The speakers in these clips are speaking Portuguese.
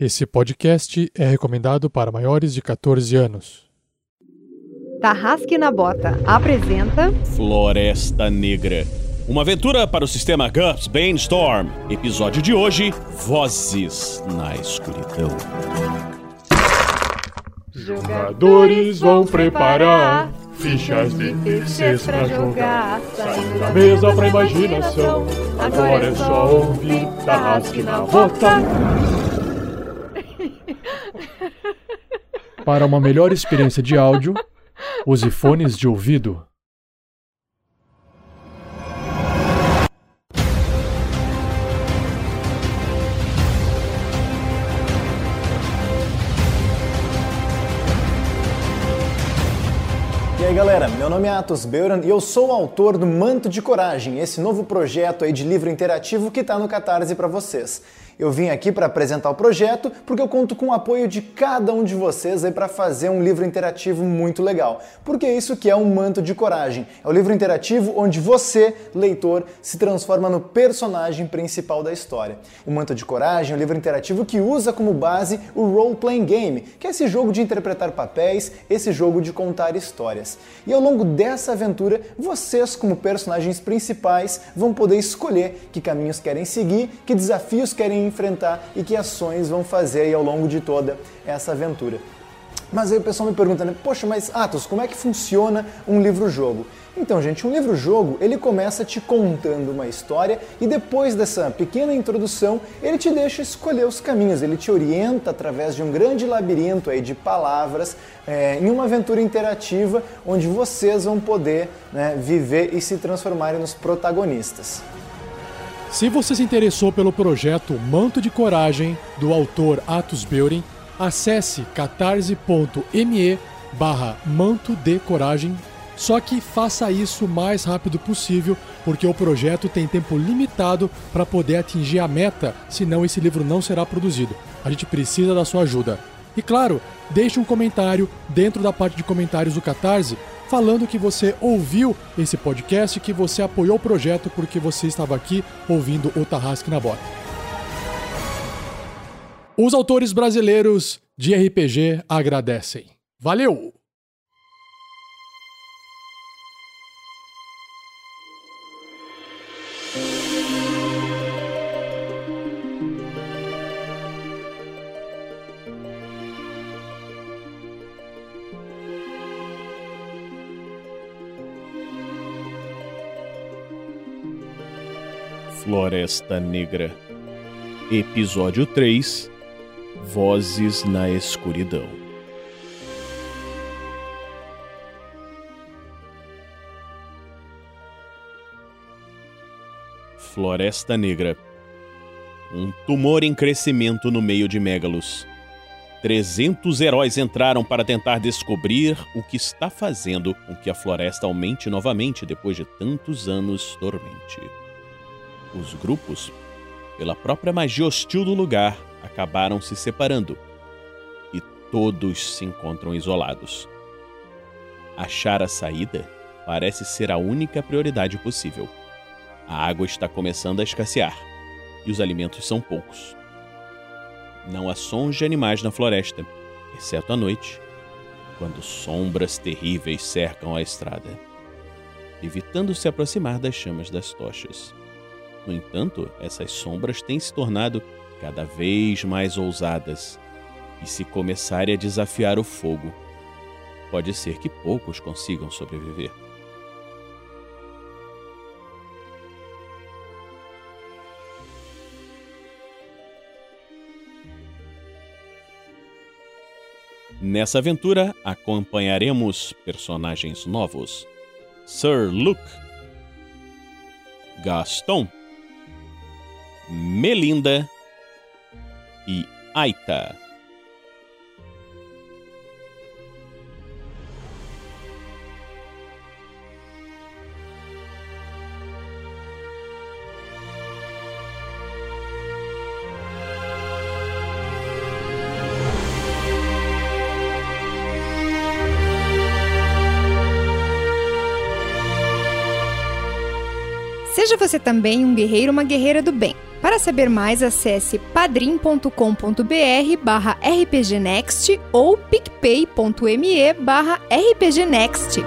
Esse podcast é recomendado para maiores de 14 anos. Tarrasque na Bota apresenta Floresta Negra. Uma aventura para o sistema GURPS Brainstorm. Episódio de hoje: Vozes na Escuridão. Jogadores vão preparar fichas de terceiros pra jogar. Saindo da mesa pra imaginação. Agora é só ouvir Tarrasque na Bota. Para uma melhor experiência de áudio, use fones de ouvido. E aí galera, meu nome é Atos Beuran e eu sou o autor do Manto de Coragem, esse novo projeto aí de livro interativo que está no Catarse para vocês. Eu vim aqui para apresentar o projeto porque eu conto com o apoio de cada um de vocês aí para fazer um livro interativo muito legal. Porque é isso que é um Manto de Coragem. É o livro interativo onde você, leitor, se transforma no personagem principal da história. O Manto de Coragem é um livro interativo que usa como base o Role Playing Game, que é esse jogo de interpretar papéis, esse jogo de contar histórias. E ao longo dessa aventura, vocês, como personagens principais, vão poder escolher que caminhos querem seguir, que desafios querem enfrentar e que ações vão fazer ao longo de toda essa aventura. Mas aí o pessoal me pergunta, né? Poxa, mas Atos, como é que funciona um livro-jogo? Então, gente, um livro-jogo, ele começa te contando uma história e depois dessa pequena introdução, ele te deixa escolher os caminhos, ele te orienta através de um grande labirinto aí de palavras é, em uma aventura interativa onde vocês vão poder né, viver e se transformarem nos protagonistas. Se você se interessou pelo projeto Manto de Coragem, do autor Atos Beuren, acesse catarse.me barra manto de coragem. Só que faça isso o mais rápido possível, porque o projeto tem tempo limitado para poder atingir a meta, senão esse livro não será produzido. A gente precisa da sua ajuda. E claro, deixe um comentário dentro da parte de comentários do Catarse falando que você ouviu esse podcast, que você apoiou o projeto porque você estava aqui ouvindo o Tarrasque na Bota. Os autores brasileiros de RPG agradecem. Valeu! Floresta Negra. Episódio 3 Vozes na Escuridão. Floresta Negra. Um tumor em crescimento no meio de Megalos. 300 heróis entraram para tentar descobrir o que está fazendo com que a floresta aumente novamente depois de tantos anos dormente. Os grupos, pela própria magia hostil do lugar, acabaram se separando e todos se encontram isolados. Achar a saída parece ser a única prioridade possível. A água está começando a escassear e os alimentos são poucos. Não há sons de animais na floresta, exceto à noite, quando sombras terríveis cercam a estrada, evitando se aproximar das chamas das tochas. No entanto, essas sombras têm se tornado cada vez mais ousadas, e se começarem a desafiar o fogo, pode ser que poucos consigam sobreviver. Nessa aventura, acompanharemos personagens novos: Sir Luke, Gaston, Melinda e Aita. Seja você também um guerreiro ou uma guerreira do bem. Para saber mais, acesse padrim.com.br barra rpgnext ou picpay.me barra rpgnext.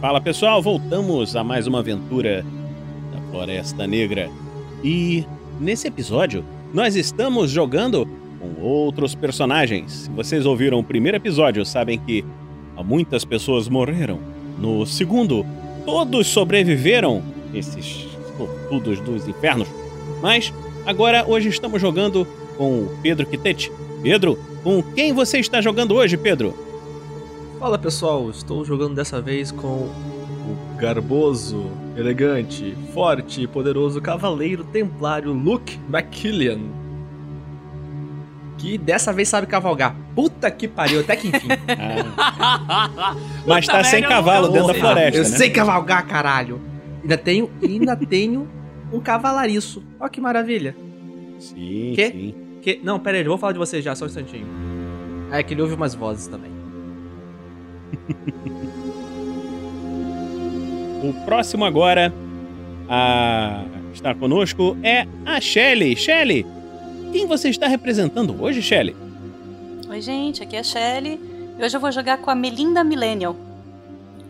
Fala pessoal, voltamos a mais uma aventura da Floresta Negra. E nesse episódio, nós estamos jogando com outros personagens. Se vocês ouviram o primeiro episódio, sabem que muitas pessoas morreram. No segundo, todos sobreviveram, esses sortudos dos infernos. Mas agora, hoje estamos jogando com o Pedro Quitete. Pedro, com quem você está jogando hoje, Pedro? Fala pessoal, estou jogando dessa vez com garboso, elegante, forte e poderoso cavaleiro templário Luke McKillian. Que dessa vez sabe cavalgar. Puta que pariu, até que enfim. Ah. Mas tá sem cavalo dentro da floresta. Eu né? sei cavalgar, caralho. Ainda tenho, ainda tenho um cavalariço. Olha que maravilha. Sim, Quê? sim. Que... Não, pera aí, eu vou falar de você já, só um instantinho. É que ele ouve umas vozes também. O próximo agora a estar conosco é a Shelly. Shelly, quem você está representando hoje, Shelly? Oi, gente, aqui é a Shelly. E hoje eu vou jogar com a Melinda Millennial.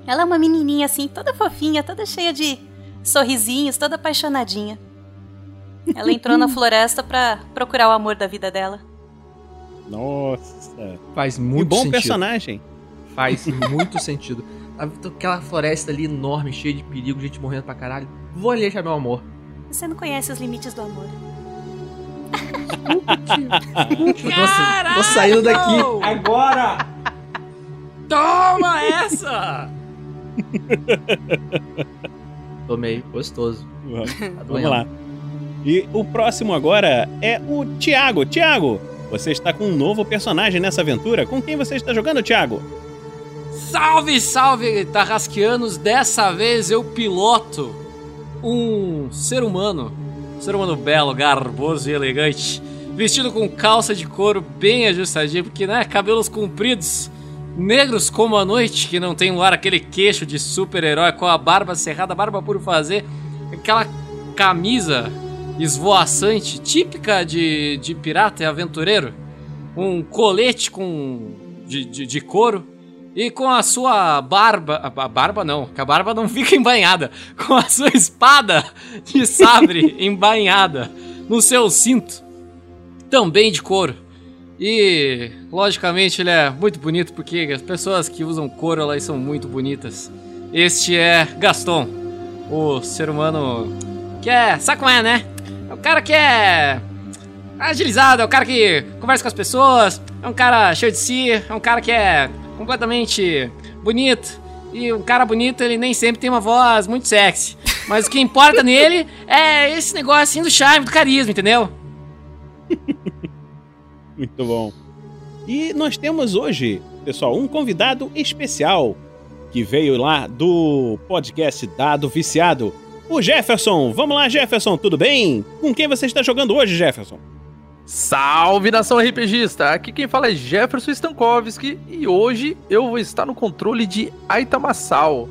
Ela é uma menininha assim, toda fofinha, toda cheia de sorrisinhos, toda apaixonadinha. Ela entrou na floresta pra procurar o amor da vida dela. Nossa. Faz Que muito bom sentido. personagem. Faz muito sentido. Aquela floresta ali enorme, cheia de perigo, gente morrendo pra caralho. Vou ali achar meu amor. Você não conhece os limites do amor. Nossa, tô saindo daqui. Agora! Toma essa! Tomei, gostoso. Tá Vamos lá. E o próximo agora é o Thiago. Thiago, você está com um novo personagem nessa aventura. Com quem você está jogando, Thiago? Salve, salve, Tarrasqueanos! Dessa vez eu piloto um ser humano. Um ser humano belo, garboso e elegante. Vestido com calça de couro bem ajustadinha, porque, né, cabelos compridos. Negros como a noite, que não tem no ar aquele queixo de super-herói com a barba cerrada, barba por fazer. Aquela camisa esvoaçante, típica de, de pirata e aventureiro. Um colete com de, de, de couro. E com a sua barba. A barba não, que a barba não fica embainhada. Com a sua espada de sabre embainhada no seu cinto. Também de couro. E, logicamente, ele é muito bonito porque as pessoas que usam couro elas são muito bonitas. Este é Gaston, o ser humano que é. Sabe como é, né? É o cara que é. Agilizado, é o cara que conversa com as pessoas, é um cara cheio de si, é um cara que é completamente bonito. E um cara bonito, ele nem sempre tem uma voz muito sexy. Mas o que importa nele é esse negocinho do charme, do carisma, entendeu? Muito bom. E nós temos hoje, pessoal, um convidado especial que veio lá do podcast Dado Viciado. O Jefferson. Vamos lá, Jefferson, tudo bem? Com quem você está jogando hoje, Jefferson? Salve nação RPGista! Aqui quem fala é Jefferson Stankovski e hoje eu vou estar no controle de Aitamassal.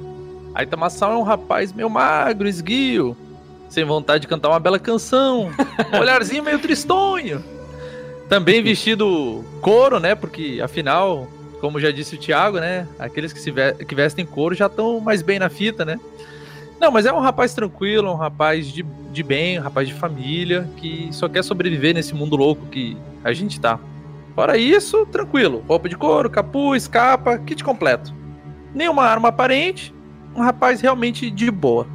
Aitamassal é um rapaz meio magro, esguio, sem vontade de cantar uma bela canção, um olharzinho meio tristonho. Também vestido couro, né? Porque afinal, como já disse o Thiago, né? Aqueles que, se ve- que vestem couro já estão mais bem na fita, né? Não, mas é um rapaz tranquilo, um rapaz de, de bem, um rapaz de família, que só quer sobreviver nesse mundo louco que a gente tá. Fora isso, tranquilo. Roupa de couro, capuz, capa, kit completo. Nenhuma arma aparente, um rapaz realmente de boa.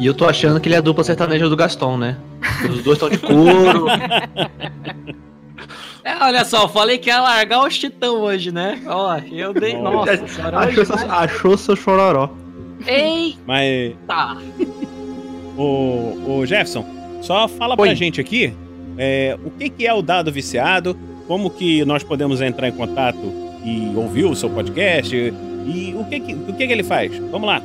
E eu tô achando que ele é a dupla sertaneja do Gaston, né? Os dois estão de couro. É, olha só, eu falei que ia largar o chitão hoje, né? Ó, eu dei. Nossa senhora. achou, hoje seu, achou seu chororó. Eita! Mas, o, o Jefferson, só fala pra Oi. gente aqui é, o que, que é o dado viciado, como que nós podemos entrar em contato e ouvir o seu podcast e o que, que, o que, que ele faz. Vamos lá.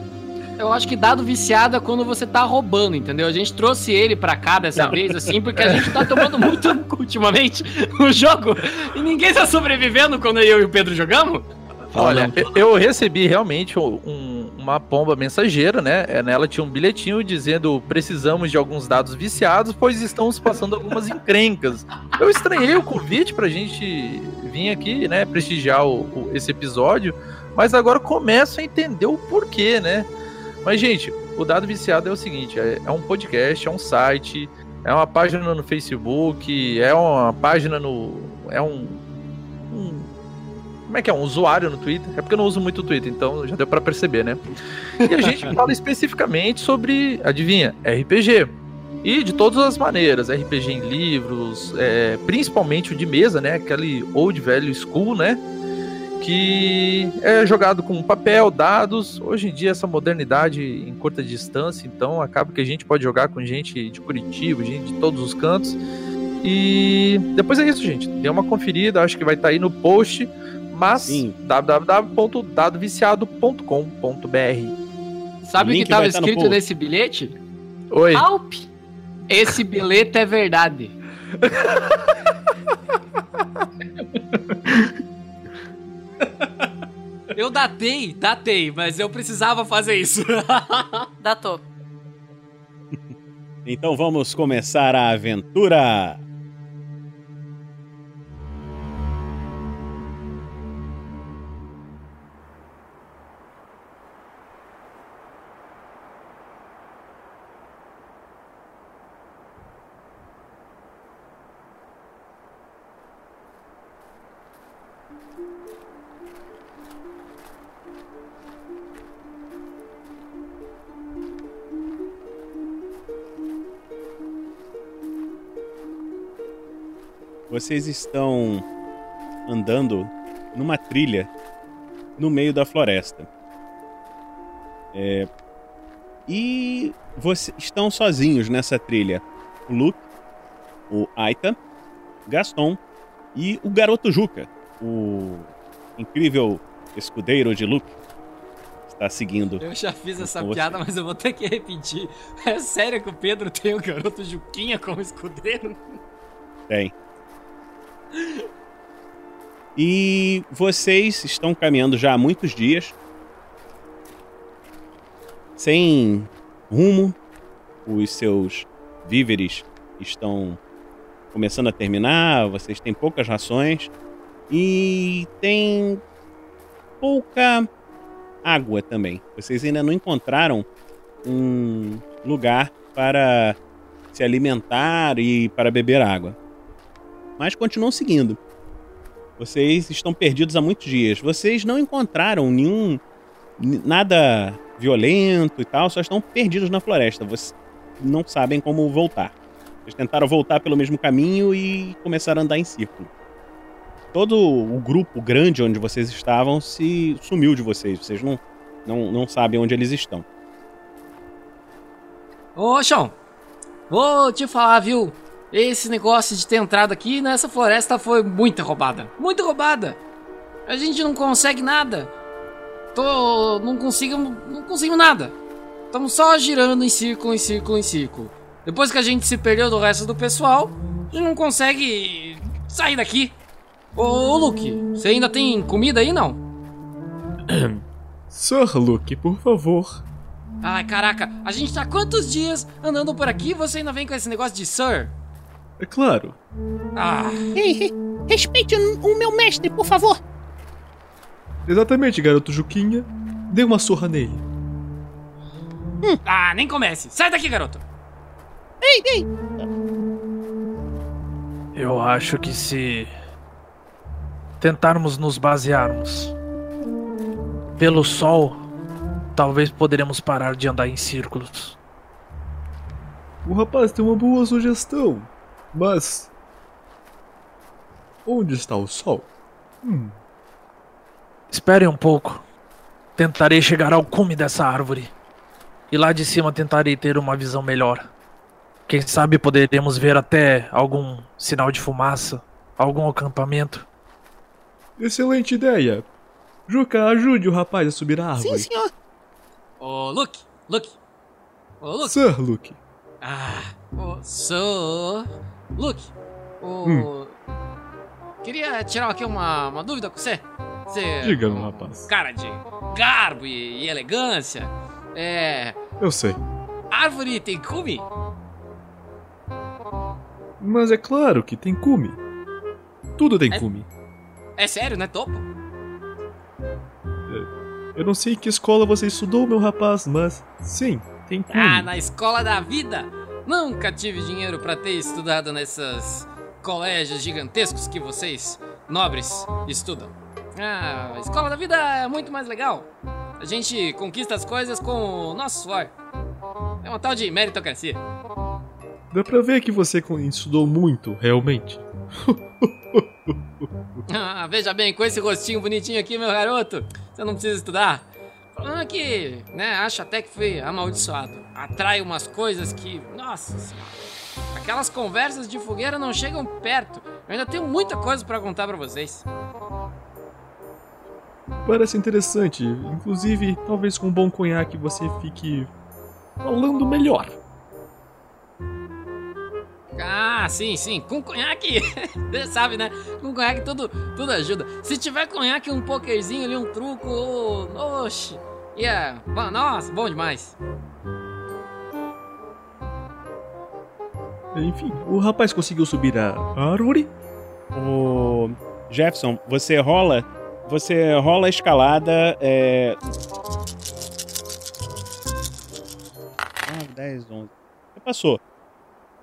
eu acho que dado viciado é quando você tá roubando, entendeu? A gente trouxe ele pra cá dessa Não. vez, assim, porque a gente tá tomando muito ultimamente o jogo e ninguém tá sobrevivendo quando eu e o Pedro jogamos. Olha, eu- eu recebi realmente um- uma pomba mensageira, né? É, Nela tinha um bilhetinho dizendo precisamos de alguns dados viciados, pois estamos passando algumas encrencas. Eu estranhei o convite pra gente vir aqui, né? Prestigiar o- o- esse episódio, mas agora começo a entender o porquê, né? Mas, gente, o dado viciado é o seguinte: é, é um podcast, é um site, é uma página no Facebook, é uma página no. É um. um como é que é? Um usuário no Twitter? É porque eu não uso muito o Twitter, então já deu pra perceber, né? E a gente fala especificamente sobre, adivinha, RPG. E de todas as maneiras, RPG em livros, é, principalmente o de mesa, né? Aquele old velho school, né? Que é jogado com papel, dados. Hoje em dia, essa modernidade em curta distância, então acaba que a gente pode jogar com gente de Curitiba, gente de todos os cantos. E depois é isso, gente. Dê uma conferida, acho que vai estar aí no post. Mas Sim. www.dadoviciado.com.br Sabe o que tava vai no escrito nesse bilhete? Oi. Alp! Esse bilhete é verdade. Eu datei, datei, mas eu precisava fazer isso. Datou. Então vamos começar a aventura. Vocês estão andando numa trilha no meio da floresta. É, E vocês estão sozinhos nessa trilha. O Luke, o Aita, Gaston e o garoto Juca, o incrível escudeiro de Luke, está seguindo. Eu já fiz essa você. piada, mas eu vou ter que repetir. É sério que o Pedro tem o garoto Juquinha como escudeiro? Tem. E vocês estão caminhando já há muitos dias. Sem rumo. Os seus víveres estão começando a terminar. Vocês têm poucas rações. E tem pouca água também. Vocês ainda não encontraram um lugar para se alimentar e para beber água mas continuam seguindo. Vocês estão perdidos há muitos dias. Vocês não encontraram nenhum nada violento e tal, só estão perdidos na floresta. Vocês não sabem como voltar. Vocês tentaram voltar pelo mesmo caminho e começaram a andar em círculo. Todo o grupo grande onde vocês estavam se sumiu de vocês. Vocês não, não, não sabem onde eles estão. Ô, Sean, vou te falar, viu? Esse negócio de ter entrado aqui nessa floresta foi muito roubada. Muito roubada. A gente não consegue nada. Tô. Não consigo. Não consigo nada. Estamos só girando em círculo, em círculo, em círculo. Depois que a gente se perdeu do resto do pessoal, a gente não consegue sair daqui. Ô, ô Luke, você ainda tem comida aí não? Sir Luke, por favor. Ai, caraca, a gente tá quantos dias andando por aqui e você ainda vem com esse negócio de Sir? É claro. Ah. Ei, respeite o, meu mestre, por favor. Exatamente, garoto Juquinha. Dê uma surra nele. Ah, nem comece. Sai daqui, garoto. Ei, ei. Eu acho que se tentarmos nos basearmos pelo sol, talvez poderemos parar de andar em círculos. O rapaz tem uma boa sugestão, mas. Onde está o sol? Hum, Esperem um pouco. Tentarei chegar ao cume dessa árvore. E lá de cima tentarei ter uma visão melhor. Quem sabe poderemos ver até algum sinal de fumaça, algum acampamento. excelente ideia. Juca, ajude o rapaz a subir a árvore. Sim, senhor. Ô, Luke, Luke. Ô, Luke. Sir Luke. Ah, ô, sou... Luke, o... Hum. Queria tirar aqui uma, uma dúvida com você. Você... Diga, meu rapaz. Cara de garbo e, e elegância. É... Eu sei. Árvore tem cume? Mas é claro que tem cume. Tudo tem É- cume. É sério, né, topo? Eu não sei em que escola você estudou, meu rapaz, mas sim, tem cume. Ah, na escola da vida. Nunca tive dinheiro pra ter estudado nesses colégios gigantescos que vocês, nobres, estudam. Ah, a escola da vida é muito mais legal. A gente conquista as coisas com o nosso suor. É uma tal de meritocracia. Dá pra ver que você estudou muito, realmente. Ah, veja bem, com esse rostinho bonitinho aqui, meu garoto, você não precisa estudar. O problema é que, né, acho até que fui amaldiçoado. Atrai umas coisas que, nossa senhora. Aquelas conversas de fogueira não chegam perto. Eu ainda tenho muita coisa pra contar pra vocês. Parece interessante. Inclusive, talvez com um bom conhaque você fique falando melhor. Ah, sim, sim, com conhaque, você sabe, né? Com conhaque tudo, tudo ajuda. Se tiver conhaque, um pokerzinho ali, um truco, oh, oxe, yeah, bom, nossa, bom demais. Enfim, o rapaz conseguiu subir a árvore. O Jefferson, você rola. Você rola a escalada. É... 9, 10, 11. Você passou.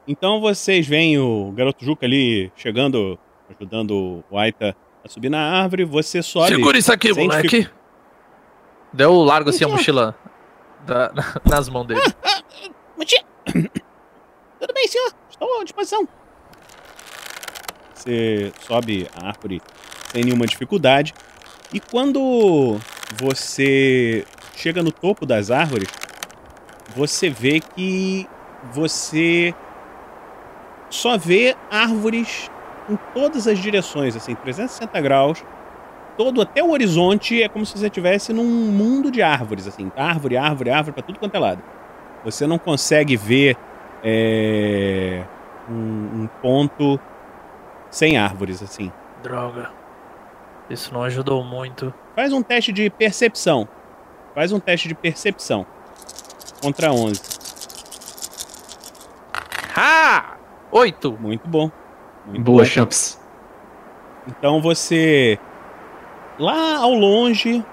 Então vocês veem o garoto Juca ali chegando, ajudando o Aita a subir na árvore. Você sobe. Segura isso aqui, moleque. que- Deu largo assim a mochila da- nas mãos dele. Tudo bem, senhor. Estou à disposição. Você sobe a árvore sem nenhuma dificuldade. E quando você chega no topo das árvores, você vê que você só vê árvores em todas as direções, assim, 360 graus. Todo até o horizonte é como se você estivesse num mundo de árvores, assim, árvore, árvore, árvore para tudo quanto é lado. Você não consegue ver é, um, um ponto sem árvores, assim. Droga. Isso não ajudou muito. Faz um teste de percepção. Faz um teste de percepção. Contra 11. Ah! Oito. Muito bom. Muito Boa, bom. Champs. Então você. Lá ao longe,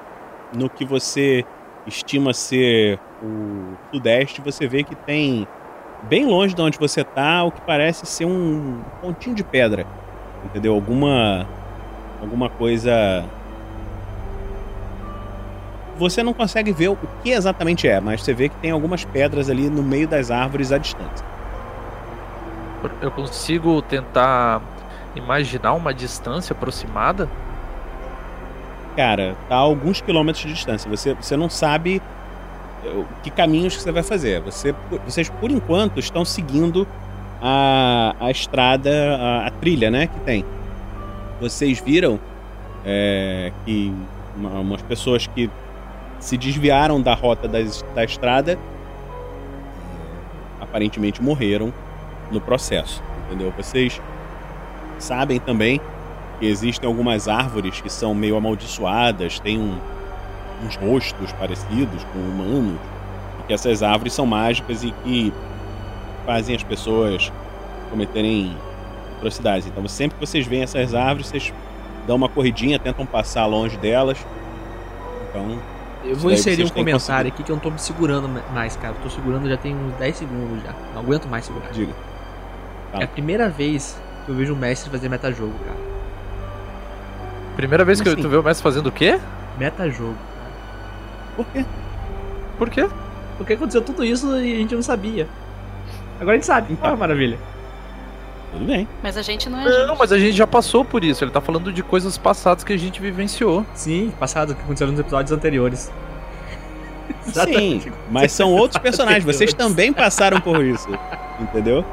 no que você estima ser o sudeste, você vê que tem. Bem longe de onde você tá, o que parece ser um pontinho de pedra. Entendeu? Alguma. Alguma coisa. Você não consegue ver o que exatamente é, mas você vê que tem algumas pedras ali no meio das árvores à distância. Eu consigo tentar imaginar uma distância aproximada? Cara, tá a alguns quilômetros de distância. Você, você não sabe que caminhos que você vai fazer. Você, vocês, por enquanto, estão seguindo a, a estrada, a, a trilha, né, que tem. Vocês viram é, que uma- umas pessoas que se desviaram da rota das, da estrada aparentemente morreram no processo, entendeu? Vocês sabem também que existem algumas árvores que são meio amaldiçoadas, têm um- uns rostos parecidos com humanos, e que essas árvores são mágicas e que fazem as pessoas cometerem atrocidades. Então, sempre que vocês veem essas árvores, vocês dão uma corridinha, tentam passar longe delas. Então, Eu vou inserir um comentário aqui que eu não tô me segurando mais, cara. Eu tô segurando já tem uns 10 segundos já. Não aguento mais segurar. Diga. É a primeira vez que eu vejo um mestre fazer metajogo, cara. Primeira vez Como que assim? tu vê o mestre fazendo o quê? Metajogo. Por quê? Por quê? Porque aconteceu tudo isso e a gente não sabia. Agora a gente sabe. Ah, maravilha. Tudo bem. Mas a gente não é Não, gente. mas a gente já passou por isso. Ele tá falando de coisas passadas que a gente vivenciou. Sim, passado, que aconteceu nos episódios anteriores. Sim, mas são outros personagens. Vocês também passaram por isso. Entendeu?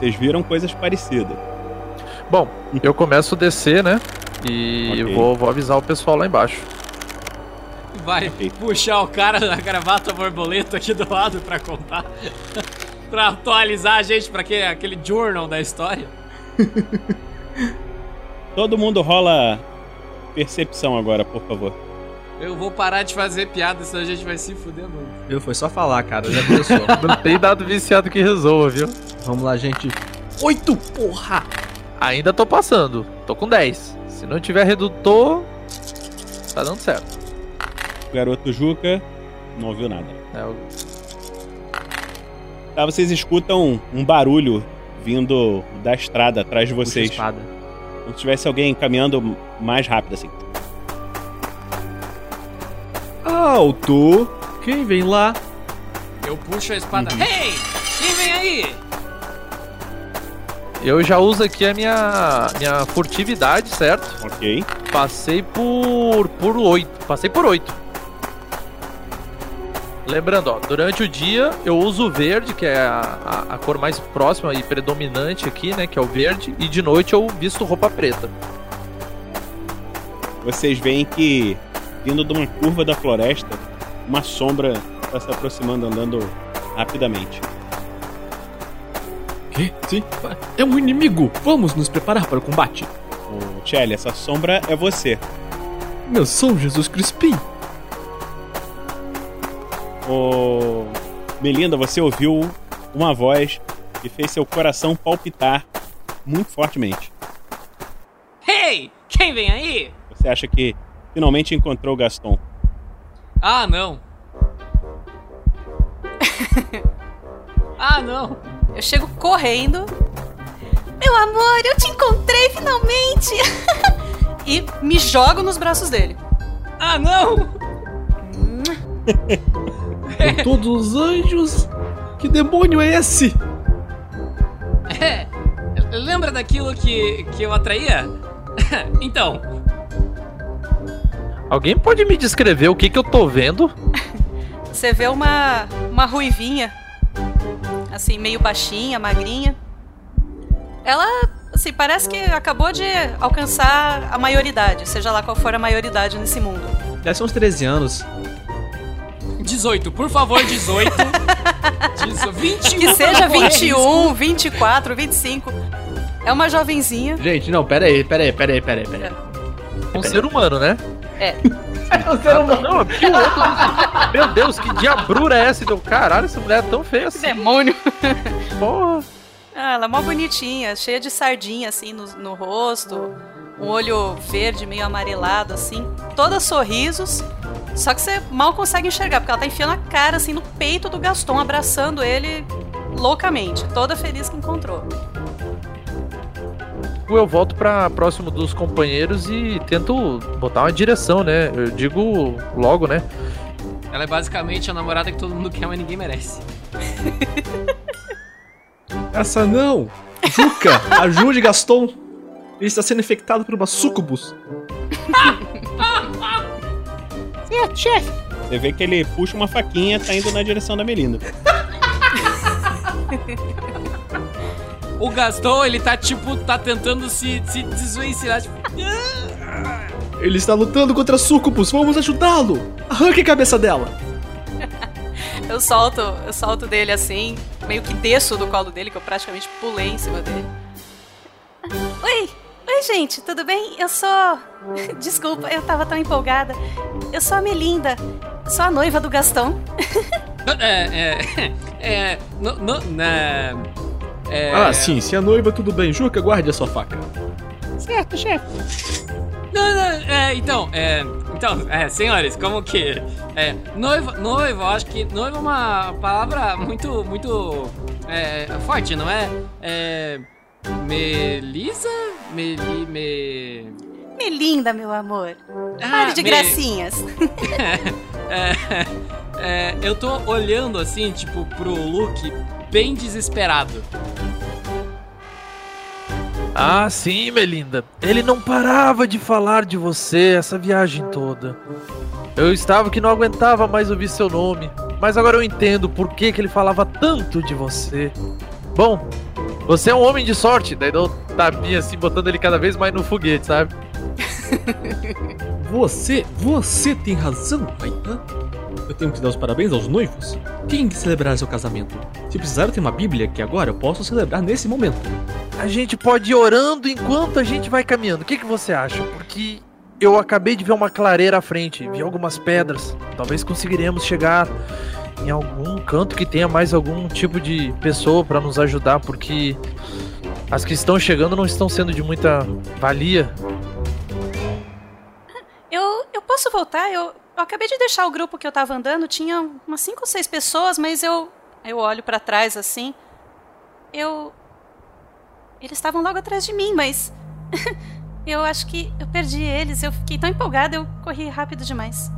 Vocês viram coisas parecidas. Bom, eu começo a descer, né? E Ok. vou, vou avisar o pessoal lá embaixo. vai puxar o cara da gravata borboleta aqui do lado pra contar. pra atualizar a gente pra aquele, aquele journal da história. Todo mundo rola percepção agora, por favor. Eu vou parar de fazer piada, senão a gente vai se fuder muito. Eu foi só falar, cara, já começou. Não tem dado viciado que resolva, viu? Vamos lá, gente. Oito, porra! Ainda tô passando. Tô com 10. Se não tiver redutor, tá dando certo. O garoto Juca não ouviu nada. É, eu- Tá, vocês escutam um barulho vindo da estrada atrás de vocês. espada. Como se tivesse alguém caminhando mais rápido assim. Alto! Quem vem lá? Eu puxo a espada. Hey! Quem vem aí? Eu já uso aqui a minha, minha furtividade, certo? Ok. Passei por por 8. Passei por 8. Lembrando, ó, durante o dia eu uso o verde, que é a, a, a cor mais próxima e predominante aqui, né? Que é o verde. E de noite eu visto roupa preta. Vocês veem que, vindo de uma curva da floresta, uma sombra está se aproximando, andando rapidamente. Que? Sim, é um inimigo. Vamos nos preparar para o combate. Ô, Shelly, essa sombra é você. Meu São Jesus Crispim. Ô, Melinda, você ouviu uma voz que fez seu coração palpitar muito fortemente. Hey! Quem vem aí? Você acha que finalmente encontrou o Gaston. Ah, não. ah, não. Eu chego correndo. Meu amor, eu te encontrei finalmente! e me jogo nos braços dele. Ah, não! Com todos os anjos. Que demônio é esse? É. Lembra daquilo que, que eu atraía? então, Alguém pode me descrever o que, que eu tô vendo? Você vê uma, uma ruivinha, assim, meio baixinha, magrinha. Ela, assim, parece que acabou de alcançar a maioridade, seja lá qual for a maioridade nesse mundo. Deve ser uns 13 anos. 18, por favor, 18. Diz- 21. Que seja pra não correr 21, 24, 25. É uma jovenzinha. Gente, não, pera aí, pera aí, pera aí, pera aí, pera aí. Um ser humano, né? É. É um ser humano. Não, que. Meu Deus, que diabrura é essa? Deu caralho, essa mulher é tão feia assim. Demônio. Porra. Ah, ela é mó bonitinha, cheia de sardinha, assim, no, no rosto. Um olho verde, meio amarelado, assim. Toda sorrisos. Só que você mal consegue enxergar, porque ela tá enfiando a cara, assim, no peito do Gaston, abraçando ele loucamente. Toda feliz que encontrou. Eu volto pra próximo dos companheiros e tento botar uma direção, né? Eu digo logo, né? Ela é basicamente a namorada que todo mundo quer, mas ninguém merece. Essa não! Juca, ajude Gaston! Ele está sendo infectado por uma sucubus. Certo, chefe. Você vê que ele puxa uma faquinha e tá indo na direção da Melinda. O Gaston, ele tá tipo, tá tentando se, se desvencilhar. Tipo, Ele está lutando contra a sucubus, vamos ajudá-lo! Arranque a cabeça dela! Eu solto, eu solto dele assim, meio que desço do colo dele, que eu praticamente pulei em cima dele. Oi! Oi, gente, tudo bem? Eu sou. Desculpa, eu tava tão empolgada. Eu sou a Melinda. Sou a noiva do Gastão. é, é, é, no, no, na, é, Ah, sim, se é noiva, tudo bem. Juca, guarde a sua faca. Certo, chefe. Não, não, é, então, é, então, é, senhores, como que, é, noiva, noiva, eu acho que noiva é uma palavra muito, muito, é, forte, não é? É, Melisa? Meli, me... Melinda, meu amor. Ah, Pare de me- gracinhas. é, é, eu tô olhando assim, tipo, pro Luke bem desesperado. Ah, sim, Melinda. Ele não parava de falar de você essa viagem toda. Eu estava que não aguentava mais ouvir seu nome, mas agora eu entendo por que, que ele falava tanto de você. Bom, você é um homem de sorte, daí dou um tapinha assim, botando ele cada vez mais no foguete, sabe? Você, você tem razão, Raitan. Eu tenho que dar os parabéns aos noivos. Quem que celebrar seu casamento? Se precisar, eu tenho uma bíblia que agora eu posso celebrar nesse momento. A gente pode ir orando enquanto a gente vai caminhando. O que, que você acha? Porque eu acabei de ver uma clareira à frente, vi algumas pedras. Talvez conseguiremos chegar em algum canto que tenha mais algum tipo de pessoa para nos ajudar, porque as que estão chegando não estão sendo de muita valia. Eu, eu posso voltar? Eu, eu acabei de deixar o grupo que eu tava andando, tinha umas cinco ou seis pessoas, mas eu eu olho pra trás assim. Eu eles estavam logo atrás de mim, mas eu acho que eu perdi eles. Eu fiquei tão empolgada, eu corri rápido demais.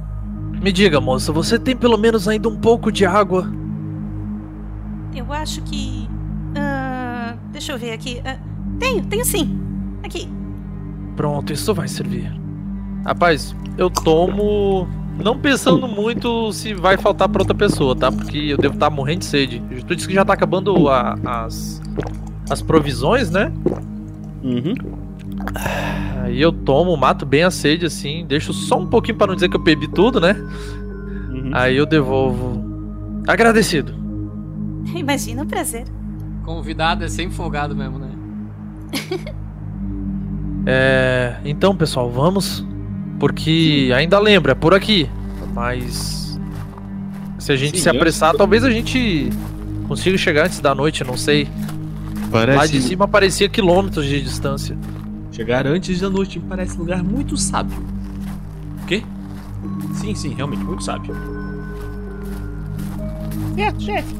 Me diga, moça, você tem pelo menos ainda um pouco de água? Eu acho que ah, deixa eu ver aqui. Ah, tenho, tenho sim. Aqui. Pronto, isso vai servir. Rapaz, eu tomo não pensando muito se vai faltar pra outra pessoa, tá? Porque eu devo estar morrendo de sede. Tu disse que já tá acabando a- as, as provisões, né? Uhum. Aí eu tomo, mato bem a sede, assim, deixo só um pouquinho pra não dizer que eu bebi tudo, né? Aí eu devolvo. Agradecido. Imagina o prazer. Convidado é sempre folgado mesmo, né? É. Então, pessoal, vamos. Porque ainda lembra, é por aqui. Mas. Se a gente Sim, se apressar, talvez a gente consiga chegar antes da noite, não sei. Parece- Lá de cima parecia quilômetros de distância. Chegar antes da noite me parece um lugar muito sábio. O quê? Sim, sim, realmente, muito sábio. Certo, chefe.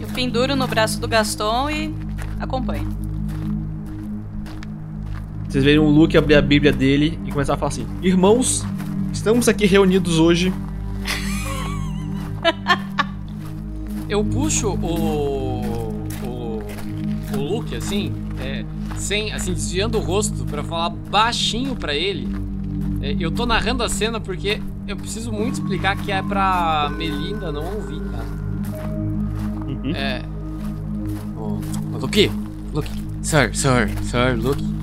Eu penduro no braço do Gaston e acompanho. Vocês veem o Luke abrir a Bíblia dele e começar a falar assim: Irmãos, estamos aqui reunidos hoje. Eu puxo o. o. o Luke, assim, é, sem, assim, desviando o rosto pra falar baixinho pra ele. É, eu tô narrando a cena porque eu preciso muito explicar que é pra Melinda não ouvir, tá? É. Ô, ô, Luke, Luke, sir, sir, sir, Luke.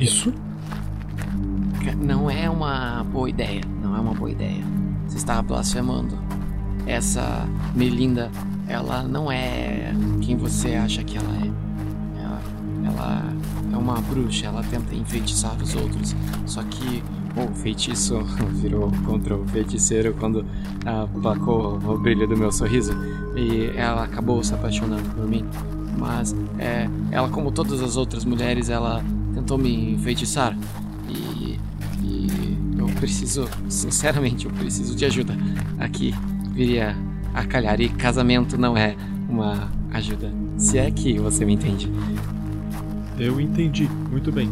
Isso? Não é uma boa ideia, não é uma boa ideia. Você está blasfemando. Essa Melinda, ela não é quem você acha que ela é. Ela, ela é uma bruxa, ela tenta enfeitiçar os outros. Só que o feitiço virou contra o feiticeiro quando aplacou o brilho do meu sorriso. E ela acabou se apaixonando por mim. Mas é, ela, como todas as outras mulheres, ela tentou me enfeitiçar. E, e eu preciso, sinceramente, eu preciso de ajuda. Aqui viria a calhar. E casamento não é uma ajuda. Se é que você me entende. Eu entendi, muito bem.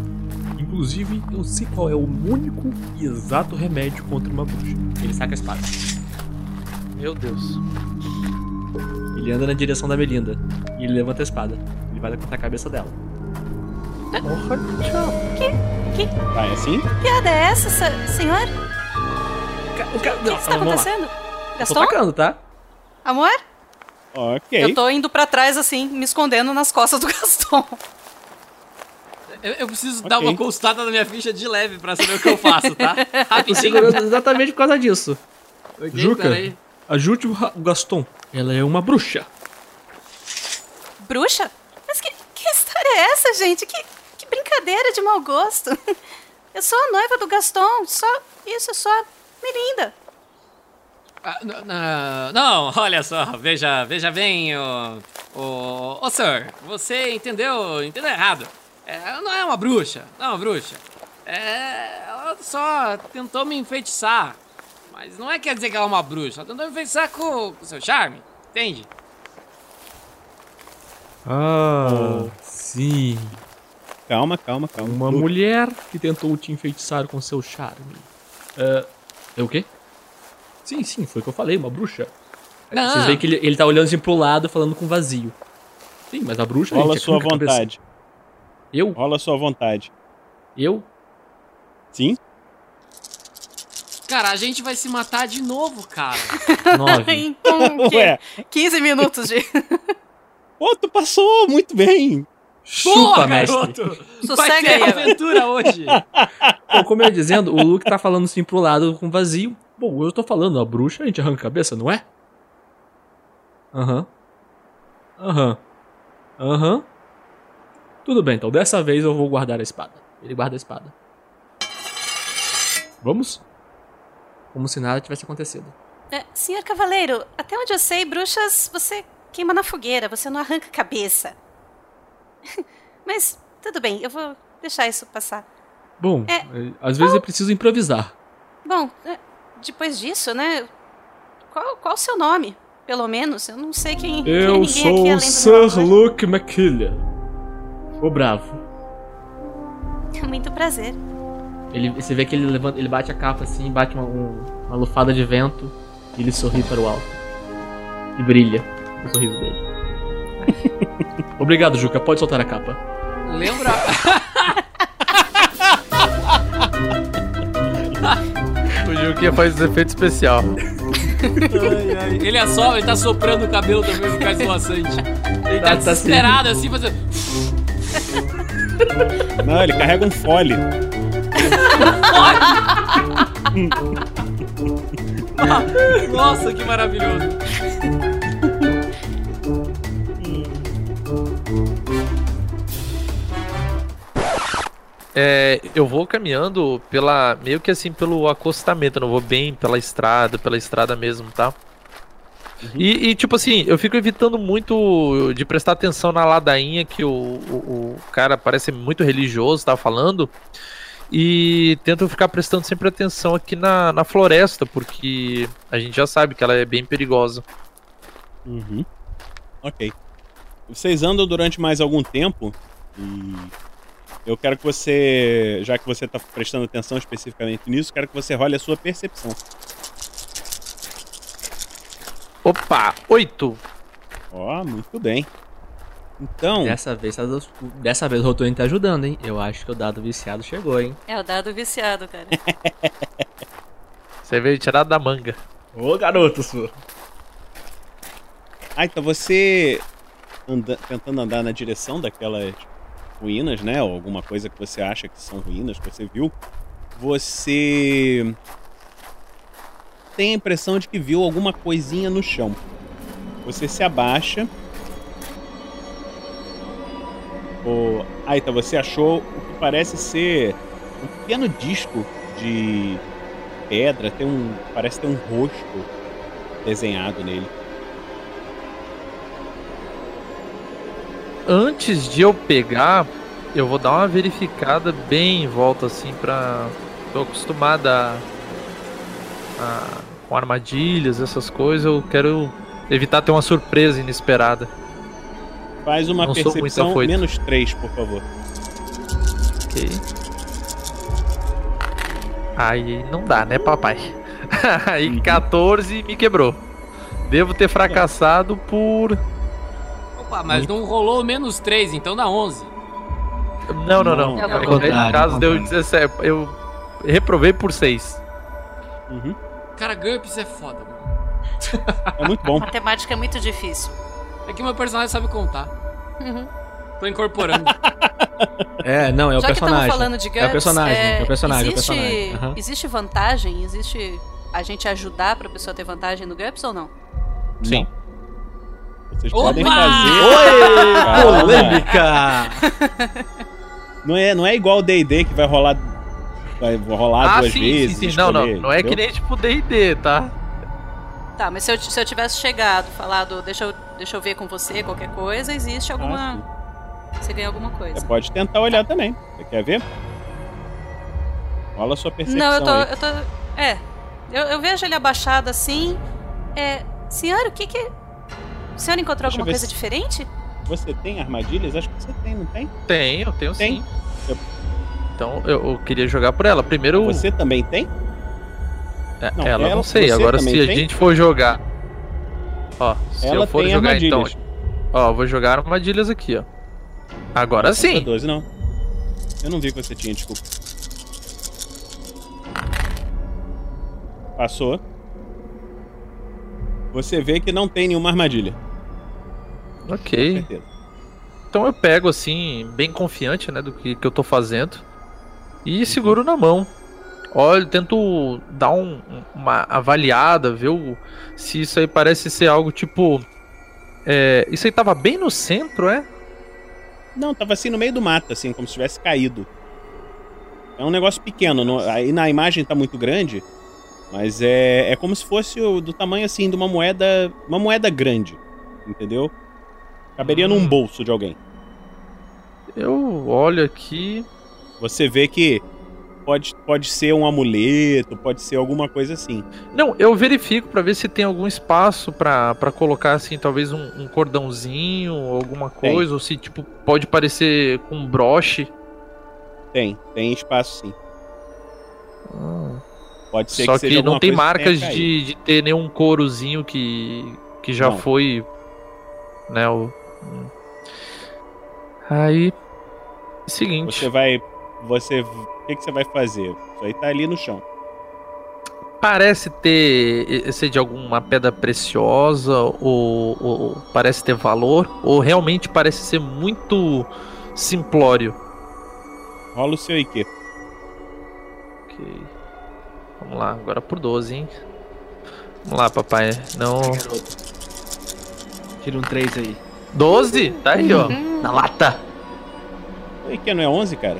Inclusive, eu sei qual é o único e exato remédio contra uma bruxa. Ele saca a espada. Meu Deus. Ele anda na direção da Melinda e ele levanta a espada. Ele vai cortar a cabeça dela. Que, que Vai assim? piada é essa, se- senhor? O O que está vamos lá. acontecendo? Tô Gaston? tacando, tá? Amor? Ok. Eu tô indo pra trás, assim, me escondendo nas costas do Gaston. Eu, eu preciso dar uma consultada na minha ficha de leve pra saber o que eu faço, tá? Rapidinho. exatamente por causa disso. Ok, Juca, ajude o Gaston. Ela é uma bruxa. Bruxa? Mas que, que história é essa, gente? Que, que brincadeira de mau gosto. Eu sou a noiva do Gaston, só isso, a Melinda. Ah, não, olha só, veja, veja bem, o, o, o sir, você entendeu, entendeu errado. É, ela não é uma bruxa, não é uma bruxa. É, ela só tentou me enfeitiçar. Mas não é quer dizer que ela é uma bruxa, ela tentou me enfeitiçar com o seu charme, entende? Ah, sim. Calma, calma, calma. Uma mulher que tentou te enfeitiçar com seu charme. É. É o quê? Sim, sim, foi o que eu falei, uma bruxa. Não. Vocês veem que ele, ele tá olhando assim pro lado, falando com vazio. Sim, mas a bruxa. Rola gente, é sua cabeça. vontade. Eu? Rola sua vontade. Eu? Sim? Cara, a gente vai se matar de novo, cara. Em com o quê? Ué. 15 minutos de. Pô, tu passou muito bem. Boa, mestre. garoto! Sossega Vai ter aventura hoje. Bom, como eu ia dizendo, o Luke tá falando assim pro lado com vazio. Bom, eu tô falando, a bruxa a gente arranca a cabeça, não é? Aham. Aham. Aham. Tudo bem, então dessa vez eu vou guardar a espada. Ele guarda a espada. Vamos? Como se nada tivesse acontecido. É, senhor Cavaleiro, até onde eu sei, bruxas você queima na fogueira, você não arranca a cabeça. Mas tudo bem, eu vou deixar isso passar. Bom, É, eh, às vezes é preciso improvisar. Bom, é, depois disso, né? Qual, qual o seu nome? Pelo menos, eu não sei quem, quem é Eu ninguém sou aqui Sir. Luke McKillian. O bravo. Muito prazer. Ele, você vê que ele levanta, ele bate a capa assim, bate uma, um- uma lufada de vento e ele sorri para o alto. E brilha o sorriso dele. Obrigado, Juca. Pode soltar a capa. Lembra? O Juquinha faz os efeitos especial. Ele assopra, ele tá soprando o cabelo também no cais esvoaçante. Ele tá, Tá- tá desesperado assim, fazendo. Não, ele carrega um fole. Nossa, que maravilhoso. É, eu vou caminhando pela. meio que assim pelo acostamento, eu não vou bem pela estrada, pela estrada mesmo, tá? E, e, tipo assim, eu fico evitando muito de prestar atenção na ladainha que o, o, o cara parece muito religioso, tá falando. E tento ficar prestando sempre atenção aqui na, na floresta, porque a gente já sabe que ela é bem perigosa. Uhum. Ok. Vocês andam durante mais algum tempo e eu quero que você, já que você está prestando atenção especificamente nisso, quero que você role a sua percepção. Opa, oito. Ó, muito bem. Então, Dessa vez, tá- dessa vez o Rotoni tá ajudando, hein? Eu acho que o dado viciado chegou, hein? É o dado viciado, cara. Você veio tirado da manga. Ô, garoto, sua. ah, então você anda, tentando andar na direção daquelas ruínas, né? Ou alguma coisa que você acha que são ruínas que você viu, você tem a impressão de que viu alguma coisinha no chão. Você se abaixa. O... Ah, então você achou o que parece ser um pequeno disco de pedra, tem um. Parece ter um rosto desenhado nele. Antes de eu pegar, eu vou dar uma verificada bem em volta assim pra. Tô acostumada a, a- com armadilhas, essas coisas, eu quero evitar ter uma surpresa inesperada. Faz uma Não percepção menos 3, por favor. Ok. Aí não dá, né, papai? Aí 14 me quebrou. Devo ter fracassado por. Opa, mas não rolou menos 3, então dá 11. Não, não, não. Não, é o contrário, caso é o deu contrário. 17. Eu reprovei por 6. Uhum. Cara, GURPS é foda, mano. É muito bom. Matemática é muito difícil. É que meu personagem sabe contar. Uhum. Tô incorporando. É, não, é o Já que estamos personagem. falando de é o GURPS, personagem, é, o personagem, existe, é o personagem. Aham. existe vantagem? Existe a gente ajudar pra pessoa ter vantagem no GURPS ou não? Sim. Vocês Opa! podem fazer. Oi, polêmica! Não é, não é igual o DD que vai rolar. Vai rolar Ah, duas sim, vezes. sim, sim. Não, não. escolher, Não é que nem tipo DD, tá? Tá, mas se eu, se eu tivesse chegado, falado, deixa eu, deixa eu ver com você qualquer coisa, existe alguma. você ganha alguma coisa. Você pode tentar olhar também. Você quer ver? Rola a sua percepção. Não, eu tô. aí. Eu tô é. Eu, eu vejo ele abaixado assim. É. Senhor, o que que. O senhor encontrou Deixa eu alguma coisa se- diferente? Você tem armadilhas? Acho que você tem, não tem? Tenho, tenho Tem. sim. Então eu, eu queria jogar por ela. Primeiro. Você também tem? É, Não, ela, ela- não sei. Agora, se a tem? gente for jogar. Ó, se Ela eu for tem jogar armadilhas. então. Ó, eu vou jogar armadilhas aqui, ó. Agora Contra sim. 12, não. Eu não vi que você tinha, desculpa. Passou. Você vê que não tem nenhuma armadilha. Ok. Então eu pego assim, bem confiante, né, do que, que eu tô fazendo. E seguro na mão. Olha, tento dar um- uma avaliada, ver o- se isso aí parece ser algo tipo. é, isso aí tava bem no centro, é? Não, tava assim no meio do mato, assim, como se tivesse caído. É um negócio pequeno, não- aí na imagem tá muito grande, mas é, é como se fosse o- do tamanho assim de uma moeda, uma moeda grande, entendeu? Caberia num bolso de alguém. Eu olho aqui. Você vê que pode, pode ser um amuleto, pode ser alguma coisa assim. Não, eu verifico pra ver se tem algum espaço pra pra colocar assim, talvez um, um cordãozinho, alguma Tem. coisa, ou se tipo pode parecer com um broche. Tem, tem espaço sim. Pode ser Só que que, não tem marcas de, de ter nenhum courozinho que que já Não. foi, né, o hum. Aí seguinte, Você vai. Você. O que, que você vai fazer? Isso aí tá ali no chão. parece ter ser de alguma pedra preciosa ou, ou parece ter valor ou realmente parece ser muito simplório. Rola o seu IQ. Ok. Vamos lá, agora por 12, hein? Vamos lá, papai. Não. Tira um 3 aí. 12? Tá aí, ó. Uhum. Na lata. O IQ não é 11, cara?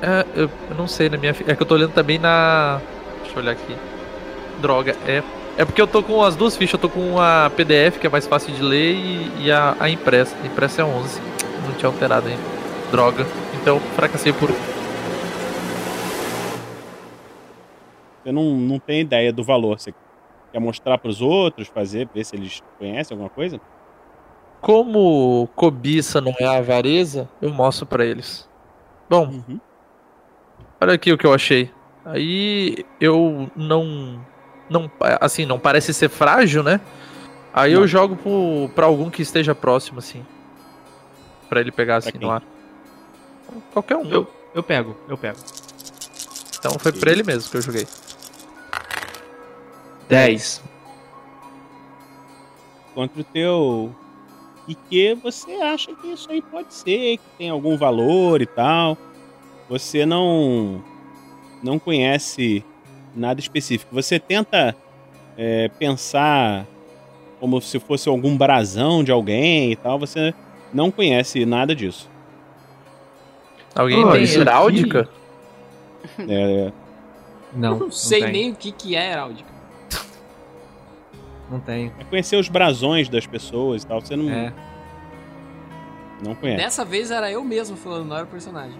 É, eu, eu não sei, na minha. fi- É que eu tô olhando também na. Deixa eu olhar aqui. Droga, é. É porque eu tô com as duas fichas. Eu tô com a PDF, que é mais fácil de ler, e, e a, a impressa. A impressa é 11. Não tinha alterado ainda. Droga. Então, fracassei por. Você não, não tem ideia do valor. Você quer mostrar pros outros, fazer, ver se eles conhecem alguma coisa? Como cobiça não é avareza, eu mostro pra eles. Bom, Uhum. olha aqui o que eu achei. Aí eu não. não assim, não parece ser frágil, né? Aí eu Não. jogo pro, pra algum que esteja próximo, assim. Pra ele pegar assim no ar. Qualquer um. Eu, eu pego, eu pego. Então foi pra ele mesmo que eu joguei. 10. Contra o teu IQ, você acha que isso aí pode ser, que tem algum valor e tal. Você não. Não conhece nada específico. Você tenta é, pensar como se fosse algum brasão de alguém e tal. Você não conhece nada disso. Alguém Oh, tem heráldica? É, Não, Não sei tem. nem o que, que é heráldica. Não tenho. é conhecer os brasões das pessoas e tal. Você não, É. não conhece. Dessa vez era eu mesmo falando, não era o personagem.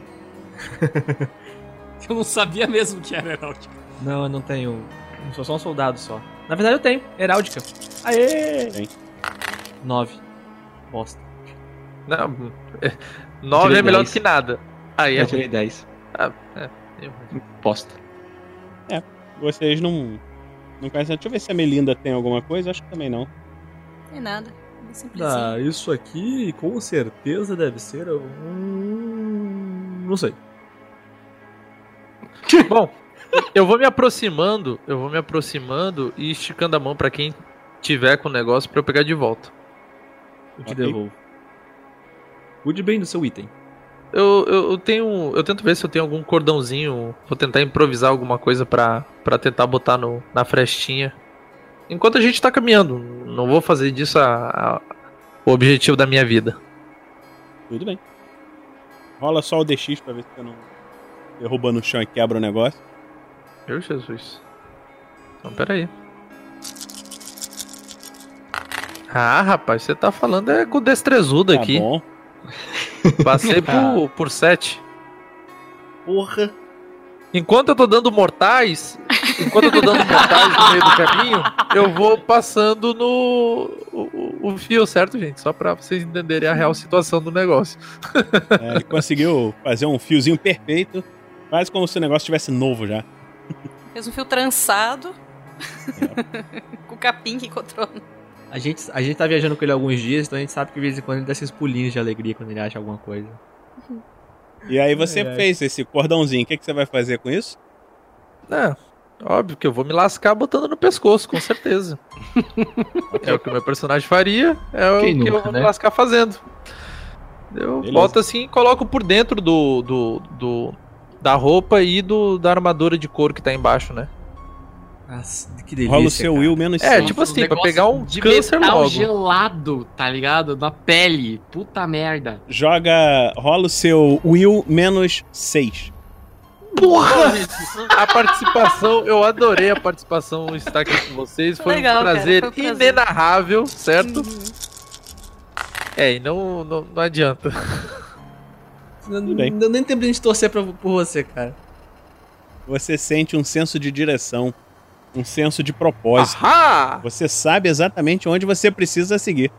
eu não sabia mesmo que era heráldica. Não, eu não tenho. Eu sou só um soldado só. Na verdade eu tenho. Heráldica. Aê! Tem. 9. Bosta. Não. 9 tirei é melhor 10. do que nada. Aí é Eu tirei 10. Ah, é. Eu- Bosta. Vocês não. Não conhecem. Deixa eu ver se a Melinda tem alguma coisa. Acho que também não. Tem nada. Simplesinho. Ah, isso aqui com certeza deve ser um. Não sei. Bom, eu vou me aproximando, eu vou me aproximando e esticando a mão pra quem tiver com o negócio pra eu pegar de volta. Eu te Ok. devolvo. Cuide bem do seu item. Eu, eu, eu tenho. Eu tento ver se eu tenho algum cordãozinho. Vou tentar improvisar alguma coisa pra, pra tentar botar no, na frestinha. Enquanto a gente tá caminhando. Não vou fazer disso a, a- o objetivo da minha vida. Tudo bem. Rola só o DX pra ver se você não derruba no chão e quebra o negócio. Meu Jesus. Então, peraí. Ah, rapaz, você tá falando é com destrezudo Tá aqui. bom. Passei por, por 7. Porra. Enquanto eu tô dando mortais, enquanto eu tô dando mortais no meio do caminho, eu vou passando no o, o- fio, certo, gente? Só pra vocês entenderem a real situação do negócio. É, ele conseguiu fazer um fiozinho perfeito. Quase como se o negócio estivesse novo já. Fez um fio trançado. com o capim que encontrou. A gente, a gente tá viajando com ele alguns dias, então a gente sabe que de vez em quando ele dá esses pulinhos de alegria quando ele acha alguma coisa. E aí você Ai, ai. fez esse cordãozinho. O que, que você vai fazer com isso? É, óbvio que eu vou me lascar botando no pescoço, com certeza. é o que o meu personagem faria, é o Quem que eu nunca, vou né? me lascar fazendo. Eu Beleza. boto assim e coloco por dentro do, do, do, Da roupa e do, da armadura de couro que tá embaixo, né? Nossa, que delícia. Rola o seu cara. Will menos É, tipo assim, pra negócio pegar um de câncer metal logo. gelado, tá ligado? Na pele. Puta merda. Joga. Rola o seu Will menos 6. Porra! A participação, eu adorei a participação estar aqui com vocês. Foi Legal, um cara, prazer foi um prazer. inenarrável, certo? É, e não, não, não adianta. Não, bem. não deu nem tempo de a gente torcer pra, por você, cara. Você sente um senso de direção, um senso de propósito. Ahá! Você sabe exatamente onde você precisa seguir.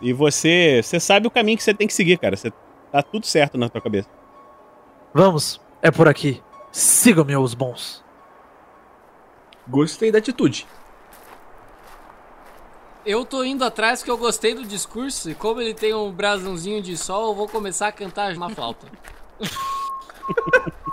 E você, você sabe o caminho que você tem que seguir, cara. Você tá tudo certo na tua cabeça. Vamos, é por aqui. Sigam-me, os bons. Gostei da atitude. Eu tô indo atrás porque eu gostei do discurso e como ele tem um brasãozinho de sol, eu vou começar a cantar uma flauta.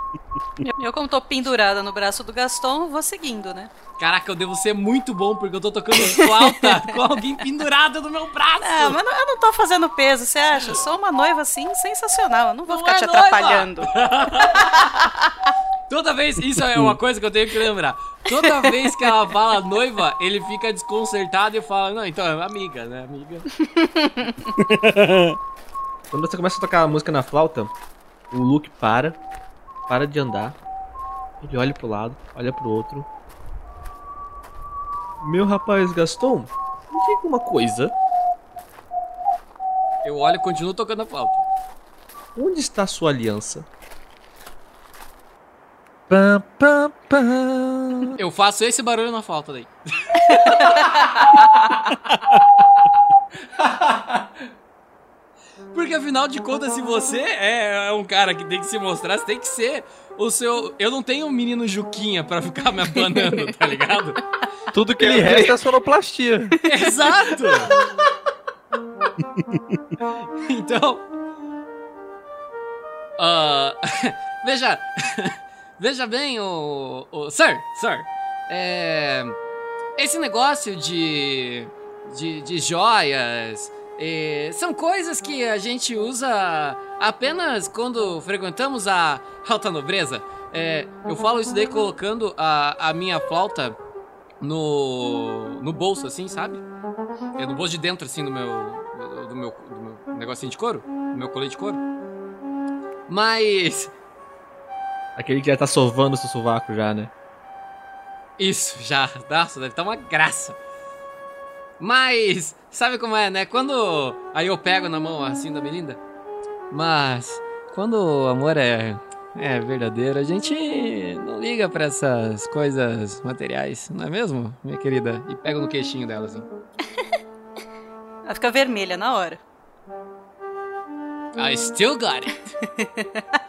Eu, como tô pendurada no braço do Gaston, vou seguindo, né? Caraca, eu devo ser muito bom porque eu tô tocando flauta com alguém pendurado no meu braço. Ah, mas não- eu não tô fazendo peso, você acha? Eu sou uma noiva assim sensacional. Eu não vou Não ficar é te noiva! atrapalhando. Toda vez, isso é uma coisa que eu tenho que lembrar. Toda vez que ela fala noiva, ele fica desconcertado e fala: Não, então é amiga, né? Amiga. Quando você começa a tocar a música na flauta, o Luke para, para de andar. Ele olha pro lado, olha pro outro. Meu rapaz Gaston, me diga uma coisa. Eu olho e continuo tocando a flauta. Onde está a sua aliança? Pam, pam, pam. Eu faço esse barulho na flauta daí. Porque afinal de contas, se você é um cara que tem que se mostrar, você tem que ser o seu. Eu não tenho um menino Juquinha pra ficar me abanando, tá ligado? Tudo que lhe resta é sonoplastia. Exato! então. ah, veja. Veja bem, o, o. Sir, sir. É. Esse negócio de. de, de joias. É, são coisas que a gente usa apenas quando frequentamos a alta nobreza. É, eu falo isso daí colocando a, a minha flauta no, no bolso, assim, sabe? É no bolso de dentro, assim, do meu, do, meu, do meu negocinho de couro, do meu colete de couro. Mas Aquele que já tá sovando o seu sovaco já, né? isso já, nossa, deve estar uma graça. Mas sabe como é, né? Quando aí eu pego na mão assim da Melinda, mas quando o amor é é verdadeiro, a gente não liga pra essas coisas materiais, não é mesmo, minha querida? E pego no queixinho dela assim. Ela fica vermelha na hora. I still got it.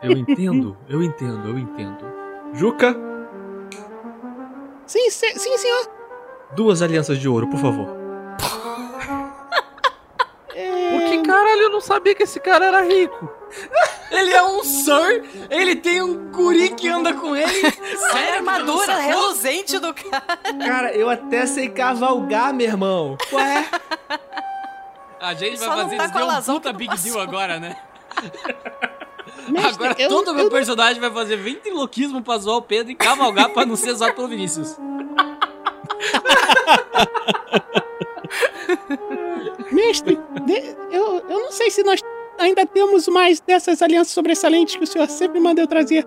Eu entendo, eu entendo, eu entendo. Juca, Sim, sim, senhor. Duas alianças de ouro, por favor. Por que caralho eu não sabia que esse cara era rico? Ele é um sir, ele tem um guri que anda com ele. Sério, armadura reluzente do cara. Cara, eu até sei cavalgar, meu irmão. Ué? A gente vai Só não fazer tá isso com a de um puta que não big deal passou. agora, né? Mestre, Agora eu- todo eu meu não- personagem vai fazer ventriloquismo pra zoar o Pedro e cavalgar pra não ser zoado pelo Vinícius. Mestre, eu, eu não sei se nós ainda temos mais dessas alianças sobressalentes que o senhor sempre manda eu trazer.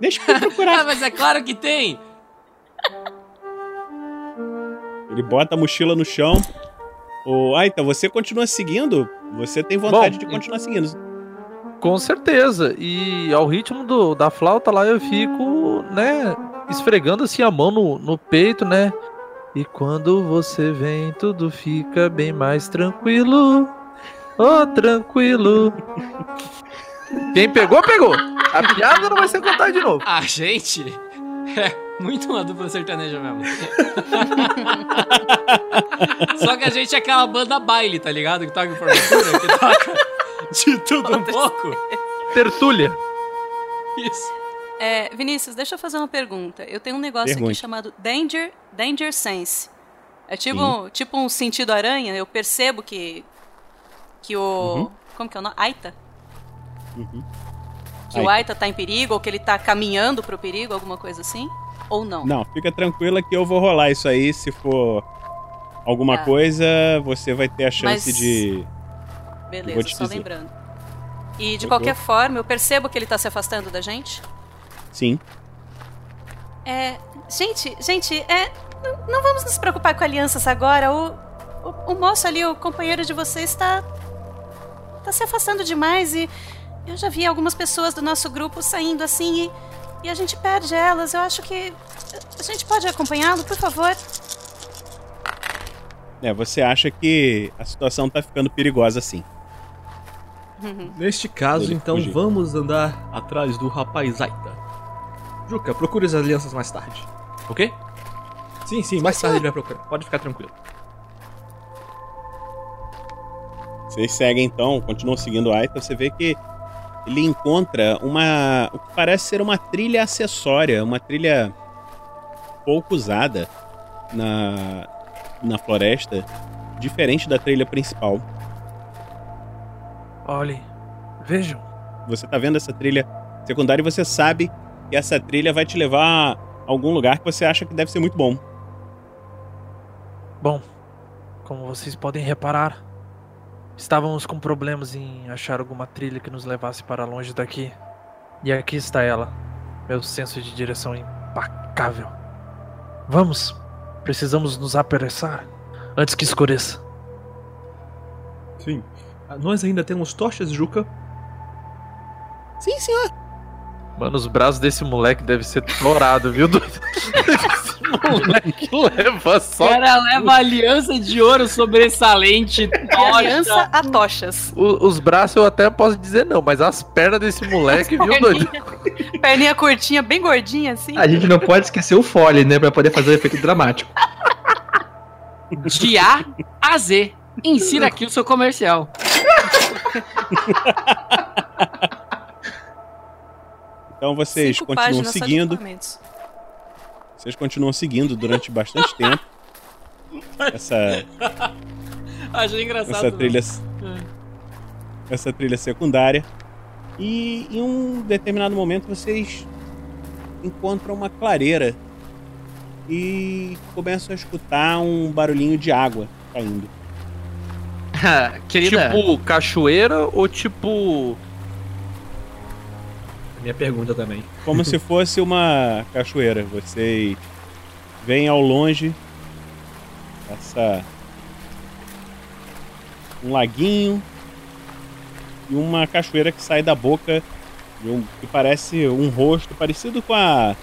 Deixa eu Ah, procurar. mas é claro que tem! Ele bota a mochila no chão. Ô, ah, então você continua seguindo? Você tem vontade Bom, de continuar seguindo. Com certeza. E ao ritmo do, da flauta lá eu fico, né, esfregando assim a mão no, no peito, né? E quando você vem, tudo fica bem mais tranquilo. Oh, tranquilo. Quem pegou, pegou. A piada não vai ser contada de novo. A gente é muito uma dupla sertaneja mesmo. Só que a gente é aquela banda baile, tá ligado? Que toca em formatura, que toca de tudo um pouco. Tertúlia. Isso. É, Vinícius, deixa eu fazer uma pergunta. Eu tenho um negócio aqui chamado Danger, Danger Sense. É tipo, Sim. tipo um sentido aranha. Eu percebo que que o Uhum. como que é o nome? Aita. Uhum. que o Aita tá em perigo ou que ele tá caminhando pro perigo, alguma coisa assim? Ou não? Não, fica tranquila que eu vou rolar isso aí. Se for alguma Tá. coisa, você vai ter a chance Mas- de. Beleza, só dizer. lembrando. E de Eu qualquer vou. forma, eu percebo que ele tá se afastando da gente. Sim. É. Gente, gente, é. Não vamos nos preocupar com alianças agora. O, o, o moço ali, o companheiro de vocês, tá. tá se afastando demais e. Eu já vi algumas pessoas do nosso grupo saindo assim e. E a gente perde elas. Eu acho que. A gente pode acompanhá-lo, por favor? É, você acha que a situação tá ficando perigosa assim. Neste caso, Ele então, fugiu. vamos andar atrás do rapaz Aita. Juca, procure as alianças mais tarde. Ok? Sim, sim, mais tarde ele vai procurar. Pode ficar tranquilo. Vocês seguem então, continuam seguindo o Aita, você vê que ele encontra uma. o que parece ser uma trilha acessória, uma trilha pouco usada na, na floresta, diferente da trilha principal. Olhem, vejam. Você tá vendo essa trilha secundária e você sabe que essa trilha vai te levar a algum lugar que você acha que deve ser muito bom. Bom, como vocês podem reparar, estávamos com problemas em achar alguma trilha que nos levasse para longe daqui. E aqui está ela. Meu senso de direção impecável. Vamos, precisamos nos apressar antes que escureça. Sim. Ah, Nós ainda temos tochas, Juca. Sim, senhor. Mano, os braços desse moleque devem ser dourados, viu? doido? Esse moleque leva só. O cara leva aliança de ouro sobressalente, aliança a tochas. O- os braços eu até posso dizer não, mas as pernas desse moleque, viu, doido? Perninha, perninha curtinha, bem gordinha assim. A gente não pode esquecer o fole, né? Pra poder fazer o efeito dramático. De A a Z. Insira aqui o seu comercial. Então vocês Cinco continuam seguindo. Vocês continuam seguindo durante bastante tempo. Essa, Achei engraçado. essa trilha É. essa trilha secundária. E em um determinado momento vocês encontram uma clareira e começam a escutar um barulhinho de água caindo. Querida. Tipo cachoeira ou tipo. Minha pergunta também. Como se fosse uma cachoeira. Vocês veem ao longe essa um laguinho e uma cachoeira que sai da boca de um, que parece um rosto parecido com a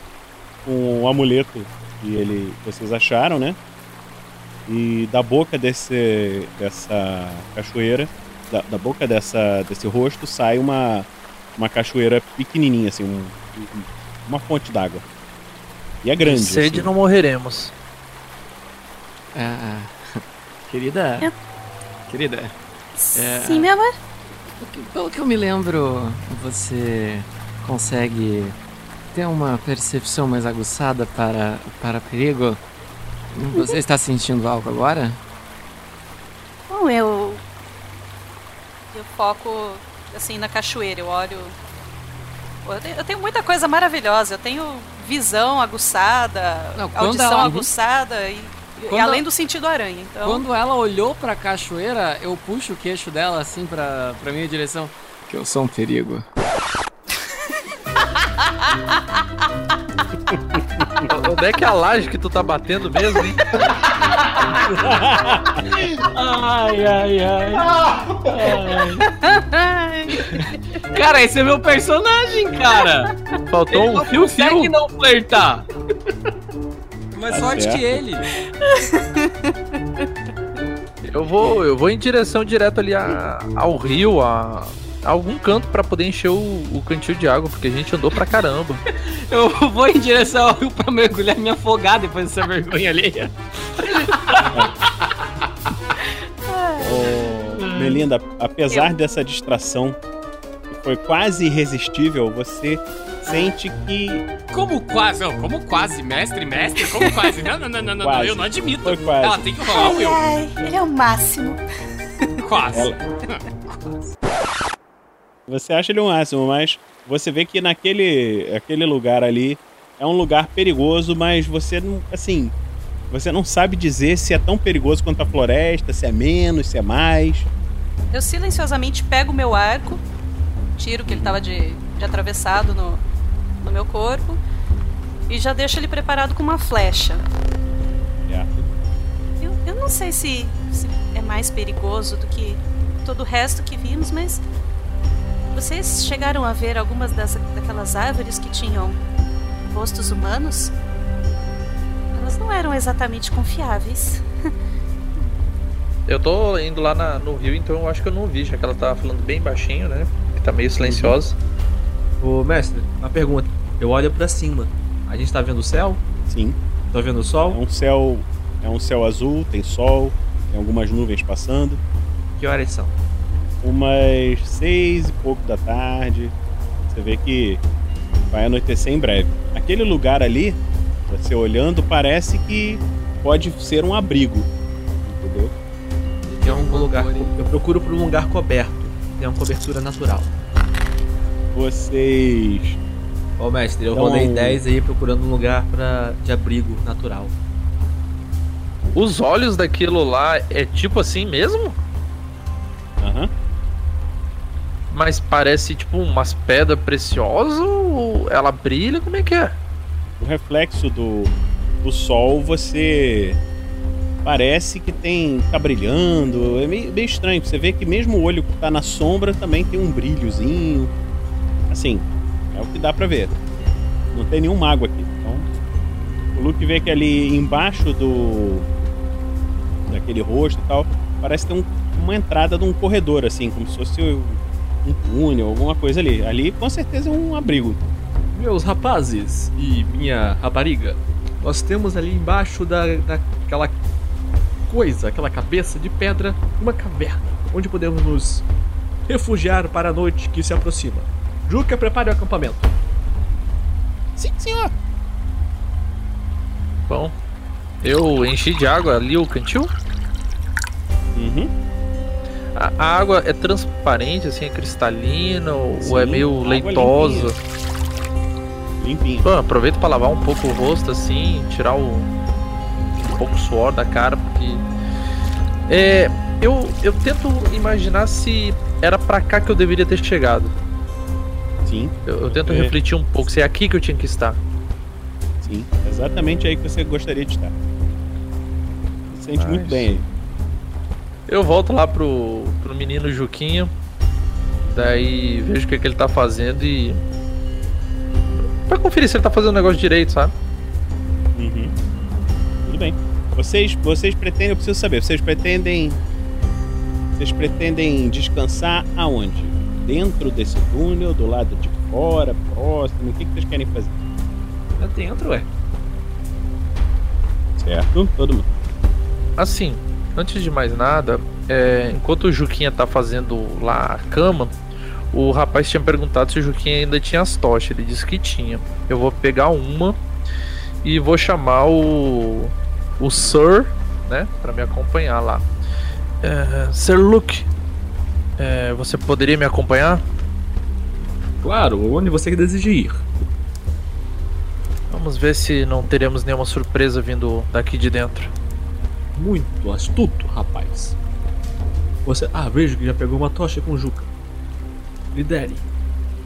com o amuleto que ele vocês acharam, né? E da boca desse dessa cachoeira, da, da boca dessa desse rosto sai uma uma cachoeira pequenininha assim, um- um- uma fonte d'água. E é grande. De sede assim. não morreremos. Ah, querida. Eu- Querida. É, Sim, meu amor. Pelo que eu me lembro, você consegue ter uma percepção mais aguçada para, para perigo? Você está sentindo algo agora? Bom, eu. Eu foco, assim, na cachoeira. Eu olho. Eu tenho, eu tenho muita coisa maravilhosa. Eu tenho visão aguçada, Não, audição ela- aguçada e, e Quando- além do sentido aranha. Então, Quando ela olhou para a cachoeira, eu puxo o queixo dela assim para para minha direção. Que eu sou um perigo. Onde é que é a laje que tu tá batendo mesmo, hein? Ai, ai, ai. Cara, esse é meu personagem, cara. Faltou Ele um fio-fio. consegue não flertar. Mais Tá sorte certo. que ele. Eu vou, eu vou em direção direto ali a- ao rio, a algum canto pra poder encher o, o cantil de água, porque a gente andou pra caramba. Eu vou em direção ao rio pra mergulhar e me afogar depois dessa vergonha alheia. Melinda, apesar dessa distração que foi quase irresistível, você sente que Como quase? Não, como quase? Mestre, mestre? Como quase? Não, não, não, não, não, Quase. eu não admito. Foi quase. Ela tem que rolar o ai, eu. ai, ele é o máximo. Quase. Ela- você acha ele o máximo, mas você vê que naquele aquele lugar ali é um lugar perigoso, mas você não, assim, você não sabe dizer se é tão perigoso quanto a floresta, se é menos, se é mais. Eu silenciosamente pego o meu arco, tiro que ele tava de, de atravessado no, no meu corpo e já deixo ele preparado com uma flecha. Eu, eu não sei se, se é mais perigoso do que todo o resto que vimos, mas vocês chegaram a ver algumas das, daquelas árvores que tinham rostos humanos? Elas não eram exatamente confiáveis. Eu tô indo lá na- no rio, então eu acho que eu não vi, já que ela tá falando bem baixinho, né? Que tá meio silenciosa. Ô, mestre, uma pergunta. Eu olho pra cima. A gente tá vendo o céu? Sim. Tá vendo o sol? É um céu, é um céu azul, tem sol, tem algumas nuvens passando. Que horas são? Umas seis e pouco da tarde. Você vê que vai anoitecer em breve. Aquele lugar ali, você olhando, parece que pode ser um abrigo. Entendeu? Tem um lugar. Eu procuro por um lugar coberto. Tem uma cobertura natural. Vocês. Ô mestre, eu Então- rolei 10 aí procurando um lugar pra, de abrigo natural. Os olhos daquilo lá é tipo assim mesmo? Aham. Mas parece tipo umas pedras preciosas ou ela brilha? Como é que é? O reflexo do, do sol, você parece que tem tá brilhando. É meio, meio estranho. Você vê que mesmo o olho que tá na sombra também tem um brilhozinho. Assim, é o que dá pra ver. Não tem nenhum mago aqui. Então, o Luke vê que ali embaixo do daquele rosto e tal, parece ter um- uma entrada de um corredor assim, como se fosse um túnel, alguma coisa ali. Ali com certeza é um abrigo. Meus rapazes e minha rapariga, nós temos ali embaixo da, daquela coisa, aquela cabeça de pedra, uma caverna, onde podemos nos refugiar para a noite que se aproxima. Juca, prepare o acampamento. Sim, senhor. Bom, eu enchi de água ali o cantil. Uhum. A, a água é transparente, assim, é cristalina ou Sim, é meio leitosa? Limpinho. Bom, aproveita pra lavar um pouco o rosto, assim, tirar o, um pouco o suor da cara, porque. É. Eu, eu tento imaginar se era pra cá que eu deveria ter chegado. Sim. Eu, eu tento É. refletir um pouco, se é aqui que eu tinha que estar. Sim, exatamente aí que você gostaria de estar. Se sente muito Mas- bem aí. Eu volto lá pro, pro menino Juquinha. Daí vejo o que, que ele tá fazendo e. Pra conferir se ele tá fazendo o negócio direito, sabe? Uhum. Tudo bem. Vocês, vocês pretendem, eu preciso saber, vocês pretendem. Vocês pretendem descansar aonde? Dentro desse túnel, do lado de fora, próximo? O que, que vocês querem fazer? Lá dentro, ué. Certo? Todo mundo. Assim, antes de mais nada, é, enquanto o Juquinha tá fazendo lá a cama, o rapaz tinha perguntado se o Juquinha ainda tinha as tochas. Ele disse que tinha. Eu vou pegar uma e vou chamar o. o Sir, né? Pra me acompanhar lá. É, Sir Luke, é, você poderia me acompanhar? Claro, onde você deseja ir? Vamos ver se não teremos nenhuma surpresa vindo daqui de dentro. Muito astuto, rapaz. Você. Ah, vejo que já pegou uma tocha com Juca. Lidere.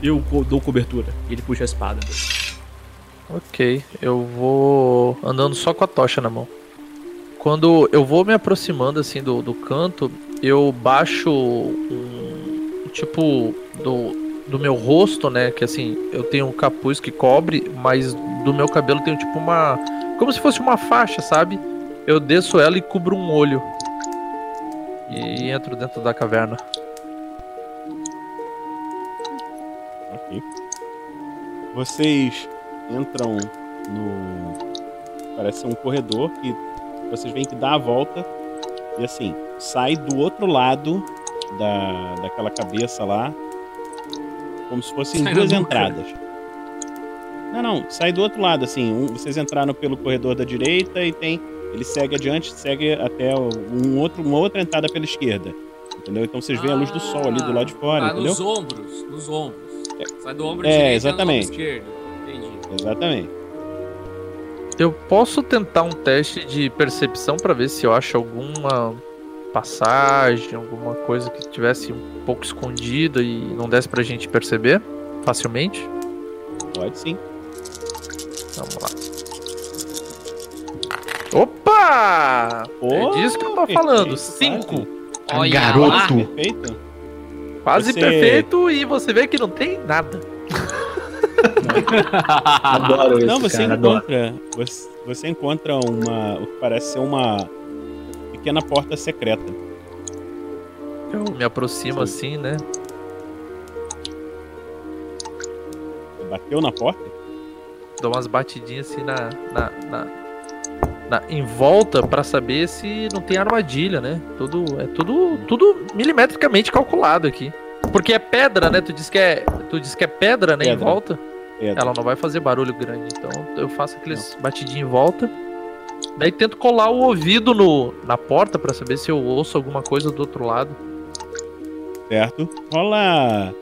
Eu dou cobertura. E ele puxa a espada. Ok, eu vou andando só com a tocha na mão. Quando eu vou me aproximando assim do, do canto, eu baixo um tipo do, do meu rosto, né? Que assim, eu tenho um capuz que cobre, mas do meu cabelo tem tipo uma. Como se fosse uma faixa, sabe? Eu desço ela e cubro um olho. E entro dentro da caverna. Ok. Vocês entram no. Parece um corredor que vocês veem que dá a volta e assim, sai do outro lado da, daquela cabeça lá. Como se fossem Sai duas entradas. Não, não, sai do outro lado, assim. um- vocês entraram pelo corredor da direita e tem. Ele segue adiante, segue até um outro, uma outra entrada pela esquerda. Entendeu? Então vocês veem a luz do sol ali do lado de fora, Ah, entendeu? nos ombros, nos ombros. Sai do ombro É, direito e exatamente. no esquerdo. Entendi. Exatamente. Eu posso tentar um teste de percepção pra ver se eu acho alguma passagem, alguma coisa que estivesse um pouco escondida e não desse pra gente perceber facilmente? Pode sim. Vamos lá. Opa! Pô, é disso que eu tô falando. Cinco. Olha Garoto. lá. Perfeito. Quase Você- perfeito e você vê que não tem nada. Adoro isso, Não, você cara, encontra. Você, você encontra uma. O que parece ser uma pequena porta secreta. Eu me aproximo assim, né? Bateu na porta? Dou umas batidinhas assim na. na, na, na- em volta pra saber se não tem armadilha, né? Tudo. É tudo. Tudo milimetricamente calculado aqui. Porque é pedra, né? Tu diz que é. Tu diz que é pedra, né? Em Pedra. volta. Pedra. Ela não vai fazer barulho grande. Então eu faço aqueles batidinhos em volta. Daí tento colar o ouvido no, na porta pra saber se eu ouço alguma coisa do outro lado. Certo? Rola.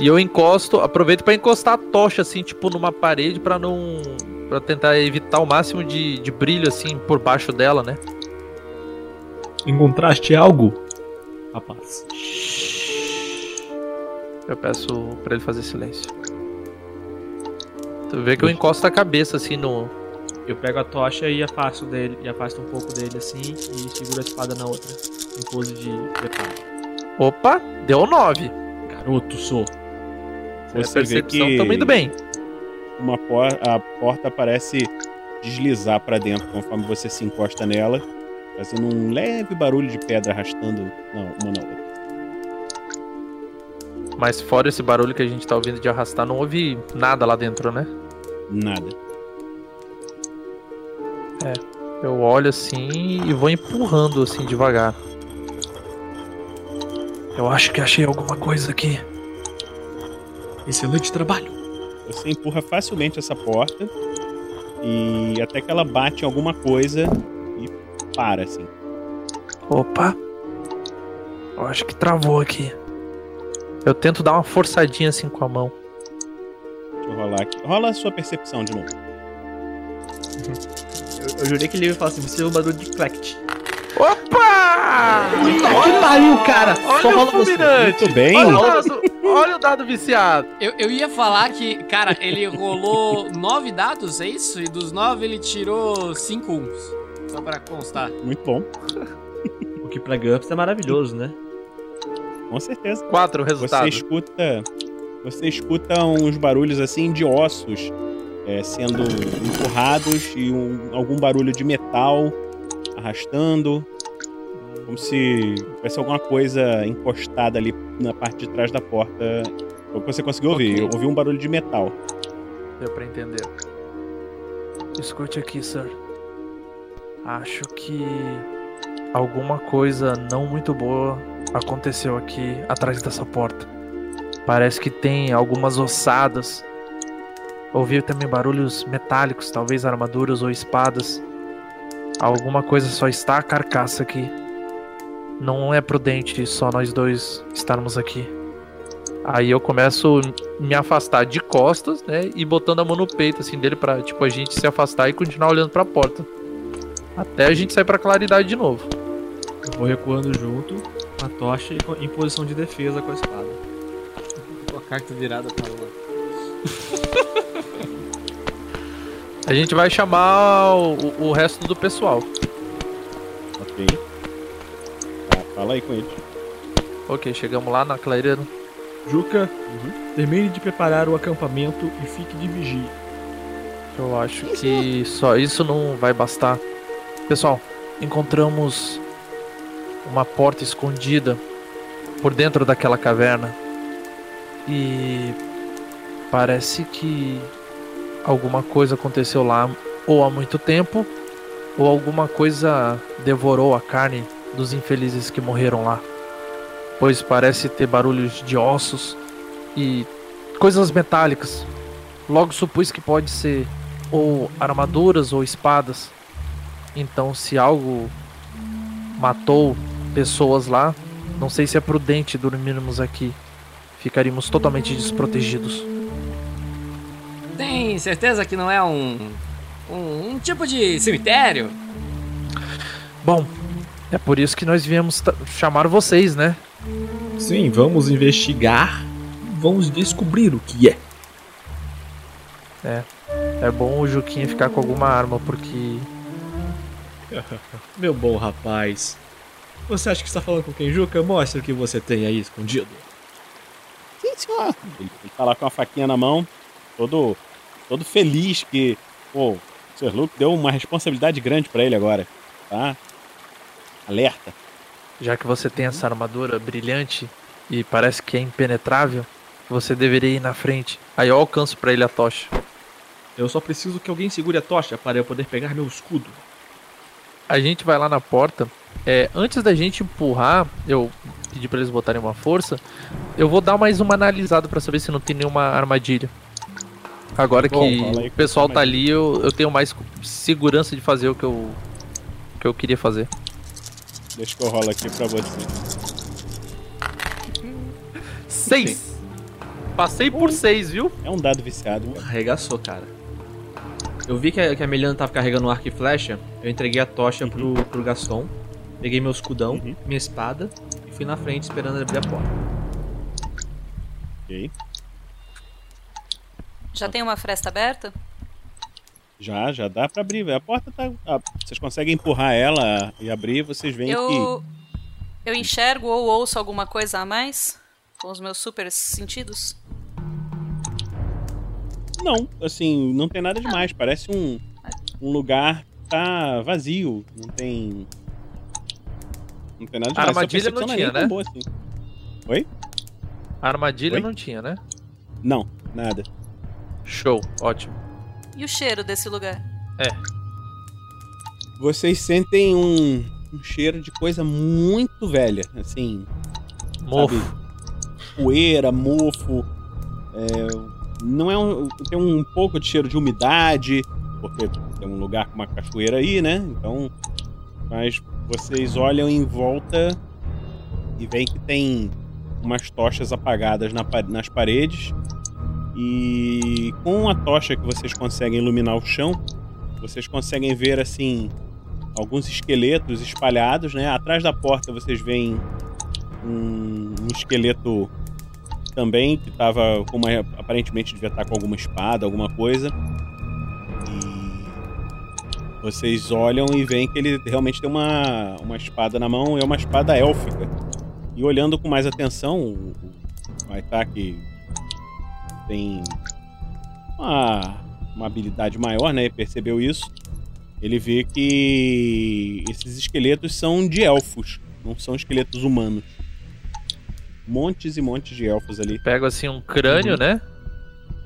E eu encosto, aproveito pra encostar a tocha assim, tipo numa parede pra não Pra tentar evitar o máximo de, de brilho assim por baixo dela, né? Encontraste algo? Rapaz. Eu peço pra ele fazer silêncio. Tu vê que eu encosto a cabeça assim no Eu pego a tocha e afasto dele, e afasto um pouco dele assim e seguro a espada na outra, em pose de preparo. Opa, deu 9. Garoto, sou. Você vê que tamo indo bem. Uma por... A porta parece deslizar pra dentro conforme você se encosta nela, fazendo um leve barulho de pedra arrastando não, uma na outra. Mas fora esse barulho que a gente tá ouvindo de arrastar, não houve nada lá dentro, né? Nada. Eu olho assim e vou empurrando assim devagar. Eu acho que achei alguma coisa aqui. Excelente trabalho. Você empurra facilmente essa porta e até que ela bate em alguma coisa e para assim. Opa! Eu acho que travou aqui. Eu tento dar uma forçadinha assim com a mão. Deixa eu rolar aqui. Rola a sua percepção de novo. Eu, eu jurei que ele ia falar assim, você é o barulho de clact. Opa! Puta que pariu, cara! Só Olha o rola você. fulminante! Muito bem. Olha o dado, olha o dado viciado! Eu, eu ia falar que, cara, ele rolou nove dados, é isso? E dos nove ele tirou cinco uns. Só pra constar. Muito bom. O que pra GURPS é maravilhoso, né? Com certeza. Quatro Você resultados. escuta. Você escuta uns barulhos assim de ossos é, sendo empurrados e um- algum barulho de metal arrastando. Como se tivesse alguma coisa encostada ali na parte de trás da porta. Foi o que você conseguiu ouvir. Ok. Eu ouvi um barulho de metal. Deu pra entender. Escute aqui, sir. Acho que alguma coisa não muito boa aconteceu aqui atrás dessa porta. Parece que tem algumas ossadas. Ouvi também barulhos metálicos, talvez armaduras ou espadas. Alguma coisa só está a carcaça aqui. Não é prudente só nós dois estarmos aqui. Aí eu começo a me afastar de costas, né? E botando a mão no peito, assim, dele pra, tipo, a gente se afastar e continuar olhando pra porta. Até a gente sair pra claridade de novo. Eu vou recuando junto, com a tocha e em posição de defesa com a espada. Com a carta virada pra lá. A gente vai chamar o, o resto do pessoal. Ok. Tá, fala aí com ele. Ok, chegamos lá na clareira. Juca, termine de preparar o acampamento e fique de vigia. Eu acho que só isso não vai bastar. Pessoal, encontramos uma porta escondida por dentro daquela caverna. E parece que alguma coisa aconteceu lá ou há muito tempo ou alguma coisa devorou a carne dos infelizes que morreram lá. Pois parece ter barulhos de ossos e coisas metálicas. Logo supus que pode ser ou armaduras ou espadas. Então, se algo matou pessoas lá, não sei se é prudente dormirmos aqui. ficaríamos totalmente desprotegidos. Tem certeza que não é um. um, um tipo de cemitério? Bom, é por isso que nós viemos chamar vocês, né? Sim, vamos investigar. Vamos descobrir o que é. É. É bom o Juquinha ficar com alguma arma, porque. Meu bom rapaz. Você acha que está falando com quem, Juca? Mostra o que você tem aí escondido. Sim, senhor. Ele, ele tá lá com a faquinha na mão, todo, todo feliz que, pô, o Sr. Luke deu uma responsabilidade grande pra ele agora, tá? Alerta. Já que você tem essa armadura brilhante e parece que é impenetrável, você deveria ir na frente. Aí eu alcanço pra ele a tocha. Eu só preciso que alguém segure a tocha para eu poder pegar meu escudo. A gente vai lá na porta. É, antes da gente empurrar, eu pedi pra eles botarem uma força. Eu vou dar mais uma analisada pra saber se não tem nenhuma armadilha. Agora Bom, que aí o com pessoal tá ali, eu, eu tenho mais segurança de fazer o que eu, que eu queria fazer. Deixa que eu rolo aqui pra você. Seis! Passei por seis, viu? É um dado viciado. Arregaçou, cara. Eu vi que a, que a Meliana tava carregando um arco e flecha. Eu entreguei a tocha pro, pro Gaston. Peguei meu escudão, minha espada e fui na frente esperando ele abrir a porta. Ok. Já tem uma fresta aberta? Já, já dá pra abrir. A porta tá. ah, vocês conseguem empurrar ela e abrir, vocês veem Eu. Eu enxergo ou ouço alguma coisa a mais? Com os meus super sentidos? que. Não, assim, não tem nada demais. Parece um, um lugar que tá vazio. Não tem. Não tem nada A demais. Sua armadilha não é tinha, né? boa assim. Oi? A armadilha Oi? não tinha, né? Não, nada. Show, ótimo. E o cheiro desse lugar? É. Vocês sentem um, um cheiro de coisa muito velha, assim. Mofo. sabe? Poeira, mofo. é, não é um, tem um pouco de cheiro de umidade, porque tem um lugar com uma cachoeira aí, né? Então, mas vocês olham em volta e veem que tem umas tochas apagadas na nas paredes. E com a tocha que vocês conseguem iluminar o chão, vocês conseguem ver assim alguns esqueletos espalhados, né? Atrás da porta vocês veem um, um esqueleto também que tava com uma, aparentemente devia estar com alguma espada, alguma coisa. E vocês olham e veem que ele realmente tem uma, uma espada na mão, é uma espada élfica. E olhando com mais atenção, o, o Aitaki tem uma, uma habilidade maior, né? Percebeu isso. Ele vê que esses esqueletos são de elfos, não são esqueletos humanos. Montes e montes de elfos ali. Pego assim um crânio, Uhum. né?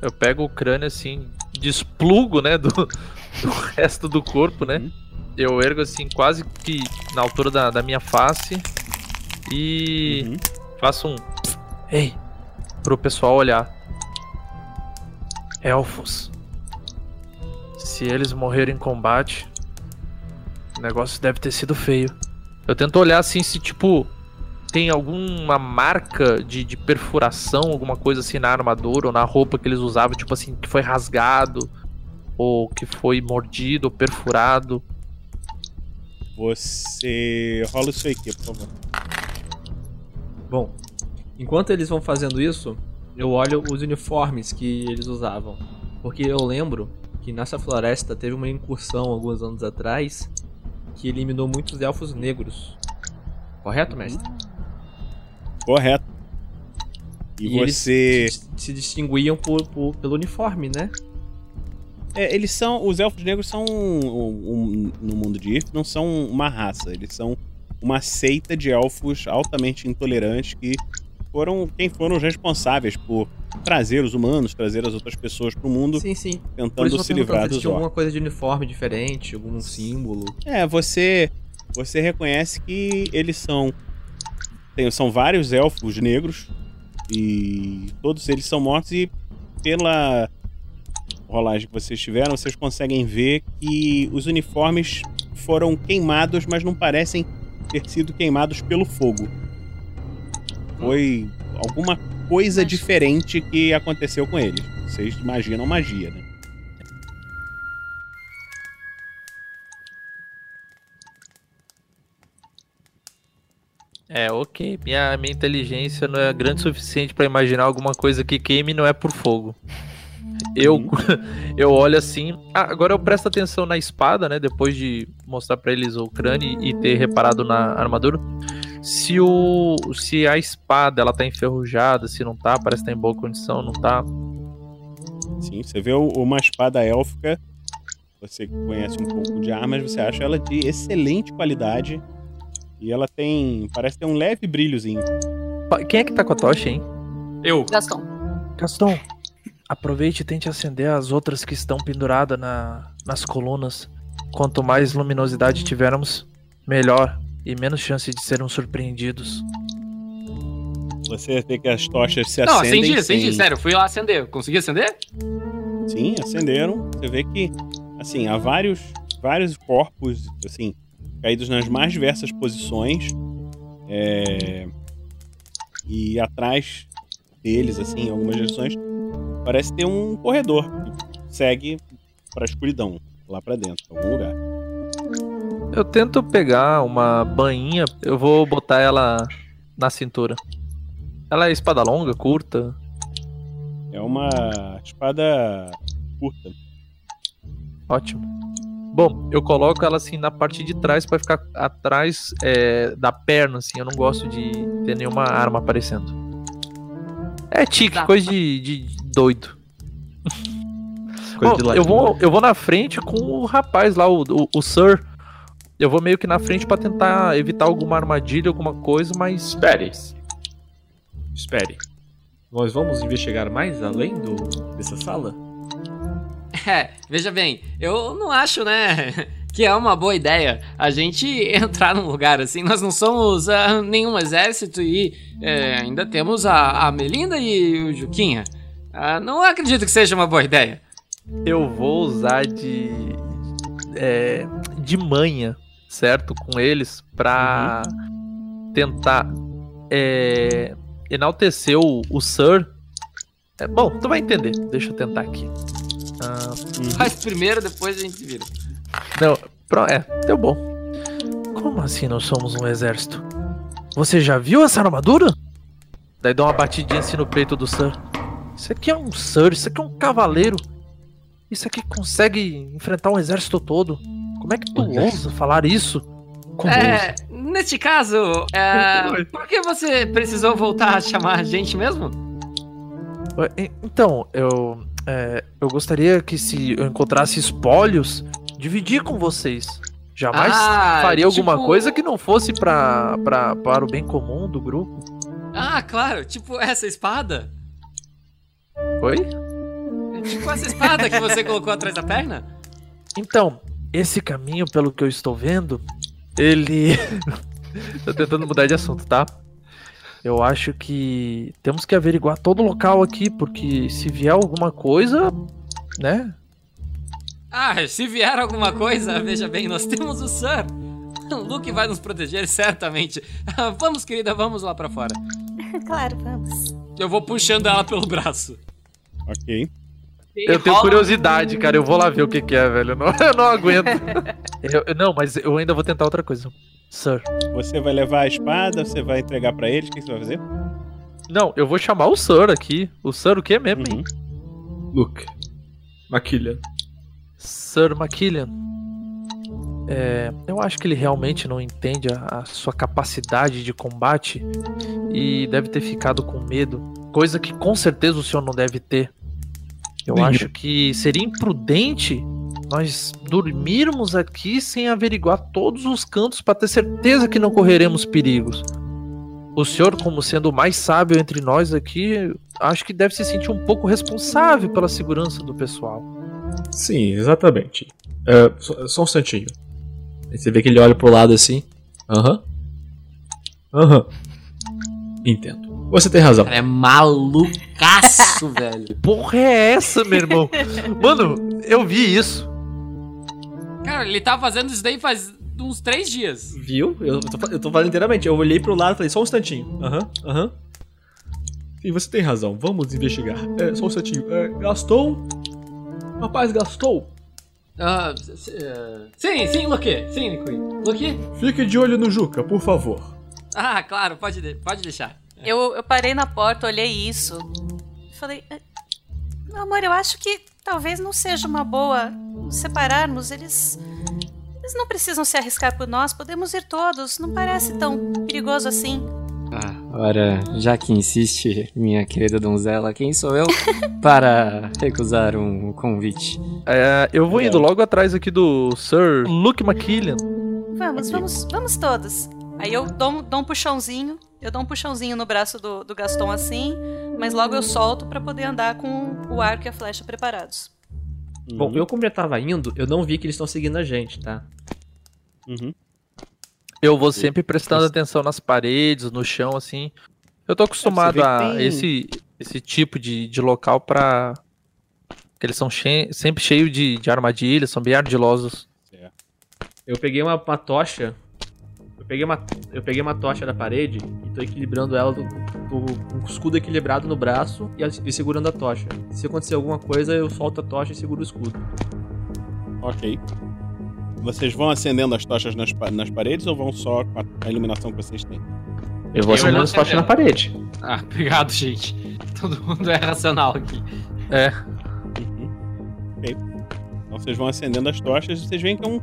Eu pego o crânio assim, desplugo, né? Do, do resto do corpo, né? Eu ergo assim, quase que na altura da, da minha face. E faço um. Ei! Pro pessoal olhar. Elfos. Se eles morreram em combate, o negócio deve ter sido feio. Eu tento olhar assim se, tipo, tem alguma marca de, de perfuração, alguma coisa assim na armadura ou na roupa que eles usavam, tipo assim, que foi rasgado, ou que foi mordido ou perfurado. Você rola isso aí aqui, por favor. Bom, enquanto eles vão fazendo isso, eu olho os uniformes que eles usavam. Porque eu lembro que nessa floresta teve uma incursão alguns anos atrás que eliminou muitos elfos negros. Correto, mestre? Correto. E, eles você. se, se distinguiam por, por- pelo uniforme, né? É, eles são. Os elfos negros são. um- um- no mundo de If, não são uma raça. Eles são uma seita de elfos altamente intolerantes que foram quem foram os responsáveis por trazer os humanos, trazer as outras pessoas pro mundo. Sim, sim. Tentando se livrar dos alguma coisa de uniforme diferente, algum símbolo. É, você. Você reconhece que eles são. Tem, são vários elfos negros. E todos eles são mortos e pela rolagem que vocês tiveram, vocês conseguem ver que os uniformes foram queimados, mas não parecem ter sido queimados pelo fogo. Foi alguma coisa diferente que aconteceu com eles. Vocês imaginam magia, né? É, ok. Minha, minha inteligência não é grande o suficiente pra imaginar alguma coisa que queime e não é por fogo. Eu, eu olho assim. Ah, agora eu presto atenção na espada, né? Depois de mostrar pra eles o crânio e ter reparado na armadura. Se o. Se a espada ela tá enferrujada, se não tá, parece que tá em boa condição, não tá. Sim, você vê o- uma espada élfica. Você conhece um pouco de armas, você acha ela de excelente qualidade. E ela tem. Parece ter um leve brilhozinho. Quem é que tá com a tocha, hein? Eu. Gaston. Gaston, aproveite e tente acender as outras que estão penduradas na, nas colunas. Quanto mais luminosidade tivermos, melhor e menos chance de sermos surpreendidos. Você vê que as tochas se Não, acendem. acendi, acendi, sem- sério. Fui lá acender. Consegui acender? Sim, acenderam. Você vê que, assim, há vários, vários corpos, assim, caídos nas mais diversas posições. É, E atrás deles, assim, em algumas direções, parece ter um corredor que segue para a escuridão, lá para dentro, algum lugar. Eu tento pegar uma bainha, eu vou botar ela na cintura. Ela é espada longa, curta? É uma espada curta. Ótimo. Bom, eu coloco ela assim na parte de trás pra ficar atrás é, da perna, assim. Eu não gosto de ter nenhuma arma aparecendo. É tique, Tá. coisa de, de doido. Coisa Bom, de eu, vou, eu vou na frente com o rapaz lá, o, o, o Sir. Eu vou meio que na frente pra tentar evitar alguma armadilha, alguma coisa, mas. Espere. Espere. Nós vamos investigar mais além do, dessa sala? É, veja bem, eu não acho, né, que é uma boa ideia a gente entrar num lugar assim. Nós não somos ah, nenhum exército e é, ainda temos a, a Melinda e o Juquinha. Ah, não acredito que seja uma boa ideia. Eu vou usar de. é, de manha, certo? Com eles, pra tentar é, enaltecer o, o Sir. É, bom, tu vai entender. Deixa eu tentar aqui. Ah, Mas primeiro, depois a gente vira. não, pro- é, deu bom. Como assim nós somos um exército? Você já viu essa armadura? Daí dá uma batidinha assim no peito do Sir. Isso aqui é um Sir, isso aqui é um cavaleiro. Isso aqui consegue enfrentar um exército todo. Como é que tu ousa falar isso? Como É, neste caso, é, por que você precisou voltar a chamar a gente mesmo? ousa? Então, eu. é, eu gostaria que se eu encontrasse espólios, dividir com vocês. Jamais Ah, faria alguma tipo- coisa que não fosse pra, pra, para o bem comum do grupo. Ah, claro, tipo essa espada. Oi? Tipo essa espada que você colocou atrás da perna? Então, esse caminho, pelo que eu estou vendo, ele. tô tentando mudar de assunto, tá? Eu acho que temos que averiguar todo o local aqui, porque se vier alguma coisa, né? Ah, se vier alguma coisa, veja bem, nós temos o Sir. O Luke vai nos proteger, certamente. Ah, Vamos, querida, vamos lá pra fora. claro, vamos. Eu vou puxando ela pelo braço. Ok. Eu tenho curiosidade, cara. Eu vou lá ver o que, que é, velho. Eu não, eu não aguento. Eu- eu- não, mas eu ainda vou tentar outra coisa. Sir. Você vai levar a espada, você vai entregar pra eles, o que você vai fazer? Não, eu vou chamar o Sir aqui. O Sir o que mesmo, hein? Luke. Maquilha. Sir Maquillian. É, eu acho que ele realmente não entende a, a sua capacidade de combate e deve ter ficado com medo, coisa que com certeza o senhor não deve ter. Eu Nenhum. acho que seria imprudente nós dormirmos aqui sem averiguar todos os cantos para ter certeza que não correremos perigos. O senhor, como sendo o mais sábio entre nós aqui, acho que deve se sentir um pouco responsável pela segurança do pessoal. Sim, exatamente. É, só, só um instantinho. Aí você vê que ele olha pro lado assim. Aham. Aham. Entendo. Você tem razão. Cara, é malucaço, velho. Porra é essa, meu irmão? Mano, eu vi isso. Cara, ele tá fazendo isso daí faz uns três dias. Viu? Eu tô, eu tô falando inteiramente. Eu olhei pro lado e falei, só um instantinho. Aham, aham. Sim, você tem razão. Vamos investigar. É, só um instantinho. É, Gaston? Rapaz, Gaston? Ah, eh, sim, sim, Luque. Sim, Nicoy. Luque? Fique de olho no Juca, por favor. Ah, claro, pode, de- pode deixar. Eu, eu parei na porta, olhei isso. Falei, "Eh, meu amor, eu acho que talvez não seja uma boa nos separarmos. Eles. Eles não precisam se arriscar por nós, podemos ir todos. Não parece tão perigoso assim. Ah, ora, já que insiste, minha querida donzela, quem sou eu para recusar um convite? É, eu vou indo logo atrás aqui do Sir Luke McKillian. Vamos, vamos, vamos todos. Aí eu dou, dou um puxãozinho. Eu dou um puxãozinho no braço do, do Gaston assim, mas logo eu solto pra poder andar com o arco e a flecha preparados. Bom, eu como já tava indo, eu não vi que eles estão seguindo a gente, tá? Uhum. Eu vou sempre prestando atenção nas paredes, no chão, assim. Eu tô acostumado É, a tem- esse, esse tipo de, de local pra. que eles são che- sempre cheios de, de armadilhas, são bem ardilosos. Eu peguei uma, uma tocha. Eu peguei uma, eu peguei uma tocha da parede e tô equilibrando ela do, do- com o escudo equilibrado no braço e, e segurando a tocha. Se acontecer alguma coisa, eu solto a tocha e seguro o escudo. Ok. Vocês vão acendendo as tochas nas, nas paredes ou vão só com a, a iluminação que vocês têm? Eu vou acendendo as tochas na parede. Ah, obrigado, gente. Todo mundo é racional aqui. É. Ok. Então vocês vão acendendo as tochas e vocês veem que é um,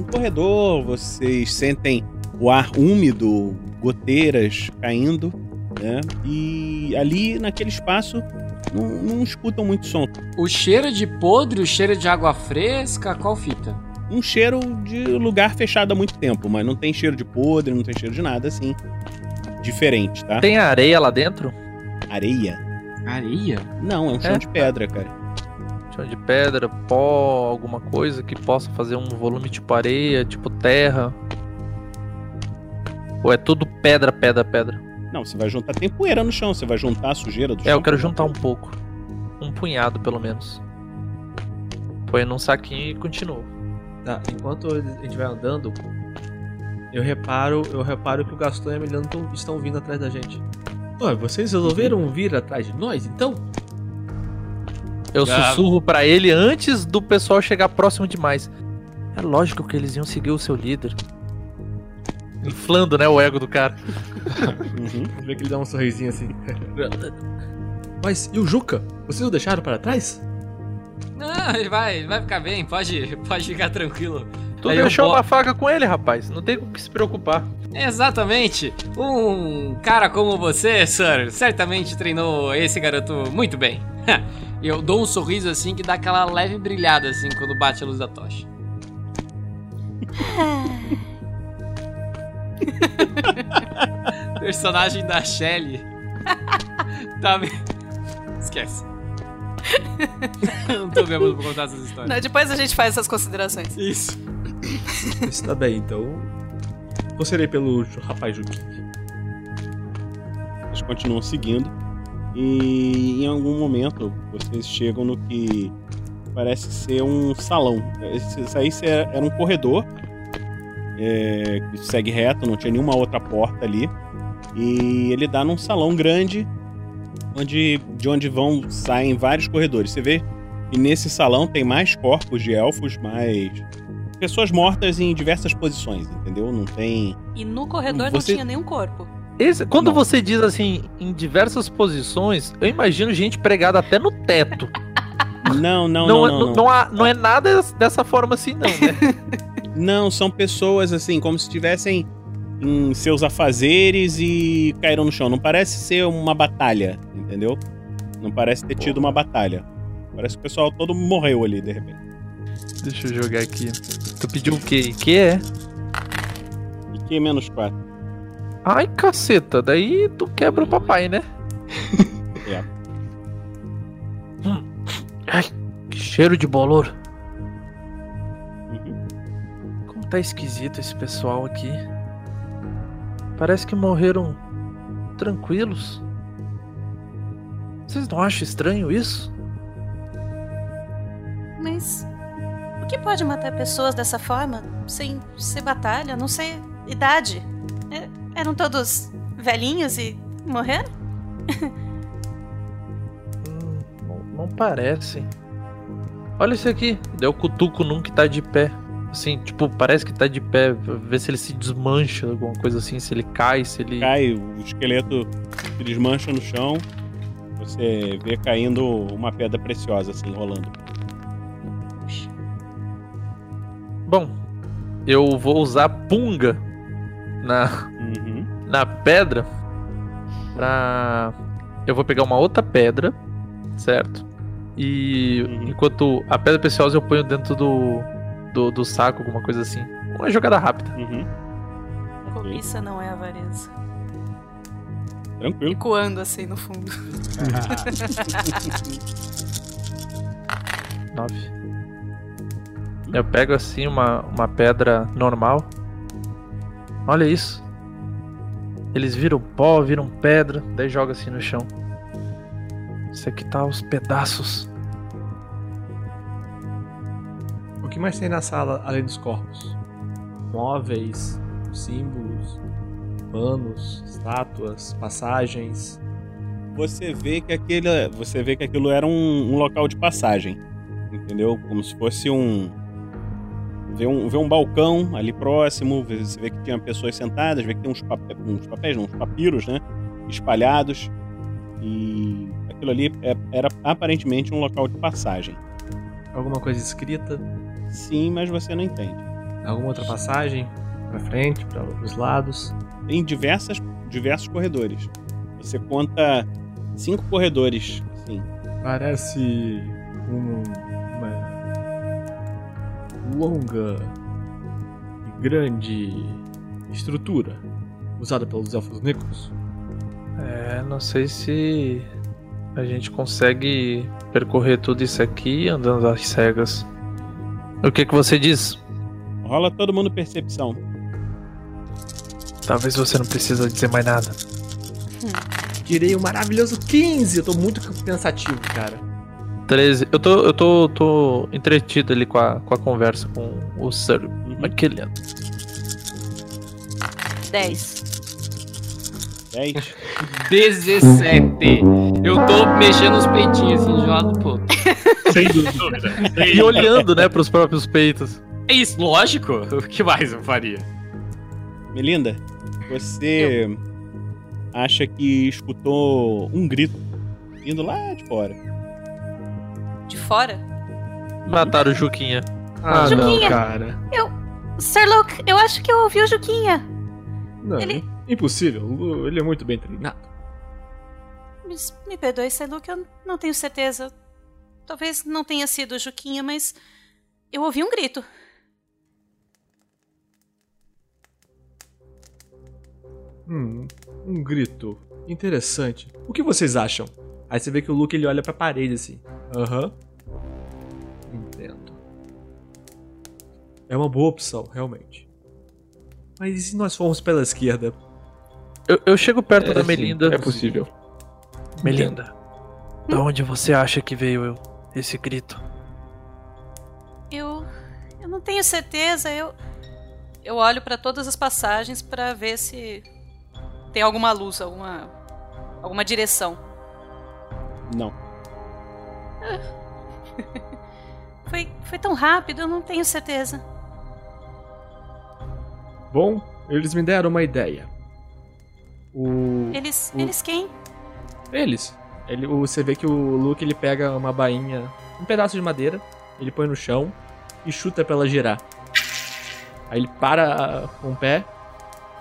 um corredor, vocês sentem o ar úmido, goteiras caindo, né? E ali naquele espaço não, não escutam muito som. O cheiro de podre, o cheiro de água fresca, qual fita? Um cheiro de lugar fechado há muito tempo, mas não tem cheiro de podre, não tem cheiro de nada assim. Diferente, tá? Tem areia lá dentro? Areia? Areia? Não, é um chão É. de pedra, cara. Chão de pedra, pó, alguma coisa que possa fazer um volume tipo areia, tipo terra. Ou é tudo pedra, pedra, pedra? Não, você vai juntar. Tem poeira no chão, você vai juntar a sujeira do É, chão. eu quero juntar um pouco. Um punhado, pelo menos. Põe num saquinho e continuo. Tá, enquanto a gente vai andando, eu reparo, eu reparo que o Gaston e a Emiliano tão- estão vindo atrás da gente. Ó, vocês resolveram vir atrás de nós, então? Eu Ah. sussurro pra ele antes do pessoal chegar próximo demais. É lógico que eles iam seguir o seu líder. Inflando, né, o ego do cara. Vê que ele dá um sorrisinho assim. Mas e o Juca? Vocês o deixaram para trás? Não, ele vai, ele vai ficar bem, pode, pode ficar tranquilo. Tu Aí eu deixou uma faca com ele, rapaz. Não tem com o que se preocupar. Exatamente. Um cara como você, Sir, certamente treinou esse garoto muito bem. Eu dou um sorriso assim que dá aquela leve brilhada assim quando bate a luz da tocha. Personagem da Shelly. tá bem. Esquece. Não tô bêbado pra contar essas histórias. Não, depois a gente faz essas considerações. Isso. Está bem, então. Você pelo rapaz Juque. Vocês continuam seguindo. E em algum momento vocês chegam no que parece ser um salão. Isso aí se- era um corredor é, que segue reto, não tinha nenhuma outra porta ali. E ele dá num salão grande, onde de onde vão saem vários corredores. Você vê que nesse salão tem mais corpos de elfos, mais pessoas mortas em diversas posições, entendeu? Não tem E no corredor não Você- tinha nenhum corpo. Esse- quando você diz assim, em diversas posições, eu imagino gente pregada até no teto. Não, não, não, não, é- não, não, não. não há- não é nada dessa forma assim, não, né? Não, são pessoas assim, como se estivessem em seus afazeres e caíram no chão. Não parece ser uma batalha, entendeu? Não parece ter tido uma batalha. Parece que o pessoal todo morreu ali, de repente. Deixa eu jogar aqui. Tu pediu o quê? Que é? Que menos 4? Ai, caceta, daí tu quebra o papai, né? É. Ai, que cheiro de bolor. Tá esquisito esse pessoal aqui. Parece que morreram tranquilos. Vocês não acham estranho isso? Mas o que pode matar pessoas dessa forma? Sem ser batalha? Não sei. Idade? É, eram todos velhinhos e morreram? Não parece. Olha isso aqui. Deu cutuco num que tá de pé. Assim, tipo, parece que tá de pé. Ver se ele se desmancha, alguma coisa assim. Se ele cai, se ele. Cai, o esqueleto se desmancha no chão. Você vê caindo uma pedra preciosa, assim, rolando. Bom, eu vou usar punga na, na pedra pra. Eu vou pegar uma outra pedra, certo? E enquanto a pedra preciosa eu ponho dentro do, do, do saco, alguma coisa assim. Uma jogada rápida. Cobiça não é avareza. Tranquilo. Ecoando assim no fundo. Nove. Eu pego assim uma, uma pedra normal. Olha isso. Eles viram pó, viram pedra, daí joga assim no chão. Isso aqui tá aos pedaços. O que mais tem na sala além dos corpos? Móveis, símbolos, panos, estátuas, passagens. Você vê que aquele, você vê que aquilo era um, um local de passagem, entendeu? Como se fosse um vê um, vê um balcão ali próximo, você vê que tinha pessoas sentadas, vê que tem uns, papéis, uns papéis, não, uns papiros, né? Espalhados. E aquilo ali é- era aparentemente um local de passagem. Alguma coisa escrita? Sim, mas você não entende. Alguma outra passagem? Pra frente, para os lados? Tem diversas, diversos corredores. Você conta cinco corredores, assim. Parece um- uma longa e grande estrutura usada pelos elfos negros. É, não sei se a gente consegue percorrer tudo isso aqui andando às cegas. O que que você diz? Rola todo mundo percepção. Talvez você não precisa dizer mais nada. Tirei o maravilhoso 15! Eu tô muito pensativo, cara. 13. Eu tô, eu tô, tô entretido ali com a, com a conversa com o Sir McKillian. 10. 10. 17. Eu tô mexendo os peitinhos assim de um lado pro outro. Sem dúvida. E olhando, né, pros próprios peitos. É isso, lógico. O que mais eu faria? Melinda, você acha que escutou um grito vindo lá de fora. De fora? Mataram o Juquinha. Ah, Juquinha. não, cara. Eu. Sir Luke, eu acho que eu ouvi o Juquinha. Não, Ele- impossível. Ele é muito bem treinado. Me, me perdoe, Sir Luke, eu não tenho certeza. Talvez não tenha sido o Juquinha, mas. Eu ouvi um grito. Hum, um grito. Interessante. O que vocês acham? Aí você vê que o Luke ele olha pra parede assim. Aham. Entendo. É uma boa opção, realmente. Mas e se nós formos pela esquerda? Eu, eu chego perto É, da sim, Melinda. é possível. Melinda, da onde você acha que veio eu- esse grito? Eu. Eu não tenho certeza. Eu. Eu olho pra todas as passagens pra ver se. Tem alguma luz, alguma. Alguma direção. Não. Foi, foi tão rápido, eu não tenho certeza. Bom, eles me deram uma ideia. O. Eles. o- Eles quem? Eles. Ele, o- você vê que o Luke ele pega uma bainha, um pedaço de madeira, ele põe no chão e chuta pra ela girar. Aí ele para com o pé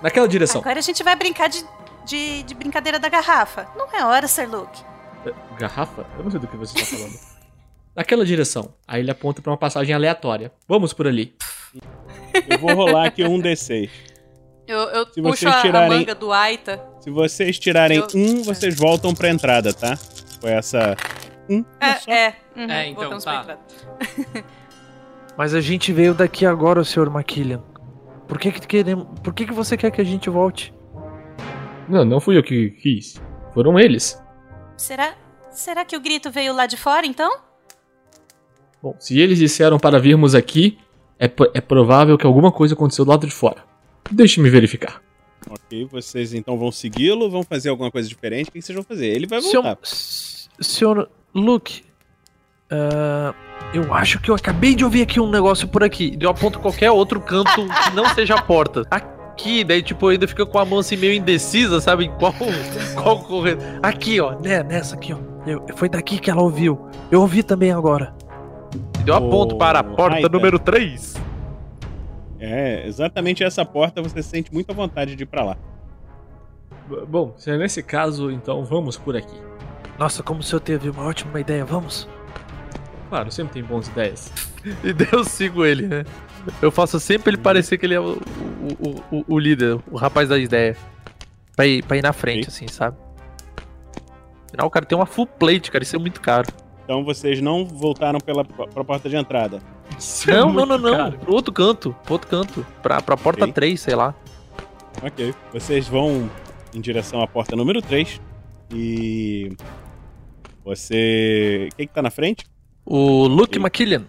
naquela direção. Agora a gente vai brincar de, de, de brincadeira da garrafa. Não é hora, Sir Luke. Eh, Garrafa? Eu não sei do que você está falando. naquela direção. Aí ele aponta pra uma passagem aleatória. Vamos por ali. Eu vou rolar aqui um D6. Eu, eu Se puxo vocês a, a tirarem- manga do Aita. Se vocês tirarem Eu- um, vocês voltam pra entrada, tá? Foi essa. Um. É, é. Uhum, É, então, voltamos tá. pra entrada. Mas a gente veio daqui agora, Sr. McKillian. Por que que queremos... Por que que você quer que a gente volte? Não, não fui eu que quis. Foram eles. Será, será que o grito veio lá de fora, então? Bom, se eles disseram para virmos aqui, é, é provável que alguma coisa aconteceu do lado de fora. Deixe-me verificar. Ok, vocês então vão segui-lo, vão fazer alguma coisa diferente. O que vocês vão fazer? Ele vai Senhor, voltar. s- senhor Luke, Ah, eu acho que eu acabei de ouvir aqui um negócio por aqui. Eu aponto qualquer outro canto que não seja a porta. Aqui, daí tipo, ainda fica com a mão assim meio indecisa, sabe? Em qual, qual correr. Aqui, ó, né, nessa aqui, ó. Eu- foi daqui que ela ouviu. Eu ouvi também agora. Eu aponto para a porta Aita. número 3. É, exatamente essa porta você sente muita vontade de ir pra lá. B- Bom, se é nesse caso, então vamos por aqui. Nossa, como o senhor teve uma ótima ideia, vamos? Claro, sempre tem boas ideias. E daí eu sigo ele, né? Eu faço sempre ele parecer que ele é o, o, o, o líder, o rapaz da ideia. Pra ir, pra ir na frente, assim, sabe? Afinal, o cara tem uma full plate, cara, isso é muito caro. Então vocês não voltaram pela pra porta de entrada. não, não, não, não. Pro outro canto, pro outro canto. Pra, pra porta Ok. 3, sei lá. Ok. Vocês vão em direção à porta número 3. E. Você. Quem que tá na frente? O Luke McKillian.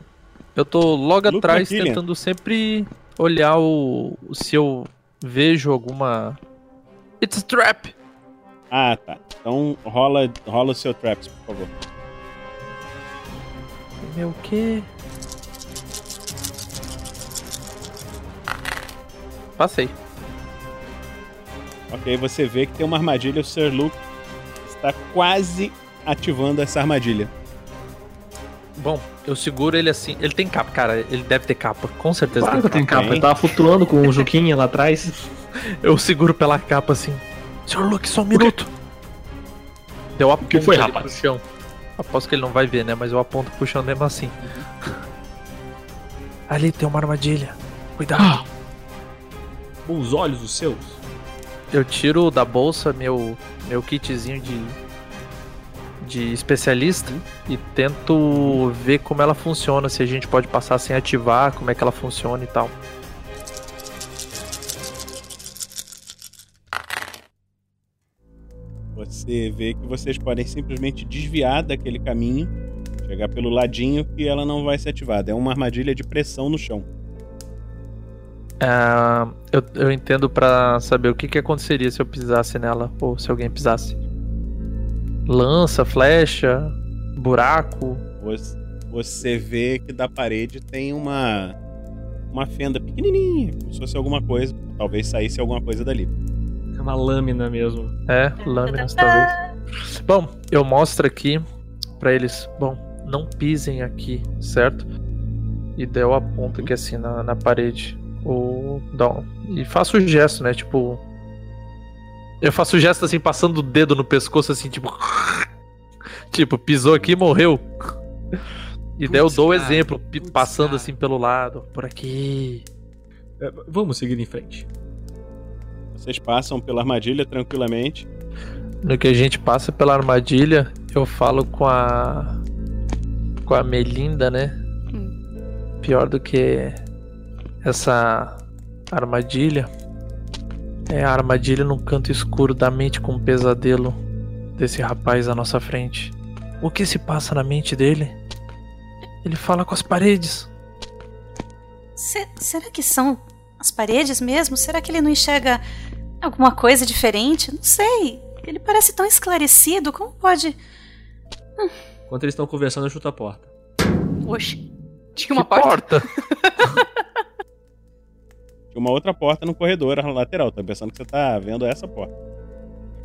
Eu tô logo Luke atrás McKillian. tentando sempre olhar o, o- se eu vejo alguma. It's a trap! Ah, tá. Então rola, rola o seu traps, por favor. Meu quê? Passei. Ok, você vê que tem uma armadilha. O Sir Luke está quase ativando essa armadilha. Bom, eu seguro ele assim. Ele tem capa, cara. Ele deve ter capa. Com certeza Claro que tem tem capa. Ele tava flutuando com o Juquinha lá atrás. Eu seguro pela capa assim. Senhor Luke, só um minuto. Deu a que foi, rapaz? pro chão. Aposto que ele não vai ver, né? Mas eu aponto chão mesmo assim. Ali tem uma armadilha. Cuidado. Bons olhos os seus. Eu tiro da bolsa meu, meu kitzinho de, de especialista e tento ver como ela funciona, se a gente pode passar sem ativar, como é que ela funciona e tal. Você vê que vocês podem simplesmente desviar daquele caminho, chegar pelo ladinho que ela não vai ser ativada. É uma armadilha de pressão no chão. Ah, eu, eu entendo pra saber o que, que aconteceria se eu pisasse nela, ou se alguém pisasse. Lança, flecha, buraco. Você, você vê que da parede tem uma uma fenda pequenininha, como se fosse alguma coisa. Talvez saísse alguma coisa dali. Uma lâmina mesmo. É, lâminas talvez. Bom, eu mostro aqui pra eles. Bom, não pisem aqui, certo? E daí eu aponto aqui assim na, na parede. O, dá um- e faço o gesto, né? Tipo. Eu faço o gesto assim, passando o dedo no pescoço, assim, tipo. tipo, pisou aqui e morreu. E daí eu Putz, dou o cara, exemplo, passando assim pelo lado, por aqui. É, vamos seguir em frente. Vocês passam pela armadilha tranquilamente. No que a gente passa pela armadilha, eu falo com a. com a Melinda, né? Pior do que essa armadilha é a armadilha no canto escuro da mente com um pesadelo desse rapaz à nossa frente. O que se passa na mente dele? Ele fala com as paredes. Se- será que são as paredes mesmo? Será que ele não enxerga alguma coisa diferente? Não sei. Ele parece tão esclarecido. Como pode. Enquanto eles estão conversando, eu chuto a porta. Oxe. Tinha uma Que porta? Tinha uma outra porta no corredor lateral. Tá pensando que você tá vendo essa porta.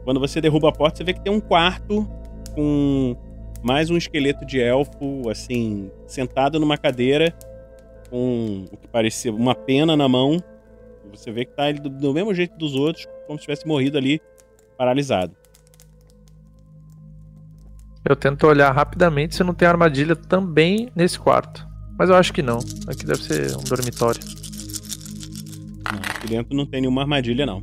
Quando você derruba a porta, você vê que tem um quarto com mais um esqueleto de elfo, assim, sentado numa cadeira, com o que parecia uma pena na mão. Você vê que tá ele do, do mesmo jeito dos outros, como se tivesse morrido ali, paralisado. Eu tento olhar rapidamente se não tem armadilha também nesse quarto. Mas eu acho que não. Aqui deve ser um dormitório. Não, aqui dentro não tem nenhuma armadilha, não.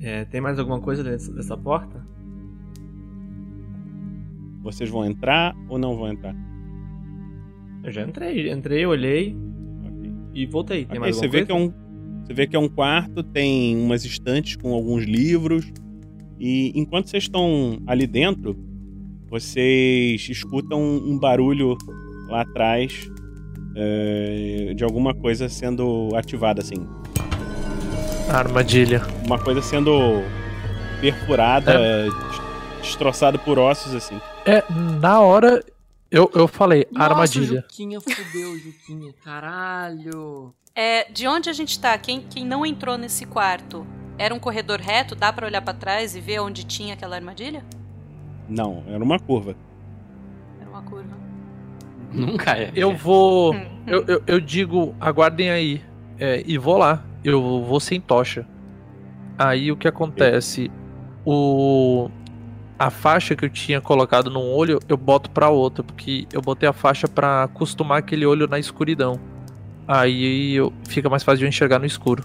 É, tem mais alguma coisa dessa, dessa porta? Vocês vão entrar ou não vão entrar? Eu já entrei, entrei, olhei e voltei. Tem Ok, mais você vê que é um você vê que é um quarto, tem umas estantes com alguns livros e enquanto vocês estão ali dentro, vocês escutam um, barulho lá atrás é, de alguma coisa sendo ativada assim, Armadilha. uma coisa sendo perfurada, des- destroçada por ossos assim. É, na hora eu, eu falei, Nossa, armadilha. Juquinha fudeu, Juquinha. Caralho. É, de onde a gente tá? Quem, quem não entrou nesse quarto? Era um corredor reto? Dá pra olhar pra trás e ver onde tinha aquela armadilha? Não, era uma curva. Era uma curva. Nunca é. Eu vou. Eu, eu, eu digo, aguardem aí. é, e vou lá. Eu vou sem tocha. Aí o que acontece? O. A faixa que eu tinha colocado num olho, eu boto pra outro, porque eu botei a faixa pra acostumar aquele olho na escuridão. Aí eu, fica mais fácil de eu enxergar no escuro.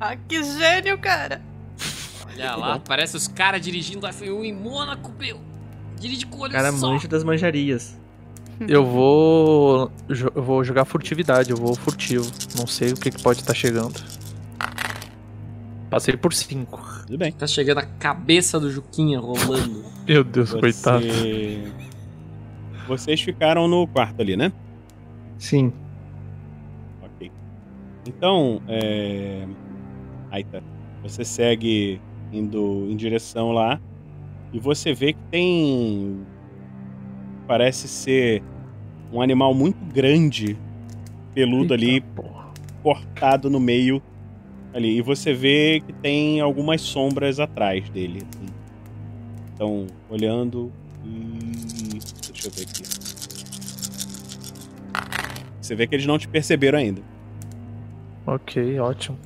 Ah, que gênio, cara! Olha lá, parece os caras dirigindo a F1 em Mônaco, meu. Dirige com o olho Cara, só. manjo das manjarias. Eu vou. Eu vou jogar furtividade, eu vou furtivo. Não sei o que, que pode estar chegando. Passei por 5. Tudo bem. Tá chegando a cabeça do Juquinha rolando. Meu Deus, Você- coitado. Vocês ficaram no quarto ali, né? Sim. Ok. Então, é. Aita, você segue indo em direção lá e você vê que tem. Parece ser um animal muito grande, peludo ali, cortado no meio ali. E você vê que tem algumas sombras atrás dele. assim. Então, olhando e. Deixa eu ver aqui. Você vê que eles não te perceberam ainda. Ok, ótimo.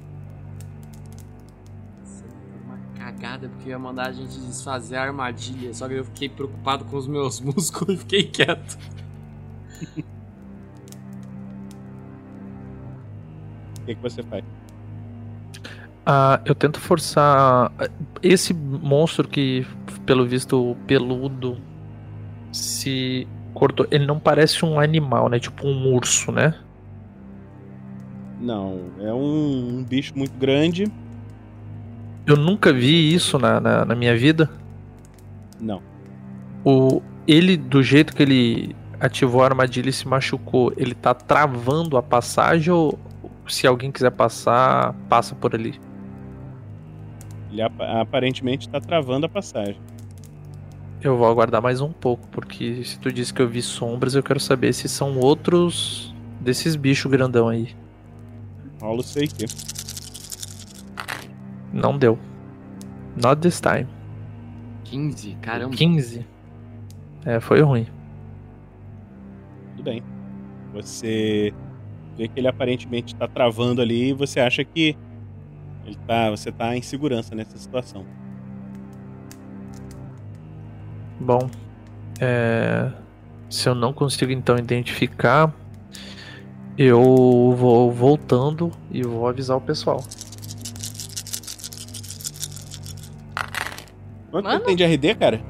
Uma cagada, porque eu ia mandar a gente desfazer a armadilha. Só que eu fiquei preocupado com os meus músculos e fiquei quieto. O que, que você faz? Ah, eu tento forçar. Esse monstro que, pelo visto, peludo se cortou. Ele não parece um animal, né? Tipo um urso, né? Não, é um, um bicho muito grande. Eu nunca vi isso na, na, na minha vida. Não. O, ele, do jeito que ele ativou a armadilha e se machucou, ele tá travando a passagem ou se alguém quiser passar, passa por ali? Ele apa- aparentemente tá travando a passagem. Eu vou aguardar mais um pouco, porque se tu disse que eu vi sombras, eu quero saber se são outros desses bichos grandão aí. Rola o sei que. Não deu. Not this time. 15, caramba. 15. É, foi ruim. Tudo bem. Você vê que ele aparentemente tá travando ali e você acha que ele tá, você tá em segurança nessa situação. Bom, é, se eu não consigo então identificar, eu vou voltando e vou avisar o pessoal. Quanto tempo tem de RD, cara?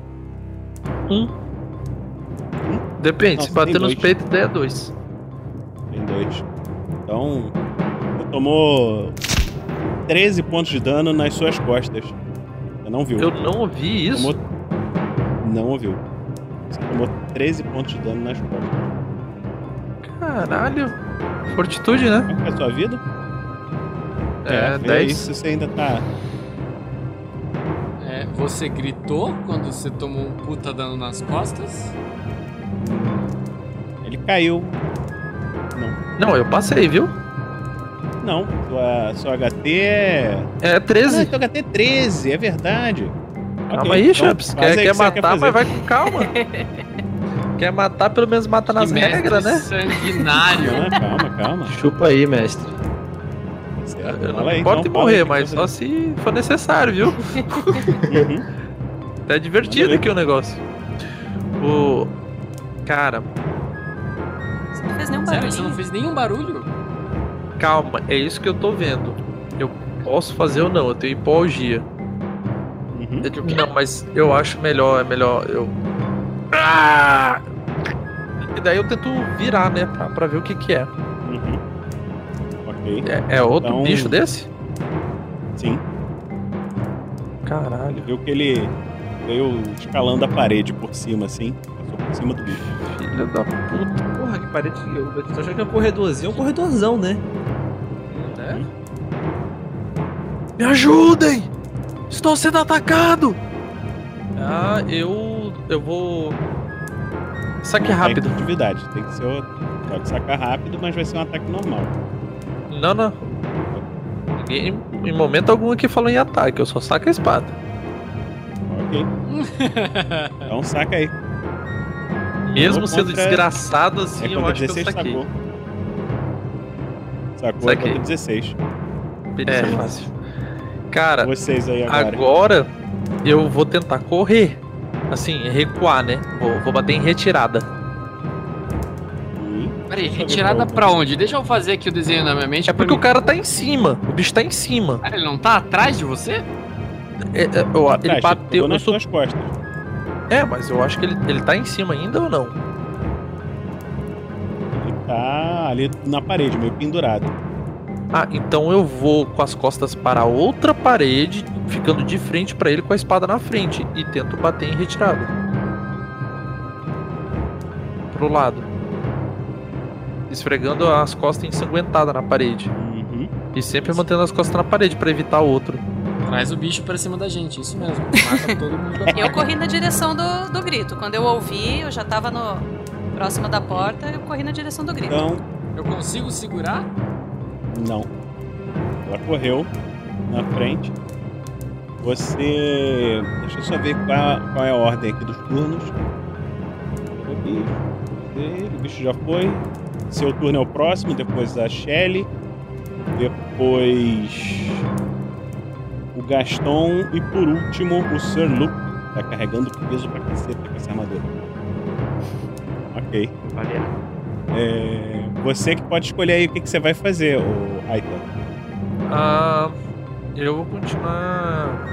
Um. Depende, Nossa, se bater nos peitos, daí é dois. Tem dois. Então, tomou 13 pontos de dano nas suas costas. Você não viu. Eu não ouvi isso? Tomou... Não ouviu. Você tomou 13 pontos de dano nas costas. Caralho. Fortitude, né? Qual é a sua vida? É, vê 10. Isso você ainda tá. É, você gritou quando você tomou um puta dano nas costas? Ele caiu. Não, eu passei, viu? Não, sua, sua HT é. É 13. Ah, sua HT é 13, é verdade. Calma Ok, aí, então Chaps. Quer, aí quer que matar, fazer. mas vai com calma. quer matar, pelo menos mata nas regras, né? sanguinário. Ah, calma, calma. Chupa aí, mestre. Certo, Eu não aí, importo então, morrer, mas você só se for necessário, viu? Uhum. Tá divertido aqui o negócio. O. Cara, Você não fez nenhum Sério, barulho. você não fez nenhum barulho? Calma, é isso que eu tô vendo. Eu posso fazer ou não, eu tenho hipoalgia. Uhum. Não, mas eu acho melhor, é melhor eu. Ah! E daí eu tento virar, né, pra, pra ver o que que é. Uhum. Ok. É, é outro Então- bicho desse? Sim. Caralho. Ele viu que ele veio escalando a parede por cima, assim. Passou por cima do bicho. Filha da puta. Porra, que parede. Eu eu tô achando que é um corredorzinho, é um corredorzão? Né? Me ajudem! Estou sendo atacado! Ah, eu. Eu vou Saque Não tem rápido. Atividade. Tem que ser outro. Pode sacar rápido, mas vai ser um ataque normal. Não, não. Ninguém, em momento algum aqui falou em ataque, eu só saco a espada. Ok. Então saca aí. Mesmo sendo contra- desgraçado assim, é eu acho que eu 16 saquei. sacou. Sacou é Saquei. contra 16. É, fácil. Cara, Vocês aí agora. agora eu vou tentar correr. Assim, recuar, né? Vou, vou bater em retirada. Peraí, retirada pra onde? Deixa eu fazer aqui o desenho na minha mente. É porque o cara tá em cima. O bicho tá em cima. Ah, ele não tá atrás de você? É, é, eu- ele Atrás, bateu nas suas costas. É, mas eu acho que ele, ele tá em cima ainda ou não? Ele tá ali na parede, meio pendurado. Ah, então eu vou com as costas para a outra parede, ficando de frente pra ele com a espada na frente e tento bater em retirada. Pro lado. Esfregando as costas ensanguentadas na parede. Uhum. E sempre mantendo as costas na parede pra evitar outro. Traz o bicho pra cima da gente, isso mesmo. Mata todo mundo. Eu corri na direção do, do grito. Quando eu ouvi, eu já tava no próximo da porta, eu corri na direção do grito. Então, Eu consigo segurar? Não. Ela correu na frente. Você. Deixa eu só ver qual, qual é a ordem aqui dos turnos. O bicho, já foi. Seu turno é o próximo, depois a Shelly. Depois. O Gaston. E por último, o Sir Luke. Tá carregando peso pra caceta com essa armadura. Ok. Valeu. É, você que pode escolher aí o que, que você vai fazer, o Aita. Ah, eu vou continuar.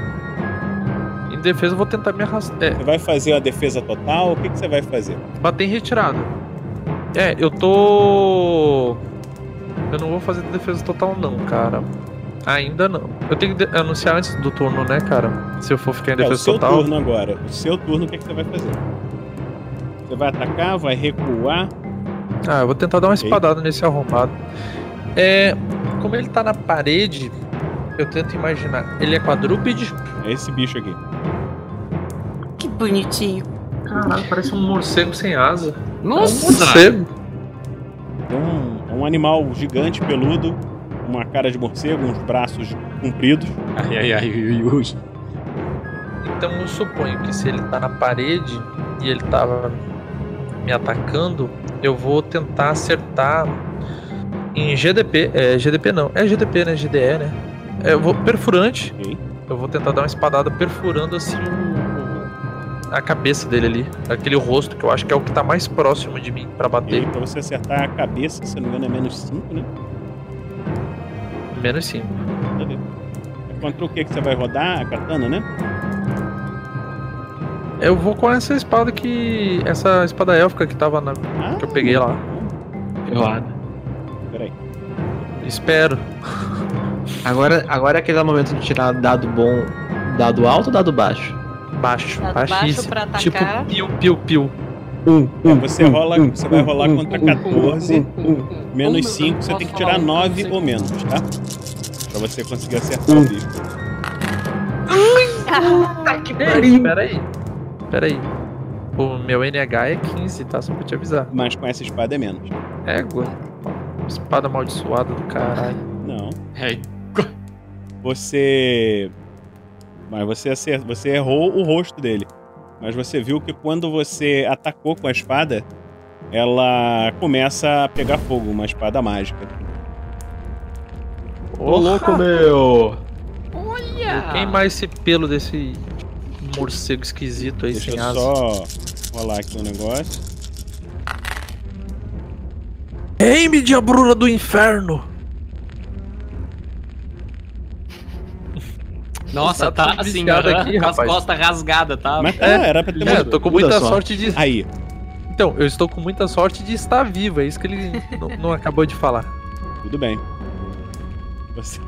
Em defesa, eu vou tentar me arrastar. É, Você vai fazer a defesa total? O que, que você vai fazer? bater em retirada. É, eu tô. Eu não vou fazer defesa total, não, cara. Ainda não. Eu tenho que anunciar antes do turno, né, cara? Se eu for ficar em É, o defesa seu total. turno agora. O seu turno, o que, que você vai fazer? Você vai atacar, vai recuar. Ah, eu vou tentar dar uma espadada nesse arrombado. É. Como ele tá na parede, eu tento imaginar. Ele é quadrúpede? É esse bicho aqui. Que bonitinho. Caralho, parece um morcego sem asa. Nossa! É um morcego. É um, é um animal gigante, peludo, uma cara de morcego, uns braços compridos. Ai, ai, ai, ui, ui. Então eu suponho que se ele tá na parede e ele tava me atacando, eu vou tentar acertar em GDP. É GDP não, é GDP, né? GDE, né? É, eu vou perfurante. Eu vou tentar dar uma espadada perfurando assim o, o- a cabeça dele ali, aquele rosto que eu acho que é o que tá mais próximo de mim pra E bater. aí, pra você acertar a cabeça, se não me engano, é menos 5, né? Menos 5. Tá vendo? É contra o que que você vai rodar? A katana, né? Eu vou com essa espada que. Essa espada élfica que tava na. que eu peguei lá. Ferroada. Peraí. Espero. Agora, agora é aquele momento de tirar dado bom, dado alto ou dado baixo? Baixo, Dado baixo baixíssimo. pra atacar. Tipo piu, piu, piu. Um, É, você rola, você vai rolar contra 14, menos 5, você tem que tirar 9 ou menos, tá? Pra você conseguir acertar o bicho. Ei, peraí. Peraí. O meu NH é 15, tá? Só pra te avisar. Mas com essa espada é menos. Égua. Espada amaldiçoada do caralho. Não. É. Você. Mas você, acer- você errou o rosto dele. Mas você viu que quando você atacou com a espada, ela começa a pegar fogo, uma espada mágica. Ô, louco, meu! Queimar esse pelo desse morcego esquisito aí Deixa sem asa. só rolar aqui um negócio. Eime, diabrura do inferno! Nossa, Tá tá assim, aqui, com as rapaz. costas rasgadas, tá? Mas tá, era pra ter É, eu tô com muita sorte de. Aí, Então, eu estou com muita sorte de estar vivo, é isso que ele não, não acabou de falar. tudo bem. Você...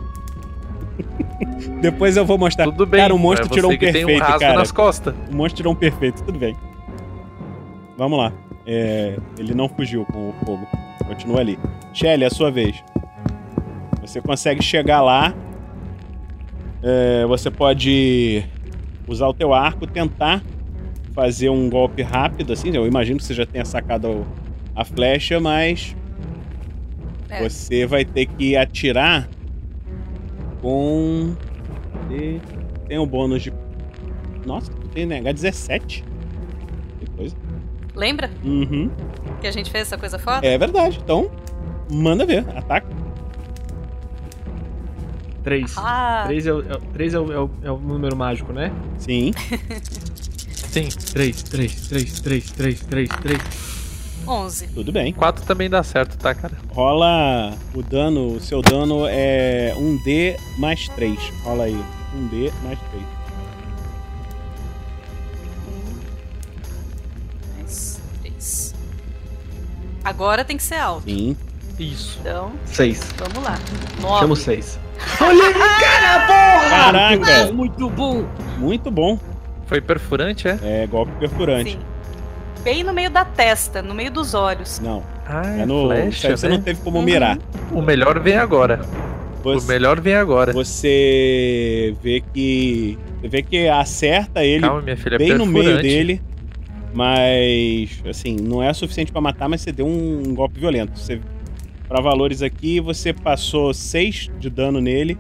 Depois eu vou mostrar. Tudo bem. Cara, o monstro é você tirou um que tem perfeito, rasgo cara. nas costas. O monstro tirou um perfeito, tudo bem. Vamos lá. É, ele não fugiu com o fogo. Continua ali. Shelly, é a sua vez. Você consegue chegar lá. É, você pode usar o teu arco, tentar fazer um golpe rápido, assim. Eu imagino que você já tenha sacado a flecha, mas É. você vai ter que atirar com. e Tem o bônus de. Nossa, tem né? H17. Que coisa. Lembra Uhum. que a gente fez essa coisa foda? É verdade. Então, manda ver. Ataca. 3. Ah. 3 é, o- é, o- três é, o, é, o, é o número mágico, né? Sim. Sim. 3, 3, 3, 3, 3, 3, 3. 11. Tudo bem. 4 também dá certo, tá, cara? Rola o dano. O seu dano é 1D mais 3. Rola aí. 1D mais 3. Mais 3. Agora tem que ser alto. Sim. Isso. Então, 6. vamos lá. 9. Chama o 6. Olha aí, cara, porra! Caraca! Muito bom! Muito bom. Foi perfurante, é? É golpe perfurante. Sim. Bem no meio da testa, no meio dos olhos. Não. Ah, É no. flecha, você né? não teve como mirar. O melhor vem agora. O Você, melhor vem agora. você vê que. Você vê que acerta ele Calma, minha filha, é bem no meio perfurante. dele. Mas, assim, não é suficiente pra matar, mas você deu um golpe violento. Você, pra valores aqui, você passou 6 de dano nele.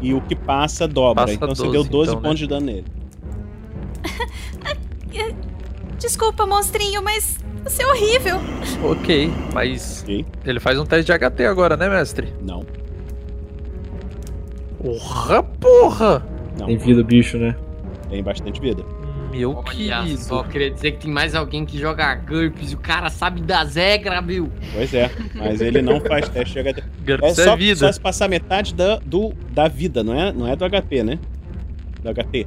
E o que passa dobra. Passa então você 12, deu 12 então, né? pontos de dano nele. Desculpa, monstrinho, mas você é horrível. Ok, mas Ok. ele faz um teste de HT agora, né, mestre? Não. Porra, porra! Não. Tem vida o bicho, né? Tem bastante vida. Meu Olha querido. só, queria dizer que tem mais alguém que joga GURPS e o cara sabe das regras, meu. Pois é, mas ele não faz teste de HT. É GURPS é, só, vida. só se passar metade da, do, da vida, não é, não é do HP, né? Do HT,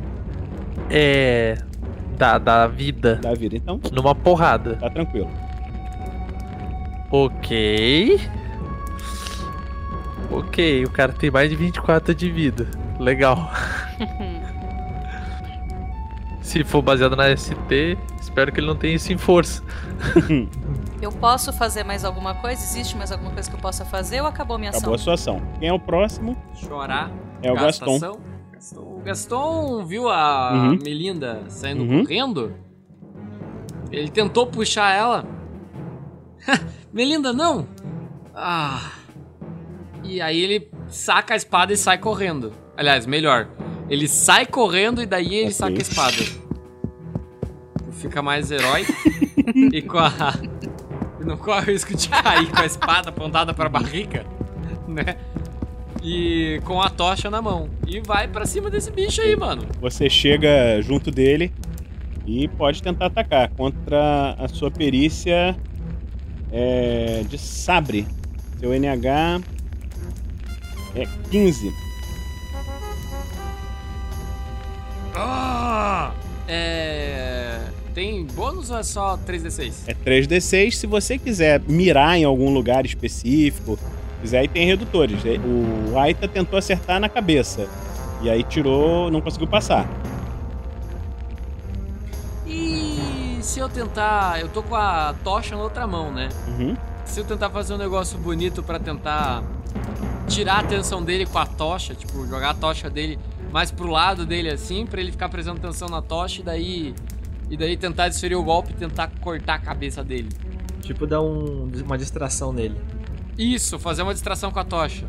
É. Da, da vida. da vida. Então, Numa porrada. tá tranquilo. Ok. Ok, o cara tem mais de 24 de vida. Legal. Se for baseado na ST, espero que ele não tenha isso em força. Eu posso fazer mais alguma coisa? Existe mais alguma coisa que eu possa fazer ou acabou minha ação? Acabou a sua ação. Quem é o próximo? Chorar. É o Gaston. gastação. O Gaston viu a Uhum. Melinda saindo Uhum. correndo. Ele tentou puxar ela. Melinda, não! Ah. E aí ele saca a espada e sai correndo. Aliás, melhor. Ele sai correndo e daí ele Ok. saca a espada. Fica mais herói. e com a. Não corre o risco de cair com a espada apontada pra barriga. Né? E com a tocha na mão. E vai pra cima desse bicho aí, mano. Você chega junto dele e pode tentar atacar contra a sua perícia é, de sabre. Seu NH é 15. Ah! É. Tem bônus ou é só 3d6? É 3d6. Se você quiser mirar em algum lugar específico, quiser, aí tem redutores. O Aita tentou acertar na cabeça. E aí tirou, não conseguiu passar. E se eu tentar. Eu tô com a tocha na outra mão, né? Uhum. Se eu tentar fazer um negócio bonito pra tentar tirar a atenção dele com a tocha, tipo, jogar a tocha dele mais pro lado dele assim, pra ele ficar prestando atenção na tocha e daí. E daí tentar desferir o golpe e tentar cortar a cabeça dele. Tipo, dar um, uma distração nele. Isso, fazer uma distração com a tocha.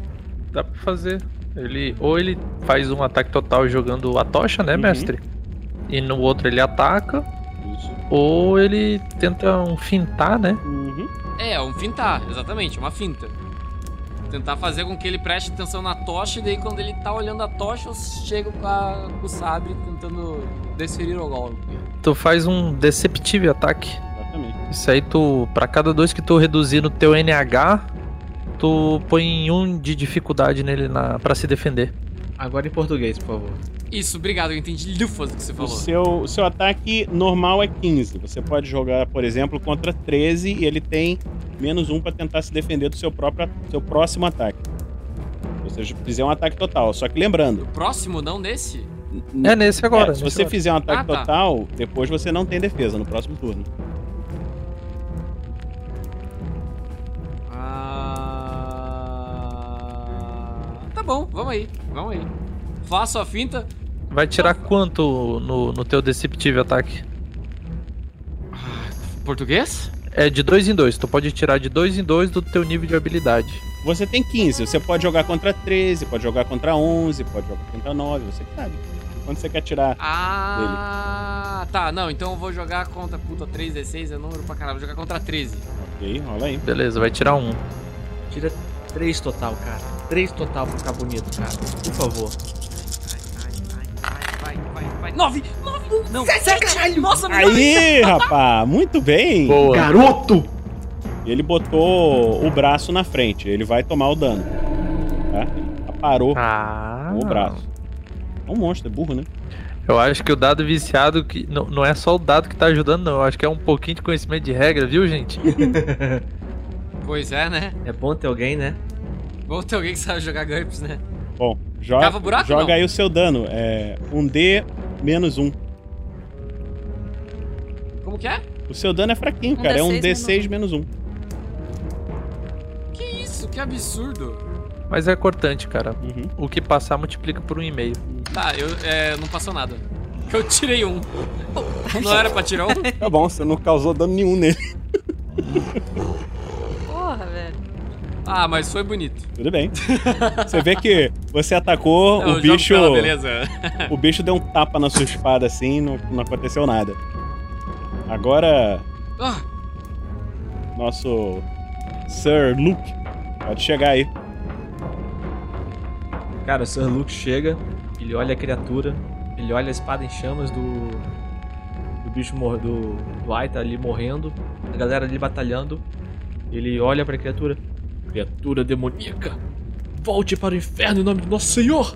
Dá pra fazer. Ele, ou ele faz um ataque total jogando a tocha, né, Uhum. mestre? E no outro ele ataca. Isso. Ou ele tenta um fintar, né? Uhum. É, um fintar, exatamente, uma finta. Tentar fazer com que ele preste atenção na tocha e daí quando ele tá olhando a tocha, eu chego com, a- com o sabre tentando desferir o golpe. Tu faz um Deceptive ataque. Exatamente. Isso aí tu, pra cada dois que tu reduzir no teu NH, tu põe um de dificuldade nele na, pra se defender. Agora em português, por favor. Isso, obrigado, eu entendi lufas do que você O falou. seu, o seu ataque normal é 15. Você pode jogar, por exemplo, contra 13 e ele tem menos um pra tentar se defender do seu próprio seu próximo ataque. Se você fizer um ataque total. Só que lembrando, Próximo, não nesse? É nesse agora. é, se você agora. fizer um ataque Ah, tá. total, depois você não tem defesa no próximo turno. Bom, vamos aí, vamos aí. Faço a finta. Vai tirar quanto no, no teu Deceptive ataque? Português? É de dois em dois. Tu pode tirar de dois em dois do teu nível de habilidade. Você tem 15, você pode jogar contra 13, pode jogar contra 11, pode jogar contra 9, você que sabe. Quando você quer tirar Ah, tá. Não, então eu vou jogar contra. Puta, 3d6 é número pra caralho. Vou jogar contra 13. Ok, rola aí. Beleza, vai tirar um. Tira 3 total, cara. 3 total pra ficar bonito, cara. Por favor. Vai, vai, vai. 9! 9! Não, Sete, 7! caralho! Nossa, Aí, rapaz, muito bem. Boa. Garoto! Ele botou o braço na frente, ele vai tomar o dano. Tá? Ele aparou Ah. com o braço. É um monstro, é burro, né? Eu acho que o dado viciado que não, não é só o dado que tá ajudando, não. Eu acho que é um pouquinho de conhecimento de regra, viu, gente? Pois é, né? É bom ter alguém, né? Vou ter alguém que sabe jogar GURPS, né? Bom, joga, buraco, joga não? aí o seu dano. É um D menos um. Como que é? O seu dano é fraquinho, Um cara. É um D6 D6 menos um. Que isso? Que absurdo. Mas é cortante, cara. Uhum. O que passar multiplica por um e meio. Tá, eu é, não passou nada. Eu tirei um. Não era pra tirar um? Tá bom, você não causou dano nenhum nele. Ah, mas foi bonito. Tudo bem. Você vê que você atacou, Eu o bicho. pela beleza. O bicho deu um tapa na sua espada assim, não, não aconteceu nada. Agora, Ah, nosso Sir Luke, pode chegar aí. Cara, o Sir Luke chega, ele olha a criatura, ele olha a espada em chamas do. do bicho mor do, do Aita ali morrendo, a galera ali batalhando. Ele olha pra criatura. Criatura demoníaca! Volte para o inferno em nome de Nosso Senhor!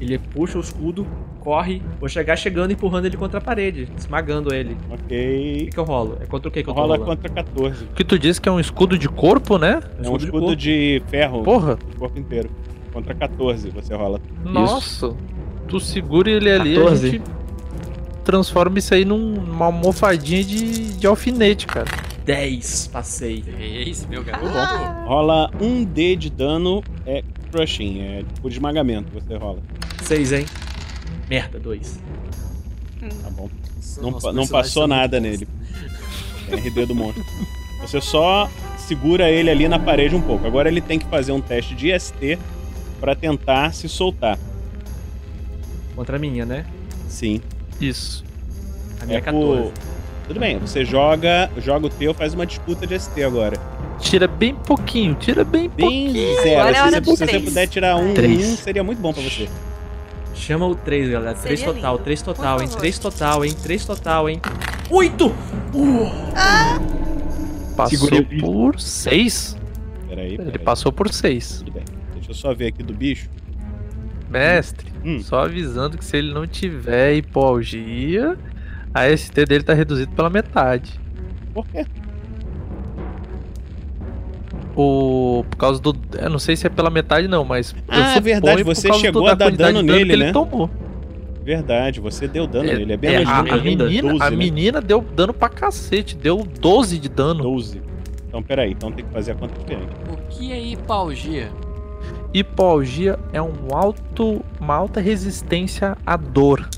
Ele puxa o escudo, corre, vou chegar chegando e empurrando ele contra a parede, esmagando ele. O Ok. que, que eu rolo? É contra o que que eu tô Rola rolando? contra 14. Que tu disse que é um escudo de corpo, né? É um escudo de ferro. Porra. O corpo inteiro. Contra 14 você rola. Nossa. Tu segura ele ali 14. a gente transforma isso aí num- numa almofadinha de, de alfinete, cara. 10, passei. é isso, meu garoto. Rola um D de dano, é crushing, é tipo de esmagamento você rola. 6, hein? Merda, 2. Tá bom. Nossa, Não, nossos pa- não passou nada nele. É RD do monstro. Você só segura ele ali na parede um pouco. Agora ele tem que fazer um teste de ST pra tentar se soltar. Contra a minha, né? Sim. Isso. A minha é É 14. por- Tudo bem, você joga, joga o teu, faz uma disputa de ST agora. Tira bem pouquinho, tira bem, Bem pouquinho. zero. Agora é hora Se, do você- se você puder tirar um, Três. um, seria muito bom pra você. Chama o 3, galera. 3 Seria total, lindo. 3 total, hein? favor. 3 total, hein? 3 total, hein? 8! Passou Segura ele. por seis. Peraí, Ele peraí. passou por seis. Tudo bem. Deixa eu só ver aqui do bicho. Mestre, Hum. só avisando que se ele não tiver hipoalgia, a ST dele tá reduzido pela metade. Por quê? O. Por causa do. Eu não sei se é pela metade, não, mas. Ah, suponho verdade, você chegou a dar dano de nele, que né? Ele tomou. Verdade, você deu dano É, nele. É bem é, mais a, de a menina, 12, a né? menina deu dano pra cacete, deu 12 de dano. 12. Então, peraí, então tem que fazer a conta diferente. O que é hipalgia? Hipoalgia é um alto, uma alta resistência à dor.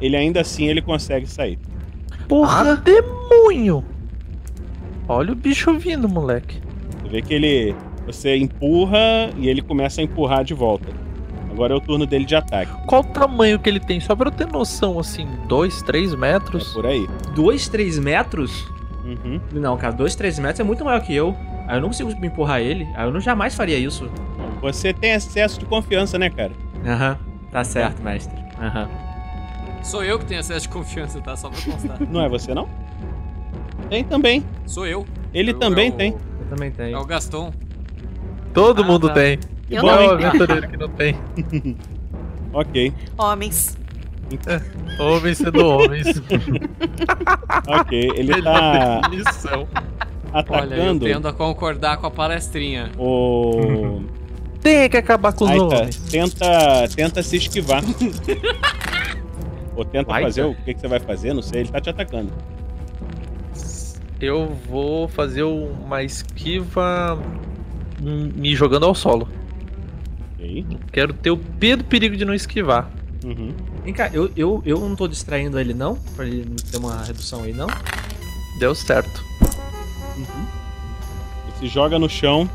Ele ainda assim ele consegue sair. Porra, demônio! Olha o bicho vindo, moleque. Você vê que ele. Você empurra e ele começa a empurrar de volta. Agora é o turno dele de ataque. Qual o tamanho que ele tem? Só pra eu ter noção, assim, 2, 3 É metros? por aí. 2, 3 metros? Uhum. Não, cara, 2, 3 metros é muito maior que eu. Aí eu não consigo me empurrar ele. Aí eu não jamais faria isso. Você tem excesso de confiança, né, cara? Aham, tá certo, mestre. Aham. Sou eu que tenho excesso de confiança, tá? Só pra constar. Não é você, não? Tem também. Sou eu. Ele Eu- também é o- tem. Eu também É tenho. o Gaston. Todo Ah, mundo tá. tem. Eu bom, não. o aventureiro que não tem. Ok, Homens. Homens sendo homens. ok. Ele tá definição. Olha, eu atacando tendo a concordar com a palestrinha. o. Tem que acabar com os Aí tá, tenta, tenta se esquivar. Ou tenta Vai, fazer tá. o que, que você vai fazer, não sei, ele tá te atacando. Eu vou fazer uma esquiva me jogando ao solo. Ok. Quero ter o P do perigo de não esquivar. Uhum. Vem cá, eu, eu, eu não tô distraindo ele não? Pra ele não ter uma redução aí, não? Deu certo. Ele se joga no chão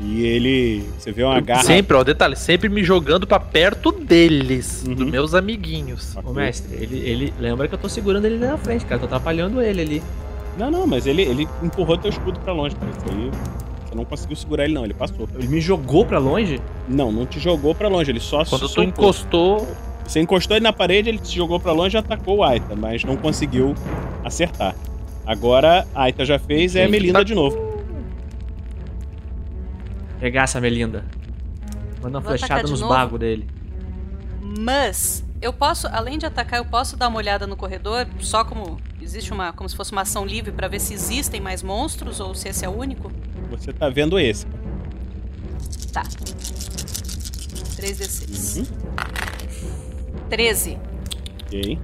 e ele. Você vê uma garra. Sempre, ó, detalhe, sempre me jogando pra perto deles, dos meus amiguinhos. Ô, mestre, ele, ele. Lembra que eu tô segurando ele na frente, cara. Tô atrapalhando ele ali. Não, não, mas ele, ele empurrou teu escudo pra longe, cara. Isso aí. Você não conseguiu segurar ele, não. Ele passou. Ele me jogou pra longe? Não, não te jogou pra longe. Ele só Quando tu encostou. Você encostou ele na parede, ele te jogou pra longe e atacou o Aita, mas não conseguiu acertar. Agora a Aita já fez, é a Melinda tá- de novo. Regaça, Melinda. Manda uma Vou flechada nos bagos dele. Mas eu posso, além de atacar, eu posso dar uma olhada no corredor, só como existe uma, como se fosse uma ação livre pra ver se existem mais monstros ou se esse é o único. Você tá vendo esse. Tá. 3d6. Uhum. 13. Ok.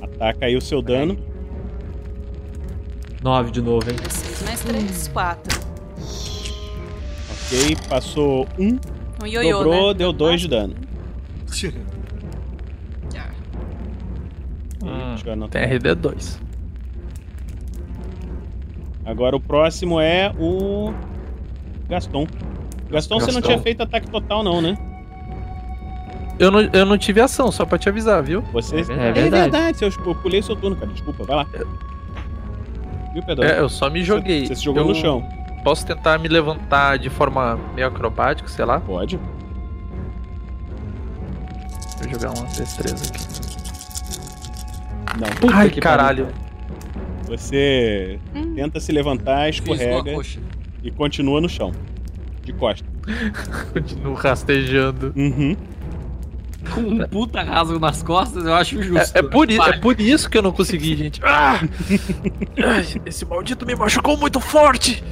Ataca aí o seu dano. 9 de novo, hein? 6 mais 3, 4. Ok, passou um. Um ioiô, dobrou, né? deu dois de dano. Hum, Deixa eu anotar. tem RD2. Agora o próximo é o Gaston. Gaston, você não Gaston. tinha feito ataque total, não, né? Eu não, eu não tive ação, só pra te avisar, viu? Você... É verdade. seu- eu pulei seu turno, cara. Desculpa, vai lá. Viu, Pedro? É, eu só me joguei. Você, você se jogou Eu no chão. Posso tentar me levantar de forma meio acrobática, sei lá? Pode. Vou jogar uma destreza aqui. Não. Ai, que caralho. Você tenta se levantar, escorrega e continua no chão. De costa. Continuo rastejando. Uhum. Com um puta rasgo nas costas, eu acho justo. É, é por, i- é por isso que eu não consegui, gente. Ah! Esse maldito me machucou muito forte!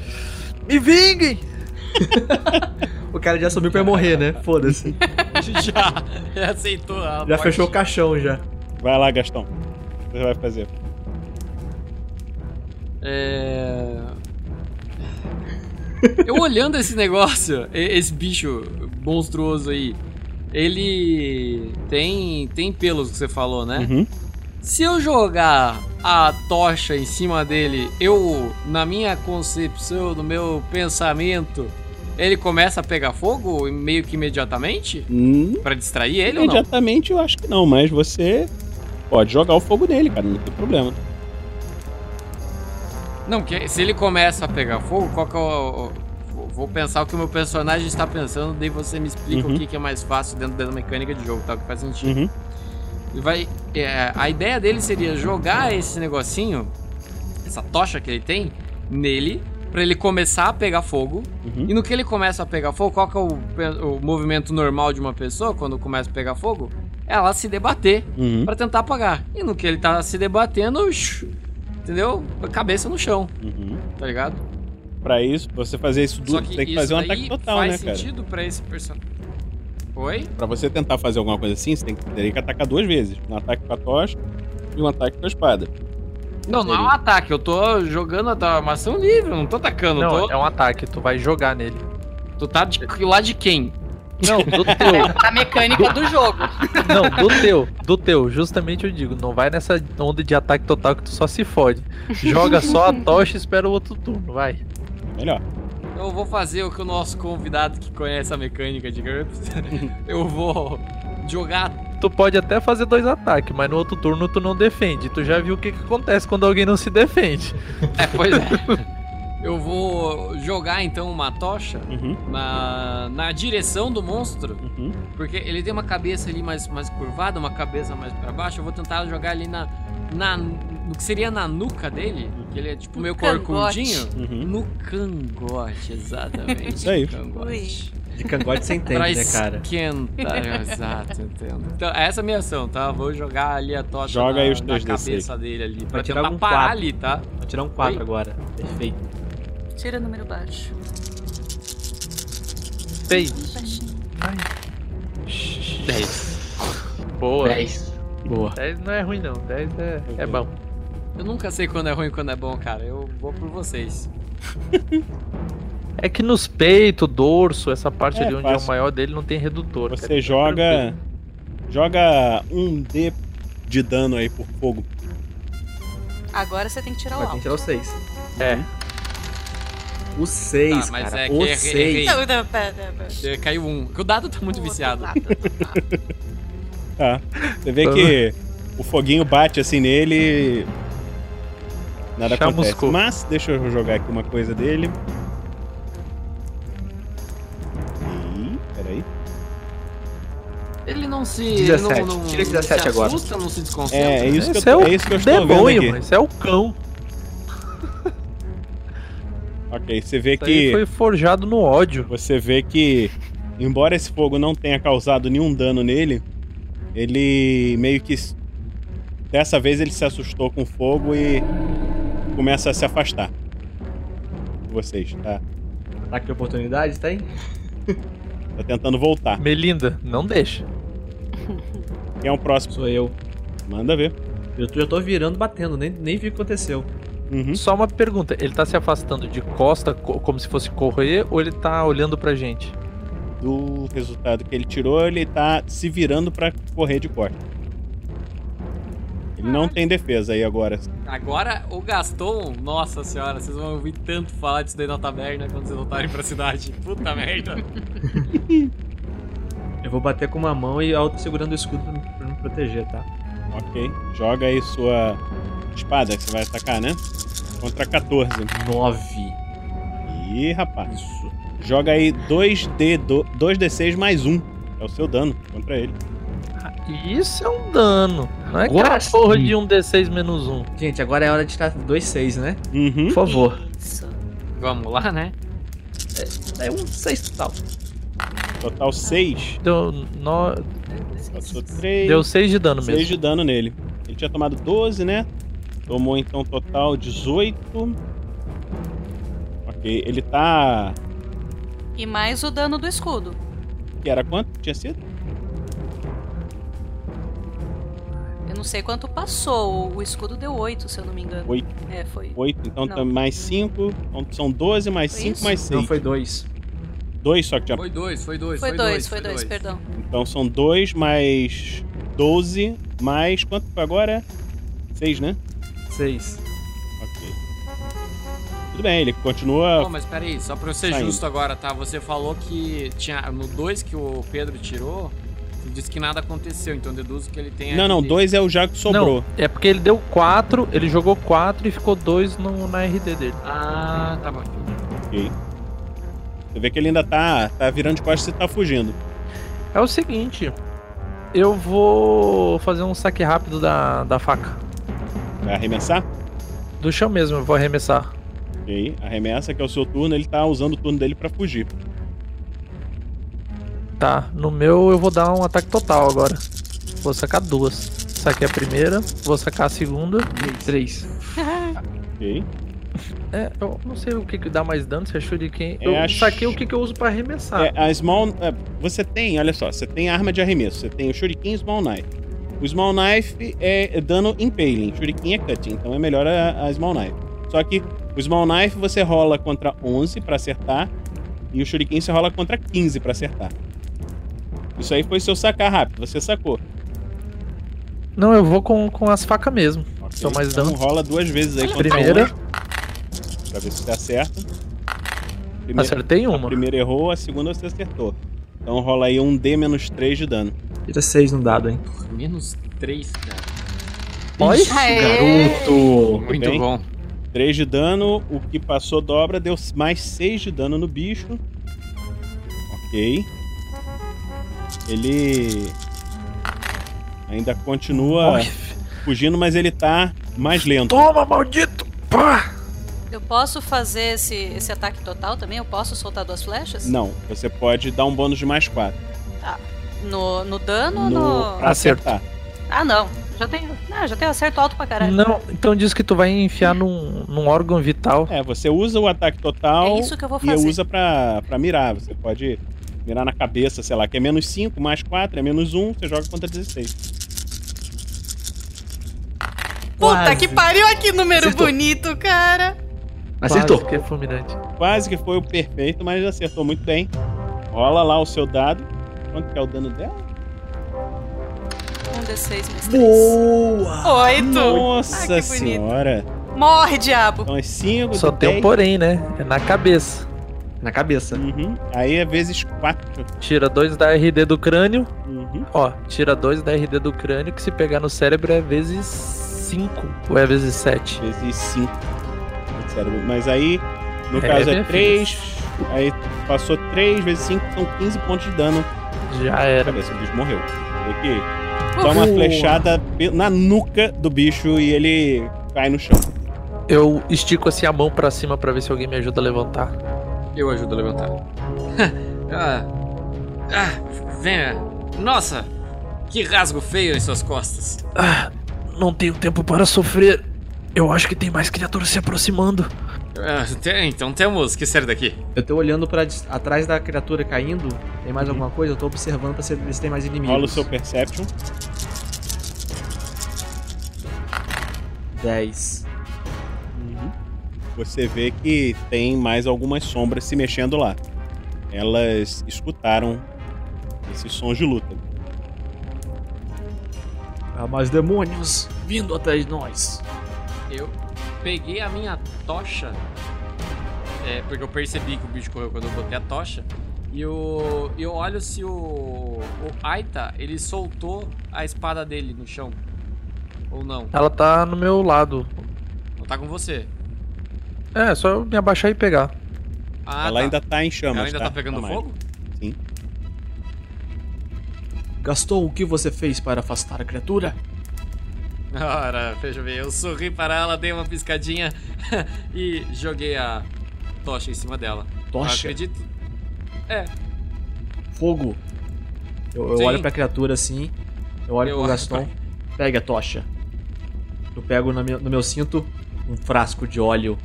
Me vinguem! O cara já subiu pra morrer, né? Foda-se. já, já aceitou a Já morte. fechou o caixão já. Vai lá, Gastão. O que você vai fazer? É... Eu olhando esse negócio, esse bicho monstruoso aí, ele tem tem pelos que você falou, né? Uhum. Se eu jogar a tocha em cima dele, eu, na minha concepção, no meu pensamento, ele começa a pegar fogo meio que imediatamente? Hum, Pra distrair ele ou não? imediatamente eu acho que não, mas você pode jogar o fogo nele, cara. Não tem problema. Não, porque se ele começa a pegar fogo, qual que é o. vou- pensar o que o meu personagem está pensando, daí você me explica Uhum. o que, que é mais fácil dentro da mecânica de jogo, tá? Que faz sentido. Uhum. Vai. é, a ideia dele seria jogar esse negocinho, essa tocha que ele tem, nele, pra ele começar a pegar fogo. Uhum. E no que ele começa a pegar fogo, qual que é o, o movimento normal de uma pessoa quando começa a pegar fogo? É ela se debater Uhum. pra tentar apagar. E no que ele tá se debatendo, entendeu? Cabeça no chão, Uhum. tá ligado? Pra isso, pra você fazer isso tudo, que tem que fazer um ataque total, faz né, cara? sentido pra esse personagem. Oi? Pra você tentar fazer alguma coisa assim, você tem que, teria que atacar duas vezes. Um ataque com a tocha e um ataque com a espada. Não, não é um ataque, eu tô jogando a uma ação livre, não tô atacando, Não, tô... é um ataque, tu vai jogar nele. Tu tá de lá de quem? Não, do teu. A mecânica do jogo. Não, do teu. Do teu. Justamente eu digo, não vai nessa onda de ataque total que tu só se fode. Joga só a tocha e espera o outro turno, vai. Melhor. Eu vou fazer o que o nosso convidado que conhece a mecânica de GURPS, eu vou jogar Tu pode até fazer dois ataques, mas no outro turno tu não defende. Tu já viu o que, que acontece quando alguém não se defende. É, pois é. Eu vou jogar então uma tocha Uhum. na, na direção do monstro, porque ele tem uma cabeça ali mais, mais curvada, uma cabeça mais pra baixo. Eu vou tentar jogar ali na, na no que seria na nuca dele, que ele é tipo meio cangote. corcundinho. Uhum. No cangote, exatamente. Isso aí. no cangote. De cangote você entende, pra né, cara? esquentar, exato, entendo. Então, essa é a minha ação, tá? Vou jogar ali a tocha Joga na, aí os na cabeça dele ali, pra Vai tirar tentar um parar quatro. ali, tá? Vou tirar um 4 Oi? agora. Perfeito. Tira número baixo. Seis. 10. Boa. 10. Boa. 10 não é ruim não, 10 é, é bom. Eu nunca sei quando é ruim e quando é bom, cara. Eu vou por vocês. É que nos peitos, dorso, essa parte É ali onde é o fácil. maior dele não tem redutor. cara. Você joga. Joga um D de dano aí por fogo. Agora você tem que tirar o Vai ter alto. que tirar o 6. É. O 6, Tá, mas cara. é que o errei- 6. errei. Não, não, pera, pera, pera. É, Caiu um. O dado tá muito viciado. Tá. Você vê que o foguinho bate assim nele e Nada acontece. Mas, deixa eu jogar aqui uma coisa dele. Ih, peraí. Ele não se. 17. Não, não, Tira esse 17 se agora. assusta, não se desconcentra. É, é isso que eu é o é isso que eu estou vendo demônio, aqui. mano. Esse é o cão. Ok, você vê Isso aí que. foi forjado no ódio. Você vê que, embora esse fogo não tenha causado nenhum dano nele, ele meio que. Dessa vez ele se assustou com o fogo e começa a se afastar. Vocês, tá? Ataque de oportunidade, tem? Tá tentando voltar. Melinda, não deixa. Quem é o próximo? Sou eu. Manda ver. Eu já tô virando, batendo, nem, nem vi o que aconteceu. Uhum. Só uma pergunta, ele tá se afastando de costa co- como se fosse correr ou ele tá olhando pra gente? Do resultado que ele tirou, ele tá se virando pra correr de costa. Ele não tem defesa aí agora. Agora o Gaston, nossa senhora, vocês vão ouvir tanto falar disso daí na taberna quando vocês voltarem pra cidade. Puta merda. Eu vou bater com uma mão e a outra segurando o escudo pra me proteger, tá? Ok. Joga aí sua espada que você vai atacar, né? Contra 14. 9. Ih, rapaz. Isso. Joga aí 2D, do- 2D6 mais 1. É o seu dano contra ele. Isso é um dano. Não é Agora aquela porra de um D6 menos um. Gente, agora é hora de tirar 2-6, né? Uhum. Por favor. Isso. Vamos lá, né? É um 6 total. Total 6. Deu, no... Passou 3. Deu 6 de dano 6 mesmo. de dano nele. Ele tinha tomado 12, né? Tomou então total 18. Ok, ele tá. E mais o dano do escudo. Que era quanto? Tinha sido? Eu não sei quanto passou. O- escudo deu 8, se eu não me engano. 8. É, foi. 8, então Não. tá mais 5. Então são 12 mais Foi 5 isso? mais 6. Não, foi 2. 2 só que tinha. Foi dois, foi dois, Foi 2, foi 2, perdão. Então são 2 mais 12 mais. Quanto foi agora? 6, né? 6. Ok. Tudo bem, ele continua. Não, mas peraí, só pra eu ser Saindo. justo agora, tá? Você falou que tinha no 2 que o Pedro tirou, você disse que nada aconteceu, então eu deduzo que ele tem Não, não, RD. 2 é o já que sobrou. Não, é porque ele deu 4, ele jogou 4 e ficou 2 no, na RD dele. Ah, tá bom. Ok. Você vê que ele ainda tá, tá virando de costas e tá fugindo. É o seguinte, eu vou fazer um saque rápido da, da faca. Vai arremessar? Do chão mesmo, eu vou arremessar. Ok. Arremessa, que é o seu turno, ele tá usando o turno dele pra fugir. Tá, no meu eu vou dar um ataque total agora. Vou sacar duas. Saquei a primeira, vou sacar a segunda. 3. Ok. É, eu não sei o que, que dá mais dano, se é shuriken. É Eu a saquei o que, que eu uso pra arremessar. É, a Small. é, você tem, olha só, você tem arma de arremesso. Você tem o Shuriken e o Small Knife. O Small Knife é dano impaling, Shuriken é cutting, então é melhor a, a Small Knife. Só que o Small Knife você rola contra 11 pra acertar e o Shuriken você rola contra 15 pra acertar. Isso aí foi seu sacar rápido, você sacou. Não, eu vou com, com as facas mesmo. São mais então dano. rola duas vezes aí contra Primeira. 11, pra ver se você acerta. Acertei A uma. primeira errou, a segunda você acertou. Então rola aí um D menos 3 de dano. Tira 6 no dado, hein? Menos 3, cara. Oi? Garoto! Muito bem. bom. 3 de dano, o que passou dobra, deu mais 6 de dano no bicho. Ok. Ele ainda continua Ai, fugindo, mas ele tá mais lento. Toma, maldito! Pá! Eu posso fazer esse, esse ataque total também? Eu posso soltar duas flechas? Não, você pode dar um bônus de mais 4. Tá. No, no dano ou No... no. Pra Acerto. acertar. Ah, não. Já tenho. Não, já tenho acerto alto pra caralho. Não, então diz que tu vai enfiar num, num órgão vital. É, você usa o ataque total É isso que eu vou e fazer. usa pra, pra mirar. Você pode mirar na cabeça, sei lá, que é menos 5, mais 4, é menos 1, você joga contra 16. Puta Quase. que pariu, aqui número Acertou. bonito, cara. Acertou. Quase que é fulminante. Quase que foi o perfeito, mas acertou muito bem. Rola lá o seu dado. Quanto que é o dano dela? um D6 mais 3. Boa! Oito! Nossa Ah, que bonito. senhora! Morre, diabo! Então é 5, Só tem um porém, né? É na cabeça. Na cabeça. Uhum. Aí é vezes 4. Tira dois da RD do crânio. Uhum. Ó, tira dois da RD do crânio, que se pegar no cérebro é vezes 5. Ou é vezes 7? Vezes 5. Mas aí, no É, caso é minha 3. Aí passou 3 vezes 5, são 15 pontos de dano. Já era. Cabeça, o bicho morreu. Dá uma flechada na nuca do bicho e ele cai no chão. Eu estico assim a mão pra cima pra ver se alguém me ajuda a levantar. Eu ajudo a levantar. ah, ah, venha. Nossa, que rasgo feio em suas costas. Ah, não tenho tempo para sofrer. Eu acho que tem mais criaturas se aproximando. Tem- então temos que sair daqui. Eu tô olhando para atrás da criatura caindo. Tem mais alguma coisa? Eu tô observando pra ver se tem mais inimigos. Rola o seu Perception. 10. Você vê que tem mais algumas sombras se mexendo lá. Elas escutaram esses sons de luta. Há mais demônios vindo atrás de nós. Eu peguei a minha tocha. É, porque eu percebi que o bicho correu quando eu botei a tocha. E eu, eu olho se o, o Aita, ele soltou a espada dele no chão. Ou não. Ela tá no meu lado. Não tá com você. É, só eu me abaixar e pegar. Ah, Ela tá. ainda tá em chamas, Ela ainda tá? tá pegando Tá fogo? Sim. Gastou o que você fez para afastar a criatura? Ora, veja bem, eu sorri para ela, dei uma piscadinha e joguei a tocha em cima dela. Tocha? Eu acredito. É, Fogo. Eu, eu olho pra criatura assim. Eu olho Eu pro olho Gaston. Pegue a tocha. Eu pego na minha- no meu cinto um frasco de óleo.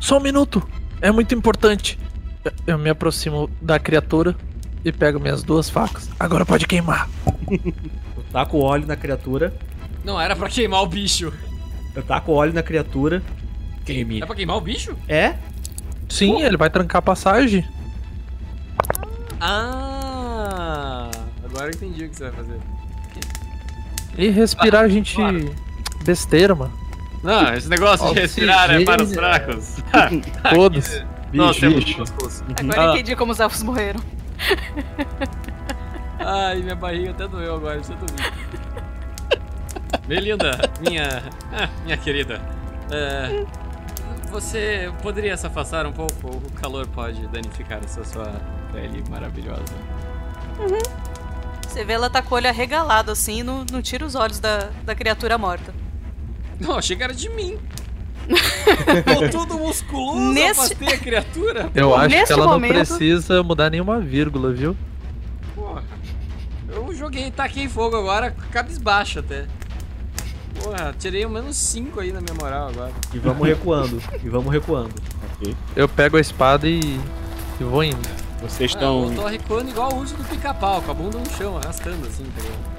Só um minuto. É muito importante. Eu- Eu me aproximo da criatura e pego minhas duas facas. Agora pode queimar. Eu taco óleo na criatura. Não era pra queimar o bicho. Eu taco óleo na criatura. Queime. É pra queimar o bicho? É? Sim, ele vai trancar a passagem. Ah, agora eu entendi o que você vai fazer. E respirar a gente. Besteira, mano. Não, esse negócio de respirar é para os fracos. Todos. Nós Bicho, temos bicho. músculos. Agora Ah. eu entendi como os elfos morreram. Ai, minha barriga até doeu agora, você dormir. Melinda, minha. ah, minha querida. é, você poderia se afastar um pouco? O calor pode danificar essa sua pele maravilhosa. Você vê ela tá com o olho arregalado assim, não, não tira os olhos da, da criatura morta. Não, achei que era de mim. Tô todo musculoso, afastei a criatura. Eu acho Neste que ela momento- não precisa mudar nenhuma vírgula, viu? Porra. Eu joguei, taquei fogo agora, cabisbaixo até. Porra, tirei o menos 5 aí na minha moral agora. E vamos recuando. e vamos recuando. Ok. Eu pego a espada e, e vou indo. Vocês Ah, estão. eu tô recuando igual o uso do pica-pau, com a bunda no chão, arrastando assim, tá ligado?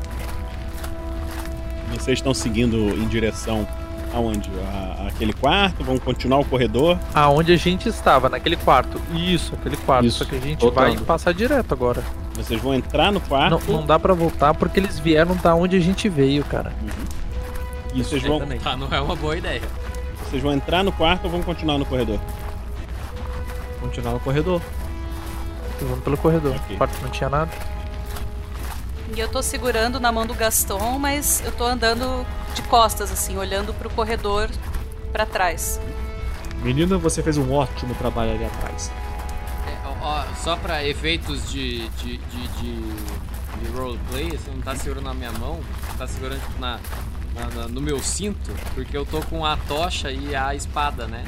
Vocês estão seguindo em direção aonde? A, aquele quarto? Vão continuar o corredor? Aonde a gente estava, naquele quarto. Isso, aquele quarto. Isso, Só que a gente voltando. vai passar direto agora. Vocês vão entrar no Não, quarto não dá pra voltar porque eles vieram da onde a gente veio, cara. E vocês vão. Tá, não é uma boa ideia. vocês vão entrar no quarto ou vão continuar no corredor? Continuar no corredor. Vamos pelo corredor. Ok. O quarto não tinha nada. E eu tô segurando na mão do Gaston, mas eu tô andando de costas, assim, olhando pro corredor pra trás. Menina, você fez um ótimo trabalho ali atrás. É, ó, só pra efeitos de, de, de, de, de roleplay, você não tá segurando na minha mão, você tá segurando tipo, na, na- na- no meu cinto, porque eu tô com a tocha e a espada, né?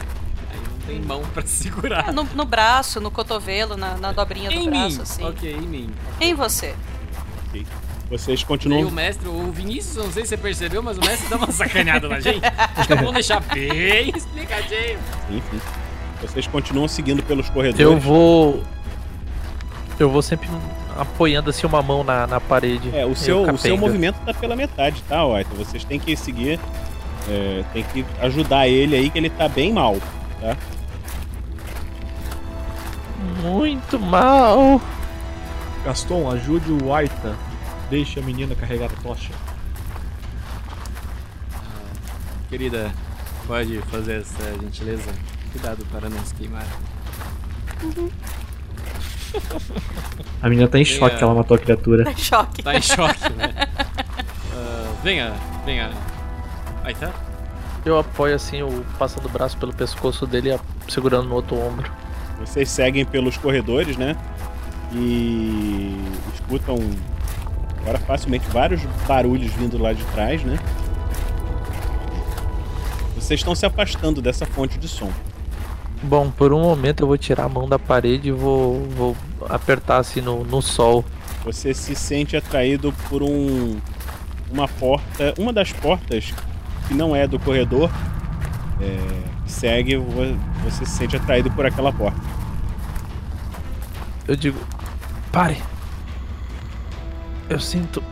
Aí não tem mão pra segurar. Ah, no, no braço, no cotovelo, na, na dobrinha do em braço, mim! assim. Ok, em mim. Em você. Ok. Vocês E o continuam. mestre, o Vinícius, não sei se você percebeu, mas o mestre dá uma sacaneada na gente. Acho que é bom deixar bem explicadinho. Enfim. Vocês continuam seguindo pelos corredores. Eu vou. Eu vou sempre apoiando assim uma mão na, na parede. É, o seu, o seu movimento tá pela metade, tá, White? Vocês têm que seguir. é, tem que ajudar ele aí, que ele tá bem mal, tá? Muito mal. Gaston, ajude o Aita. Deixe a menina carregar a tocha. querida, pode fazer essa gentileza? Cuidado para não se queimar. A menina tá em Venha. choque que ela matou a criatura. Tá em choque. Tá em choque, né? Ah, venha, venha. Aí tá? Eu apoio assim, eu passando o braço pelo pescoço dele e segurando no outro ombro. Vocês seguem pelos corredores, né? E escutam agora facilmente vários barulhos vindo lá de trás, né? Vocês estão se afastando dessa fonte de som. Bom, por um momento eu vou tirar a mão da parede e vou, vou apertar assim no, no sol. Você se sente atraído por um uma porta, uma das portas que não é do corredor, é, que segue, vo- você se sente atraído por aquela porta. Eu digo, pare. Eu sinto.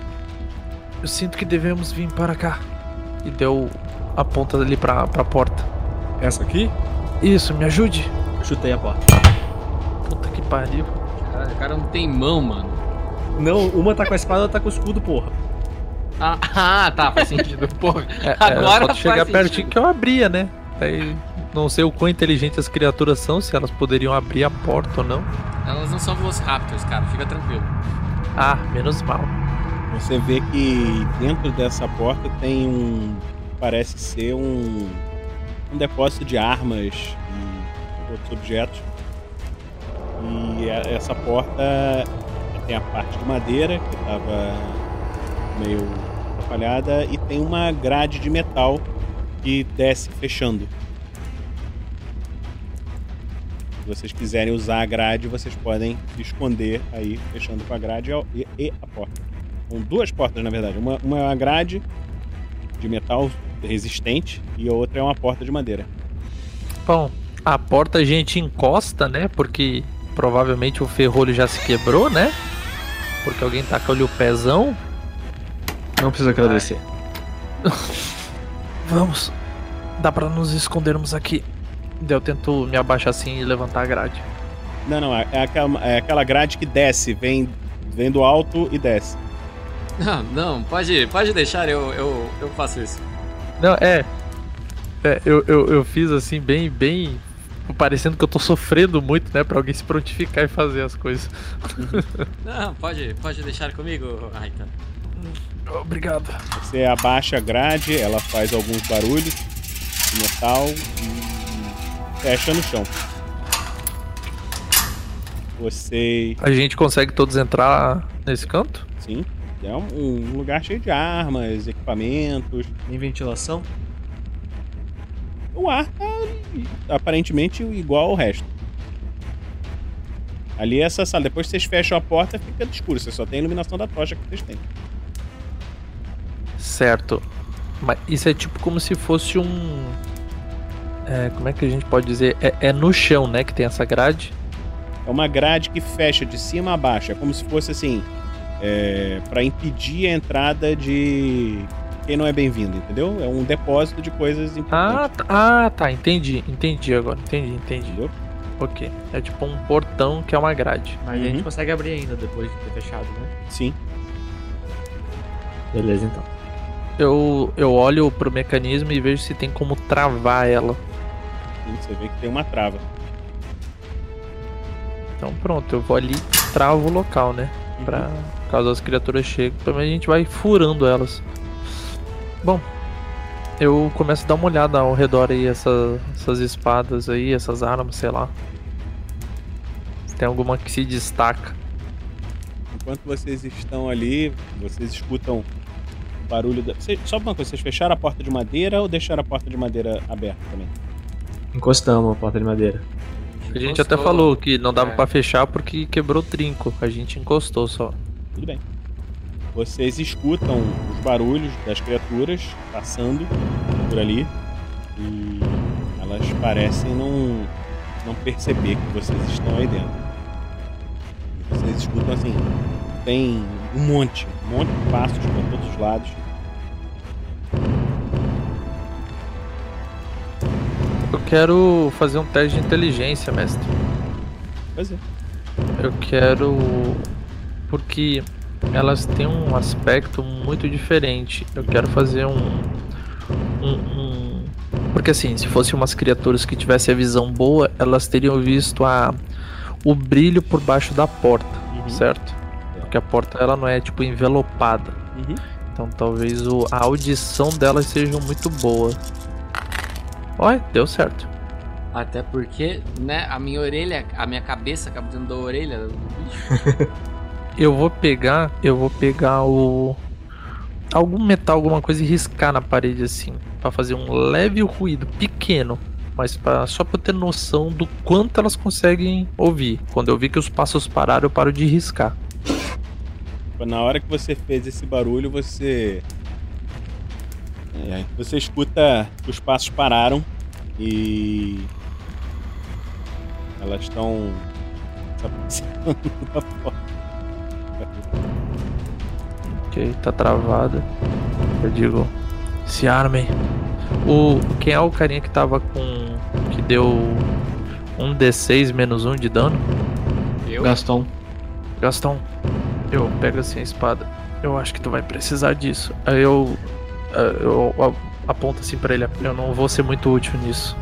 Eu sinto que devemos vir para cá. E deu a ponta ali pra, pra porta. Essa aqui? Isso, me ajude. Eu chutei a porta. Puta que pariu. Cara, o cara não tem mão, mano. Não, uma tá com a espada, outra tá com o escudo, porra. Ah, ah, tá, faz sentido. Porra, É, agora é, faz chegar sentido. pertinho que eu abria, né? Aí não sei o quão inteligentes as criaturas são, se elas poderiam abrir a porta ou não. Elas não são Velociraptors, cara, fica tranquilo. Ah, menos mal. Você vê que dentro dessa porta tem um. Parece ser um. Um depósito de armas e outros objetos. E a- essa porta tem a parte de madeira que estava meio atrapalhada e tem uma grade de metal que desce fechando. Se vocês quiserem usar a grade, vocês podem se esconder aí, fechando com a grade e, a porta. São duas portas, na verdade. Uma é uma grade de metal resistente e a outra é uma porta de madeira. Bom, a porta a gente encosta, né? Porque provavelmente o ferrolho já se quebrou, né? Porque alguém tacou-lhe o pezão. Não precisa agradecer. Vamos. Dá pra nos escondermos aqui. Eu tento me abaixar assim e levantar a grade. Não, não, é é aquela, é aquela grade que desce, vem, vem do alto e desce. Não, não, pode, pode deixar, eu, eu, eu faço isso. Não, é. É, eu, eu, eu fiz assim, bem, bem. Parecendo que eu tô sofrendo muito, né? Pra alguém se prontificar e fazer as coisas. Não, pode, pode deixar comigo, Raita. Obrigado. Você abaixa a grade, ela faz alguns barulhos de metal e fecha no chão. Você. A gente consegue todos entrar nesse canto? Sim. É um, um lugar cheio de armas, equipamentos. Tem ventilação? O ar tá aparentemente igual ao resto. Ali é essa sala. Depois que vocês fecham a porta, fica escuro. Você só tem a iluminação da tocha que vocês têm. Certo. Mas isso é tipo como se fosse um. É, como é que a gente pode dizer? É, é no chão, né? Que tem essa grade. É uma grade que fecha de cima a baixo. É como se fosse assim. É, para impedir a entrada de quem não é bem-vindo, entendeu? É um depósito de coisas importantes. Ah, tá, ah, tá. Entendi. Entendi agora. Entendi, entendi. Ok. É tipo um portão que é uma grade. Mas a gente consegue abrir ainda depois de ter fechado, né? Sim. Beleza, então. Eu, eu olho pro mecanismo e vejo se tem como travar ela. E você vê que tem uma trava. Então pronto, eu vou ali e travo o local, né? Pra caso as criaturas cheguem, pelo menos a gente vai furando elas. Bom, eu começo a dar uma olhada ao redor aí, essa, essas espadas aí, essas armas, sei lá. Se tem alguma que se destaca. Enquanto vocês estão ali, vocês escutam o barulho da. Só uma coisa, vocês fecharam a porta de madeira ou deixaram a porta de madeira aberta também? Encostamos a porta de madeira. A gente até falou que não dava É. pra fechar porque quebrou o trinco. A gente encostou só. Tudo bem. Vocês escutam os barulhos das criaturas passando por ali e elas parecem não, não perceber que vocês estão aí dentro. Vocês escutam assim, tem um monte, um monte de passos para todos os lados. Eu quero fazer um teste de inteligência, mestre. Pois é. Eu quero. Porque elas têm um aspecto muito diferente. Eu quero fazer um. um, um Porque assim, se fossem umas criaturas que tivessem a visão boa, elas teriam visto a o brilho por baixo da porta, certo? Porque a porta ela não é tipo envelopada. Uhum. Então talvez o, a audição delas seja muito boa. Olha, deu certo. Até porque, né, a minha orelha, a minha cabeça acaba dentro da orelha do bicho. Eu vou pegar, eu vou pegar o algum metal, alguma coisa e riscar na parede assim, Pra fazer um leve ruído pequeno, mas só para ter noção do quanto elas conseguem ouvir. Quando eu vi que os passos pararam, eu paro de riscar. Na hora que você fez esse barulho, você. É, você escuta que os passos pararam e. Elas estão. se aproximando da porta. Ok, tá travada. Eu digo, se armem. O quem é o carinha que tava com que deu um D6 menos um de dano? Eu? Gaston. Gastão, eu pego assim a espada. Eu acho que tu vai precisar disso. Aí eu, eh, eu a- aponto assim pra ele. Eu não vou ser muito útil nisso.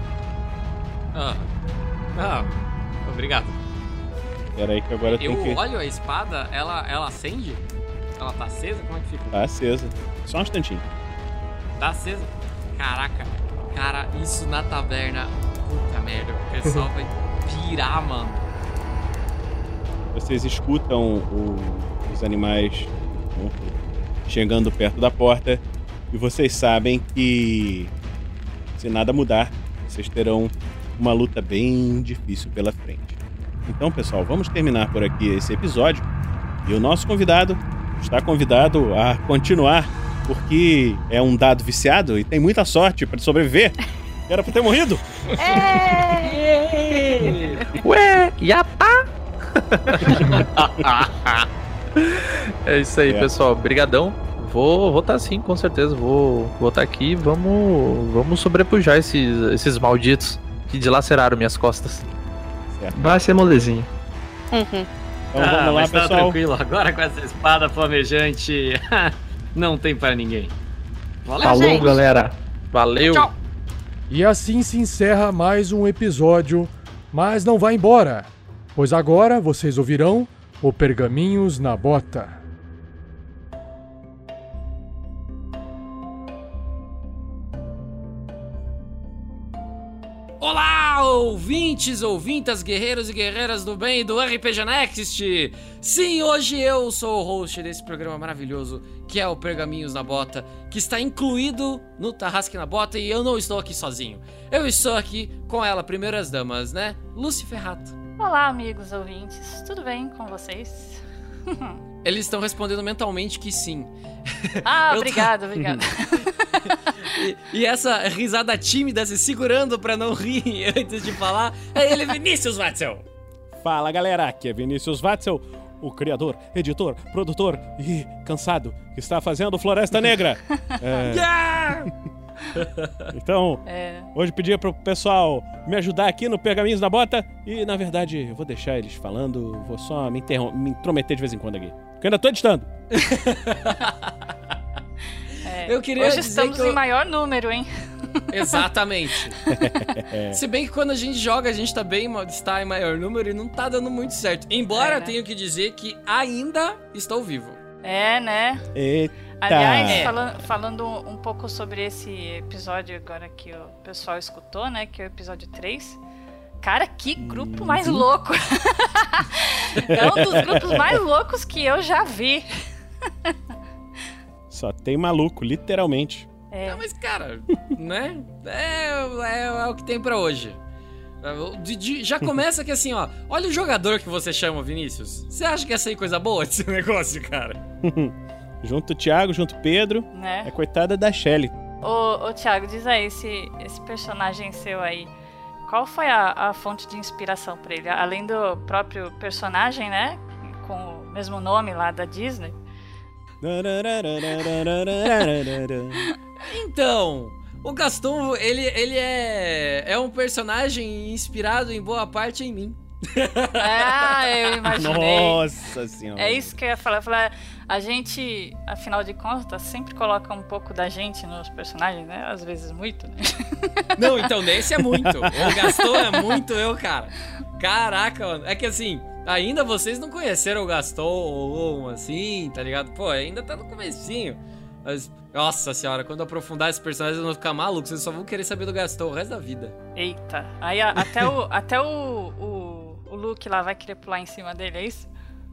Ah. Ah, obrigado. Pera aí que agora Eu tem que. olho a espada, ela, ela acende? Ela tá acesa? Como é que fica? Tá acesa. Só um instantinho. Tá acesa? Caraca, cara, isso na taverna. Puta merda, o pessoal vai pirar, mano. Vocês escutam o- os animais né, chegando perto da porta e vocês sabem que se nada mudar, vocês terão uma luta bem difícil pela frente. Então, pessoal, vamos terminar por aqui esse episódio e o nosso convidado está convidado a continuar porque é um dado viciado e tem muita sorte para sobreviver. Era pra ter morrido. Ué, Yapa! é isso aí, É. pessoal. Brigadão. Vou vou tá sim, com certeza. Vou vou tá aqui. Vamos vamos sobrepujar esses esses malditos que dilaceraram minhas costas. Vai ser molezinho. Então ah, vamos lá, mas tá pessoal. tranquilo, agora com essa espada flamejante, não tem pra ninguém. Valeu, Falou, gente. galera. Valeu. Tchau. E assim se encerra mais um episódio, mas não vá embora, pois agora vocês ouvirão o Pergaminhos na Bota. Ouvintes, ouvintas, guerreiros e guerreiras do bem do RPG Next! Sim, hoje eu sou o host desse programa maravilhoso, que é o Pergaminhos na Bota, que está incluído no Tarrasque na Bota e eu não estou aqui sozinho. Eu estou aqui com ela, primeiras damas, né? Lucy Ferrato. Olá, amigos ouvintes. Tudo bem com vocês? Eles estão respondendo mentalmente que sim. Ah, Eu tô- obrigado, obrigado. E, e essa risada tímida, se segurando pra não rir antes de falar, é ele, Vinícius Watzel. Fala galera, aqui é Vinícius Watzel, o criador, editor, produtor e cansado que está fazendo Floresta Negra. É, Yeah! Então, É. hoje pedi pro pessoal me ajudar aqui no Pergaminhos da Bota e na verdade eu vou deixar eles falando, vou só me, me intrometer de vez em quando aqui. Porque eu ainda tô editando. É, Eu queria Hoje dizer estamos que eu- em maior número, hein? Exatamente. Se bem que quando a gente joga, a gente tá bem, está em maior número e não tá dando muito certo. Embora É, né? eu tenho que dizer que ainda estou vivo. É, né? Eita. Aliás, É. falan- falando um pouco sobre esse episódio agora que o pessoal escutou, né? Que é o episódio 3. Cara, que grupo mais louco! é um dos grupos mais loucos que eu já vi. Só tem maluco, literalmente. É. Ah, mas cara, né? É, é- é o que tem pra hoje. De- de- já começa que assim, ó. Olha o jogador que você chama, Vinícius. Você acha que ia sair coisa boa desse negócio, cara? junto o Thiago, junto o Pedro. Né? É coitada da Shelly. Ô, ô Thiago, diz aí, esse, esse personagem seu aí, qual foi a, a fonte de inspiração pra ele? Além do próprio personagem, né? Com o mesmo nome lá da Disney. Então, o Gaston, ele, ele é, é um personagem inspirado em boa parte em mim. Ah, eu imaginei. Nossa senhora. É isso que eu ia falar. Eu ia falar, a gente, afinal de contas, sempre coloca um pouco da gente nos personagens, né? Às vezes muito, né? Não, então nesse é muito. O Gaston é muito eu, cara. Caraca, mano. É que assim, ainda vocês não conheceram o Gaston ou assim, tá ligado? Pô, ainda tá no comecinho. Mas, nossa senhora, quando aprofundar esse personagem, vocês vão ficar malucos. Vocês só vão querer saber do Gaston o resto da vida. Eita. Aí a- até o, até o, o, o Luke lá vai querer pular em cima dele, é isso?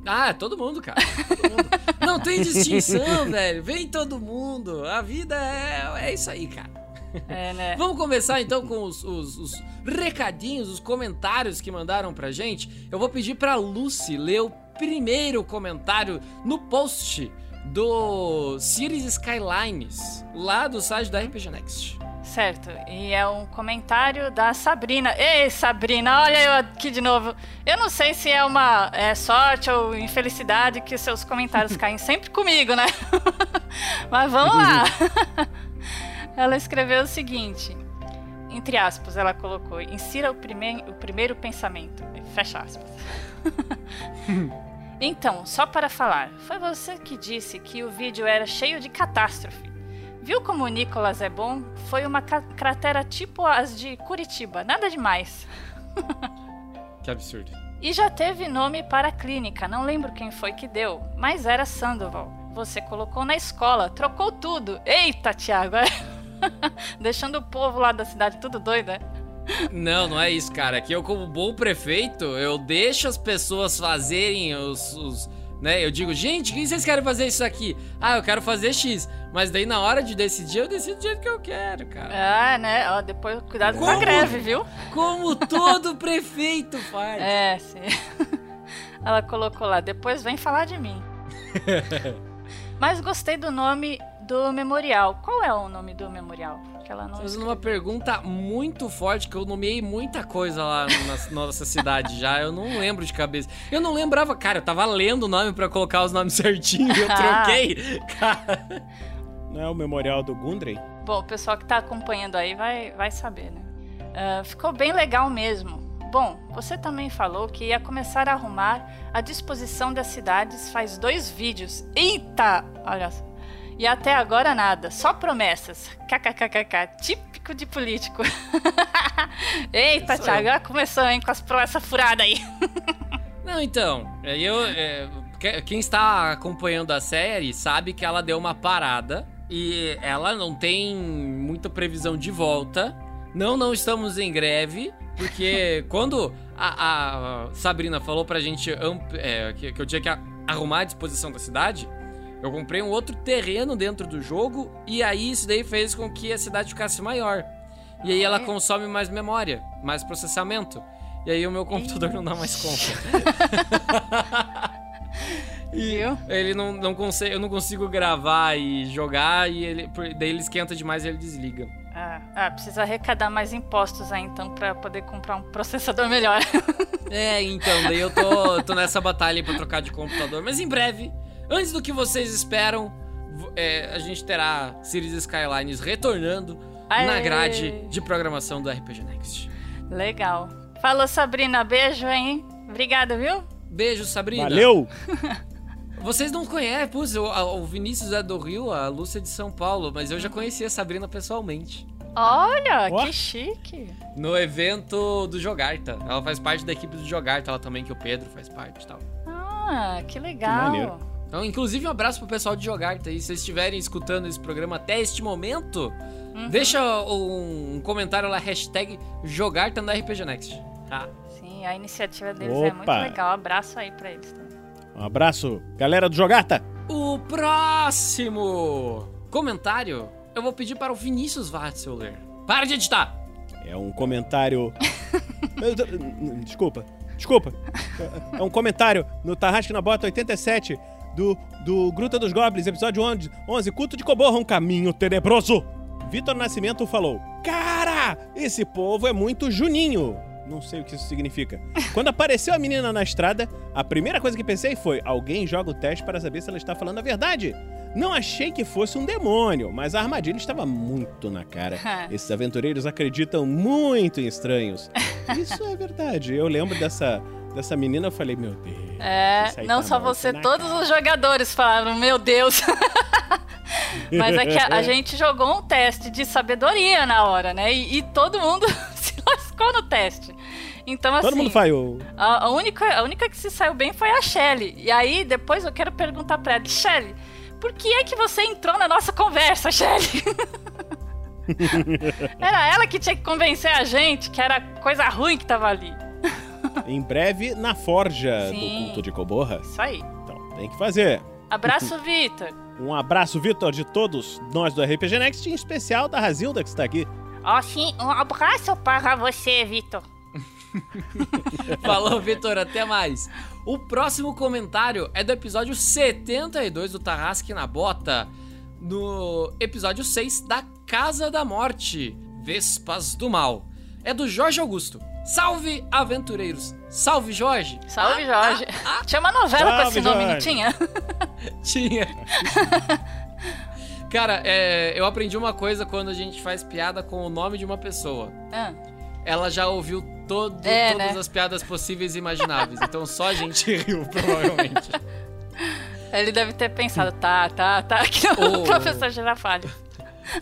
Ah, todo mundo, cara. Todo mundo. Não tem distinção, velho. Vem todo mundo. A vida é, é isso aí, cara. É, né? Vamos começar então com os, os- os recadinhos, os comentários que mandaram pra gente. Eu vou pedir pra Lucy ler o primeiro comentário no post do Cities Skylines, lá do site da RPG Next. Certo, e é um comentário da Sabrina. Ei, Sabrina, olha eu aqui de novo. Eu não sei se é uma é, sorte ou infelicidade que seus comentários caem sempre comigo, né? Mas vamos lá. Ela escreveu o seguinte: entre aspas, ela colocou: insira o, o primeiro pensamento. Fecha aspas. então, só para falar, foi você que disse que o vídeo era cheio de catástrofe. Viu como o Nicolas é bom? Foi uma cratera tipo as de Curitiba, nada demais. Que absurdo. E já teve nome para a clínica, não lembro quem foi que deu, mas era Sandoval. Você colocou na escola, trocou tudo. Eita, Thiago! Deixando o povo lá da cidade tudo doido, né? Não, não é isso, cara. Aqui eu, como bom prefeito, eu deixo as pessoas fazerem os. os- né? Eu digo, gente, quem vocês querem fazer isso aqui? Ah, eu quero fazer X. Mas daí na hora de decidir, eu decido do jeito que eu quero, cara. Ah, né? Ó, depois cuidado com a Como? greve, viu? Como todo prefeito faz. É, sim. Ela colocou lá, depois vem falar de mim. Mas gostei do nome do memorial. Qual é o nome do memorial? Que ela não Fazendo uma pergunta muito forte, que eu nomeei muita coisa lá na nossa cidade já, eu não lembro de cabeça. Eu não lembrava, cara, eu tava lendo o nome pra colocar os nomes certinho e eu troquei. Cara. Não é o memorial do Gundren? Bom, o pessoal que tá acompanhando aí vai, vai saber, né? Ah, ficou bem legal mesmo. Bom, você também falou que ia começar a arrumar a disposição das cidades faz dois vídeos. Eita! Olha só. E até agora nada, só promessas. KKKKK, típico de político. Eita, Thiago, ah, começou, hein, com as promessas furadas aí. Não, então, é, eu, é, que- quem está acompanhando a série sabe que ela deu uma parada e ela não tem muita previsão de volta. Não, não estamos em greve, porque quando a, a Sabrina falou pra gente é, que, que eu tinha que arrumar a disposição da cidade, eu comprei um outro terreno dentro do jogo e aí isso daí fez com que a cidade ficasse maior. E aí ela consome mais memória, mais processamento. E aí o meu computador não dá mais conta. e ele não, não consegue, eu não consigo gravar e jogar e ele, daí ele esquenta demais e ele desliga. Ah, ah, precisa arrecadar mais impostos aí então pra poder comprar um processador melhor. É, então, daí eu tô, tô nessa batalha aí pra trocar de computador. Mas em breve, antes do que vocês esperam, é, a gente terá Cities Skylines retornando na Aê! grade de programação do RPG Next. Legal. Falou, Sabrina. Beijo, hein? Obrigada, viu? Beijo, Sabrina. Valeu! Vocês não conhecem, putz, o, o Vinícius é do Rio, a Lúcia é de São Paulo, mas eu já conheci a Sabrina pessoalmente. Olha, Ó. que chique. No evento do Jogarta. Ela faz parte da equipe do Jogarta, ela também, que o Pedro faz parte e tal. Ah, que legal. maneiro. Então, inclusive, um abraço pro pessoal de Jogarta aí. Se vocês estiverem escutando esse programa até este momento, Uhum. deixa um, um comentário lá, hashtag Jogarta no RPG Next. Tá? Sim, a iniciativa deles é muito Opa. legal. Abraço aí pra eles também. Um abraço, galera do Jogarta! O próximo comentário eu vou pedir para o Vinícius Watzel ler. Para de editar! É um comentário. Eu tô- desculpa, desculpa. É um comentário no Tarrasque na Bota 87 do, do Gruta dos Goblins, episódio 11, 11 Culto de Coborra, um caminho tenebroso. Vitor Nascimento falou: Cara, esse povo é muito juninho. Não sei o que isso significa. Quando apareceu a menina na estrada, a primeira coisa que pensei foi: alguém joga o teste para saber se ela está falando a verdade. Não achei que fosse um demônio, mas a armadilha estava muito na cara. Esses aventureiros acreditam muito em estranhos. Isso é verdade. Eu lembro dessa, dessa menina, eu falei: meu Deus. É, não tá só você, todos os jogadores falaram, meu Deus. Mas é que a, a gente jogou um teste de sabedoria na hora, né? E, e todo mundo se lascou no teste. Então, assim. Todo mundo falhou. A, a única, a única que se saiu bem foi a Shelly. E aí, depois eu quero perguntar pra ela, Shelly, por que é que você entrou na nossa conversa, Shelly? era ela que tinha que convencer a gente que era coisa ruim que tava ali. Em breve, na forja Sim. do culto de Coborra. Isso aí. Então, tem que fazer. Abraço, Vitor. Um abraço, Vitor, de todos nós do RPG Next, em especial da Razilda, que está aqui. Ó, sim, um abraço para você, Vitor. Falou, Vitor, até mais. O próximo comentário é do episódio 72 do Tarrasque na Bota, no episódio 6 da Casa da Morte, Vespas do Mal. É do Jorge Augusto. Salve, aventureiros! Salve, Jorge! Salve, Jorge. Tinha uma novela com Salve, esse nome, não tinha? Tinha. Cara, é, eu aprendi uma coisa quando a gente faz piada com o nome de uma pessoa. Ah. Ela já ouviu todo, É, todas né? as piadas possíveis e imagináveis. Então só a gente riu, provavelmente. Ele deve ter pensado, tá, tá, tá, que o Oh. professor Girafalho.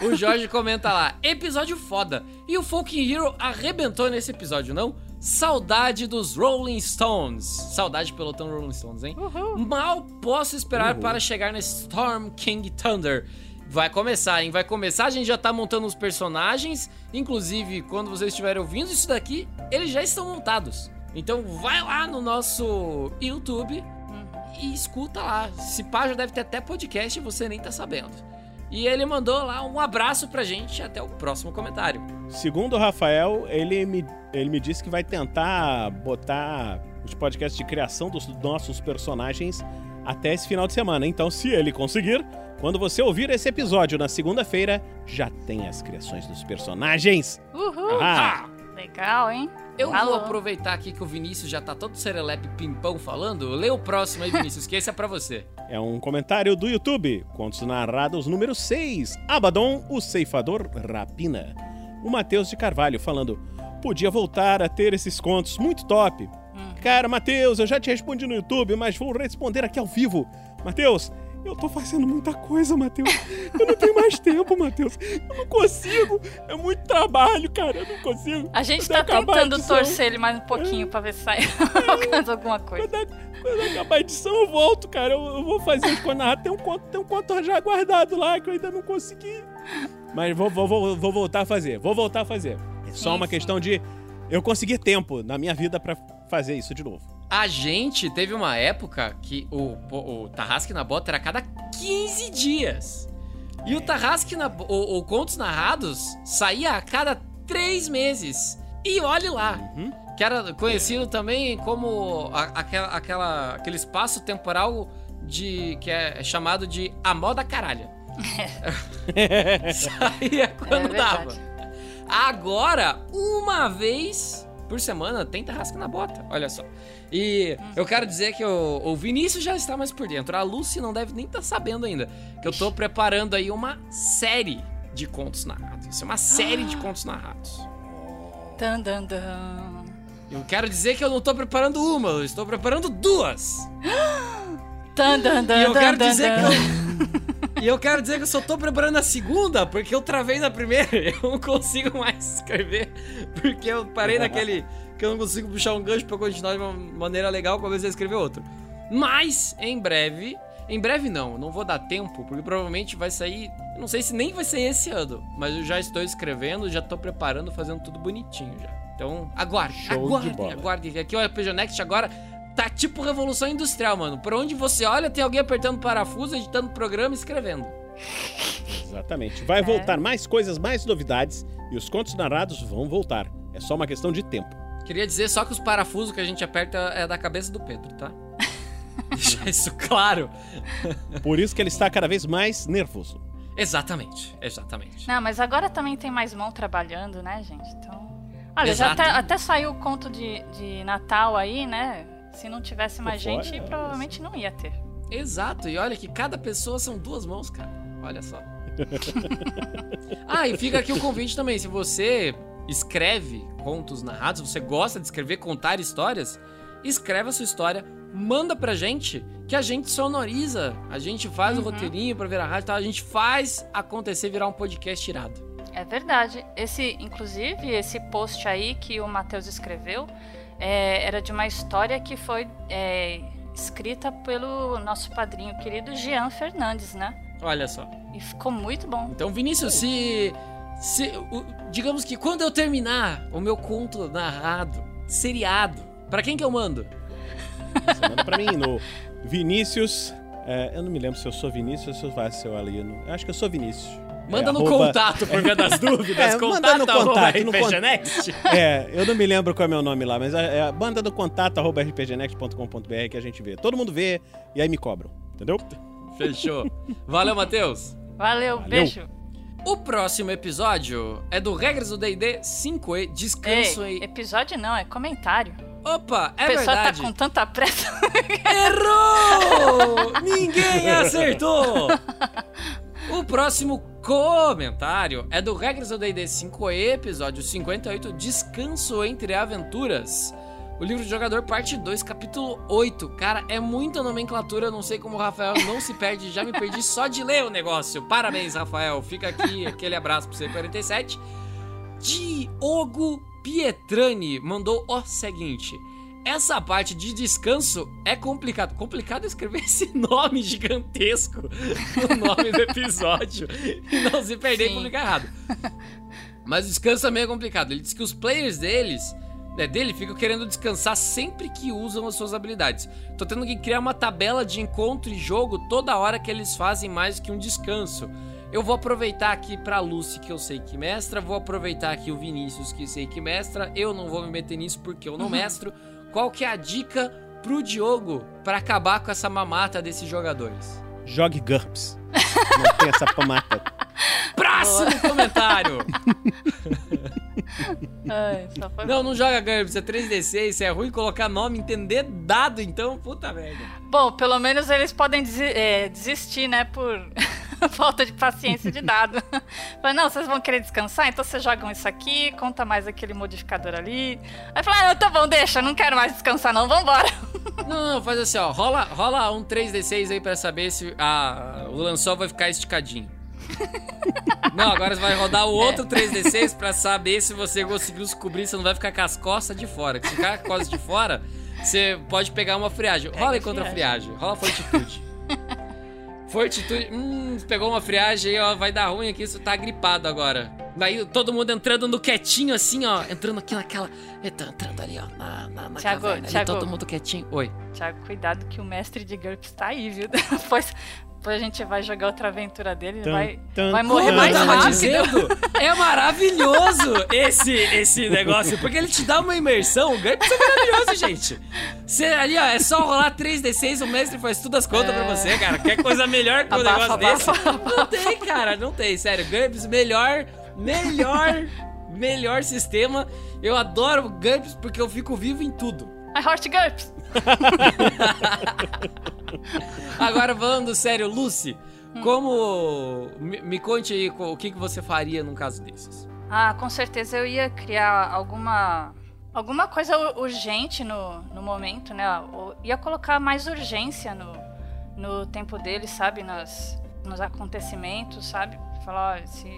O Jorge comenta lá: episódio foda. E o Folk Hero arrebentou nesse episódio, não? Saudade dos Rolling Stones. Saudade pelotão Rolling Stones, hein? Mal posso esperar Uhul. para chegar nesse Storm King Thunder. Vai começar, hein? Vai começar. A gente já tá montando os personagens. Inclusive, quando vocês estiverem ouvindo isso daqui, eles já estão montados. Então vai lá no nosso YouTube e escuta lá. Se pá, já deve ter até podcast e você nem tá sabendo. E ele mandou lá um abraço pra gente. Até o próximo comentário. Segundo o Rafael, ele me, ele me disse que vai tentar botar os podcasts de criação dos nossos personagens até esse final de semana. Então, se ele conseguir, quando você ouvir esse episódio na segunda-feira, já tem as criações dos personagens. Uhul. Ah. Legal, hein? Eu Alô. vou aproveitar aqui que o Vinícius já tá todo serelepe pimpão falando. Lê o próximo aí, Vinícius, que esse é pra você. É um comentário do YouTube. Contos narrados número 6. Abaddon, o ceifador rapina. O Matheus de Carvalho falando: Podia voltar a ter esses contos, muito top. Cara, Matheus, eu já te respondi no YouTube, mas vou responder aqui ao vivo. Matheus, eu tô fazendo muita coisa, Matheus. Eu não tenho mais tempo, Matheus. Eu não consigo. É muito trabalho, cara. Eu não consigo. A gente Quando tá tentando torcer ele mais um pouquinho pra ver se sai alcança alguma coisa. Quando acabar a edição, eu volto, cara. Eu, eu vou fazer os contos narrados. Tem um conto, tem um conto já guardado lá que eu ainda não consegui. Mas vou, vou, vou, vou voltar a fazer. Vou voltar a fazer. É só Sim, uma sim. questão de eu conseguir tempo na minha vida pra fazer isso de novo. A gente teve uma época que o, o, o Tarrasque na Bota era a cada 15 dias. E o Tarrasque na o, o Contos Narrados saía a cada 3 meses. E olhe lá. Que era conhecido também como a- aquela, aquela, aquele espaço temporal de que é chamado de A Moda Caralha. Saía quando verdade. dava. Agora, uma vez por semana, tem Tarrasque na Bota. Olha só. E eu quero dizer que o, o Vinícius já está mais por dentro. A Lucy não deve nem estar sabendo ainda. Que eu tô preparando aí uma série de contos narrados. Isso é uma série de contos narrados. Dan, dan, dan. Eu quero dizer que eu não tô preparando uma, eu estou preparando duas. Dan, dan, dan, E eu quero dizer que eu. E eu quero dizer que eu só tô preparando a segunda, porque eu travei na primeira. Eu não consigo mais escrever. Porque eu parei naquele. Que eu não consigo puxar um gancho pra continuar de uma maneira legal, comecei a escrever outro. Mas, em breve. Em breve não, não vou dar tempo, porque provavelmente vai sair. eu Não sei se nem vai ser esse ano, mas eu já estou escrevendo, já tô preparando, fazendo tudo bonitinho já. Então, aguarde, Show de aguarde, aguarde. Aqui o RPG Next agora tá tipo revolução industrial, mano. Por onde você olha, tem alguém apertando parafuso, editando programa e escrevendo. Exatamente. Vai voltar mais coisas, mais novidades e os contos narrados vão voltar. É só uma questão de tempo. Queria dizer só que os parafusos que a gente aperta é da cabeça do Pedro, tá? Deixar isso claro. Por isso que ele está cada vez mais nervoso. Exatamente, exatamente. Não, mas agora também tem mais mão trabalhando, né, gente? Então, Olha, já Exato. até, até saiu o conto de, de Natal aí, né? Se não tivesse mais fora, gente, é, provavelmente não ia ter. Exato, e olha que cada pessoa são duas mãos, cara. Olha só. ah, e fica aqui o convite também. Se você escreve contos narrados, você gosta de escrever, contar histórias, escreve a sua história, manda pra gente, que a gente sonoriza. A gente faz o roteirinho pra virar rádio e tal. A gente faz acontecer virar um podcast irado. É verdade. Esse, inclusive, esse post aí que o Matheus escreveu é, era de uma história que foi é, escrita pelo nosso padrinho querido Jean Fernandes, né? Olha só. E ficou muito bom. Então, Vinícius, se. se digamos que quando eu terminar o meu conto narrado, seriado, pra quem que eu mando? Você manda pra mim no Vinícius. é, eu não me lembro se eu sou Vinícius ou se eu o Alino. Eu acho que eu sou Vinícius. Manda É, no arroba- contato, por via das dúvidas. É, manda no contato. No RPG con- Next. É, eu não me lembro qual é meu nome lá, mas é, é manda no contato arroba rpgnext.com.br que a gente vê. Todo mundo vê e aí me cobram, entendeu? Fechou. Valeu, Matheus. Valeu, Valeu. beijo. O próximo episódio é do Regras do D&D 5e, Descanso Ei, e... episódio não, é comentário. Opa, é o pessoal verdade. tá com tanta pressa. Errou! Ninguém acertou! O próximo comentário é do Regras do D&D 5e, episódio 58, Descanso entre Aventuras. O livro de jogador, parte 2, capítulo 8. Cara, é muita nomenclatura, não sei como o Rafael não se perde, já me perdi só de ler o negócio. Parabéns, Rafael. Fica aqui aquele abraço pro C47. Diogo Pietrani mandou o seguinte: essa parte de descanso é complicado. Complicado escrever esse nome gigantesco no nome do episódio e não se perder e publicar errado. Mas o descanso também é complicado. Ele diz que os players deles, né, dele ficam querendo descansar sempre que usam as suas habilidades. Tô tendo que criar uma tabela de encontro e jogo toda hora que eles fazem mais que um descanso. Eu vou aproveitar aqui pra Lucy, que eu sei que mestra, vou aproveitar aqui o Vinícius, que sei que mestra. Eu não vou me meter nisso porque eu não mestro. Qual que é a dica pro Diogo pra acabar com essa mamata desses jogadores? Jogue GURPS. Não tem essa pomata. Próximo comentário! Ai, foi Não, não joga GURPS, é 3D6, é ruim colocar nome, entender dado, então, puta merda. Bom, pelo menos eles podem é, desistir, né? Por falta de paciência de dado. Mas não, vocês vão querer descansar, então vocês jogam isso aqui, conta mais aquele modificador ali. Aí fala, ah, não, tá bom, deixa, não quero mais descansar, não, vambora. Não, não, faz assim, ó, rola, rola um 3D6 aí pra saber se a, o lençol vai ficar esticadinho. Não, agora você vai rodar o outro 3D6 pra saber se você conseguiu descobrir se não vai ficar com as costas de fora. Se ficar com as costas de fora, você pode pegar uma friagem. Rola aí contra a friagem. Rola fortitude. Fortitude. Hum, você pegou uma friagem aí, ó. Vai dar ruim aqui, você tá gripado agora. Daí todo mundo entrando no quietinho, assim, ó. Entrando aqui naquela. Tá entrando ali, ó. Na, na, na Thiago, caverna. ali, Thiago. todo mundo quietinho. Oi. Tiago, cuidado que o mestre de GURPS tá aí, viu? Depois, depois a gente vai jogar outra aventura dele, ele Tum, vai, tum, vai tum. morrer Como mais rápido. dizendo, é maravilhoso esse, esse negócio, porque ele te dá uma imersão. O GURPS é maravilhoso, gente. Você ali, ó, é só rolar 3D6, o mestre faz tudo as contas pra você, cara. Quer coisa melhor que um Abafa, negócio abafa, desse? Não tem, cara, não tem. Sério, GURPS, melhor, melhor, melhor sistema. Eu adoro o GURPS porque eu fico vivo em tudo. I Heart GURPS! Agora, falando sério, Lucy, como. Me, me conte aí o que, que você faria num caso desses. Ah, com certeza eu ia criar alguma alguma coisa ur- urgente no, no momento, né? Ou ia colocar mais urgência no, no tempo deles, sabe? Nas, nos acontecimentos, sabe? Falar, ó, se,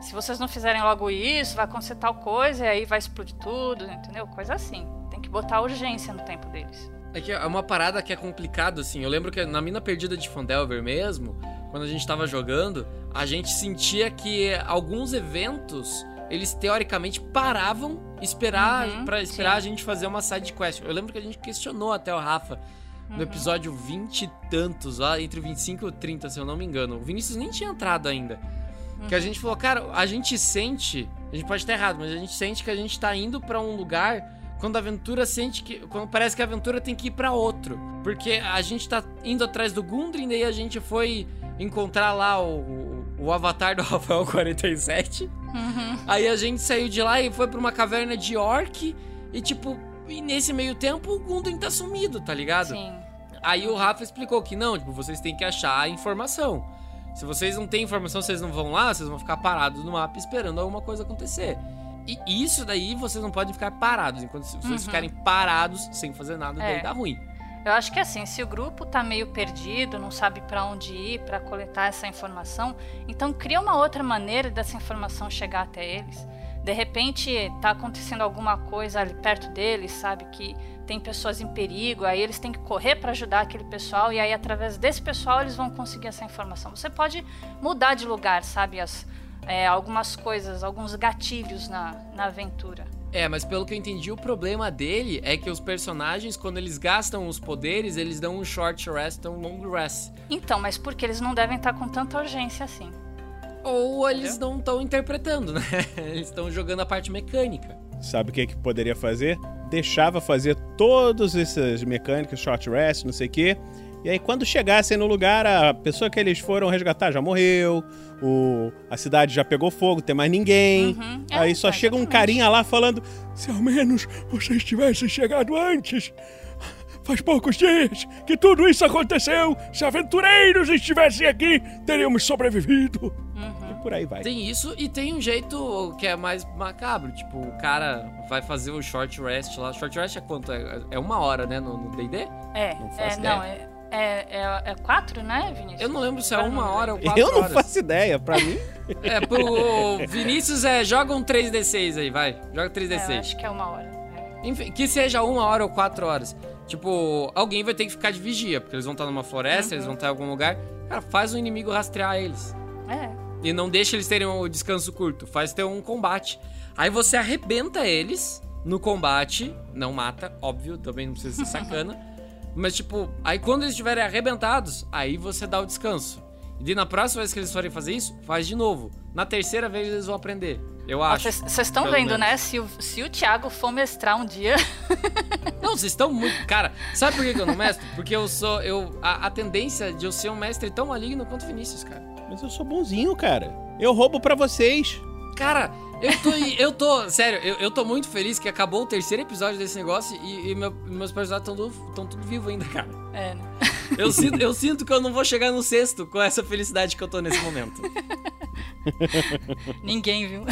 se vocês não fizerem logo isso, vai acontecer tal coisa e aí vai explodir tudo, entendeu? Coisa assim. Tem que botar urgência no tempo deles. É que é uma parada que é complicado, assim. Eu lembro que na mina perdida de Fandelver mesmo, quando a gente tava jogando, a gente sentia que alguns eventos, eles teoricamente paravam esperar Uhum, para esperar sim. a gente fazer uma side quest. Eu lembro que a gente questionou até o Rafa no Uhum. episódio 20 e tantos, lá entre 25 e 30, se eu não me engano. O Vinícius nem tinha entrado ainda. Que a gente falou, cara, a gente sente, a gente pode estar errado, mas a gente sente que a gente tá indo pra um lugar quando a aventura sente que. Quando parece que a aventura tem que ir pra outro. Porque a gente tá indo atrás do Gundren, daí a gente foi encontrar lá o, o- o avatar do Rafael 47. Uhum. Aí a gente saiu de lá e foi pra uma caverna de orc. E tipo, e nesse meio tempo o Gundam tá sumido, tá ligado? Sim. Aí o Rafa explicou que não, tipo, vocês têm que achar a informação. Se vocês não têm informação, vocês não vão lá, vocês vão ficar parados no mapa esperando alguma coisa acontecer. E isso daí vocês não podem ficar parados. Enquanto se vocês Uhum. ficarem parados sem fazer nada, daí É. dá ruim. Eu acho que assim, se o grupo tá meio perdido, não sabe pra onde ir pra coletar essa informação, então cria uma outra maneira dessa informação chegar até eles. De repente tá acontecendo alguma coisa ali perto deles, sabe que tem pessoas em perigo, aí eles têm que correr pra ajudar aquele pessoal e aí através desse pessoal eles vão conseguir essa informação. Você pode mudar de lugar, sabe, as é, algumas coisas, alguns gatilhos na, na aventura. É, mas pelo que eu entendi, o problema dele é que os personagens, quando eles gastam os poderes, eles dão um short rest ou um long rest. Então, mas porque eles não devem estar com tanta urgência assim. Ou eles não estão interpretando, né? Eles estão jogando a parte mecânica. Sabe o que, que poderia fazer? Deixava fazer todas essas mecânicas, short rest, não sei o quê. E aí, quando chegassem no lugar, a pessoa que eles foram resgatar já morreu, o, a cidade já pegou fogo, tem mais ninguém. Uhum. É, Aí só chega um carinha lá falando: Se ao menos vocês tivessem chegado antes. Faz poucos dias que tudo isso aconteceu. Se aventureiros estivessem aqui, teríamos sobrevivido. E por aí vai. Tem isso e tem um jeito que é mais macabro. Tipo, o cara vai fazer o short rest lá. Short rest é quanto? É, é uma hora, né? No DD? É, Não é, faço não, é, é, é, é quatro, né, Vinícius? Eu não lembro se é uma não hora ou lembro. quatro Eu não horas. faço ideia, pra mim. É, pro Vinícius é joga um 3D6 aí, vai. Joga É, 3D6. eu acho que é uma hora. Enfim, que seja uma hora ou quatro horas. Tipo, alguém vai ter que ficar de vigia, porque eles vão estar numa floresta, Uhum. eles vão estar em algum lugar. Cara, faz o inimigo rastrear eles. É. E não deixa eles terem um descanso curto, faz ter um combate. Aí você arrebenta eles no combate, não mata, óbvio, também não precisa ser sacana. Mas tipo, aí quando eles estiverem arrebentados, aí você dá o descanso. E daí na próxima vez que eles forem fazer isso, faz de novo. Na terceira vez eles vão aprender. Eu acho. Vocês estão vendo, menos. né? Se o, se o Thiago for mestrar um dia. Não, vocês estão muito. Cara, sabe por que que eu não mestro? Porque eu sou. Eu, a, a tendência de eu ser um mestre tão maligno quanto o Vinícius, cara. Mas eu sou bonzinho, cara. Eu roubo pra vocês. Cara, eu tô. eu tô. Sério, eu, eu tô muito feliz que acabou o terceiro episódio desse negócio e, e meu- meus personagens estão tudo vivos ainda, cara. É, né? Eu sinto, eu sinto que eu não vou chegar no sexto com essa felicidade que eu tô nesse momento. Ninguém viu.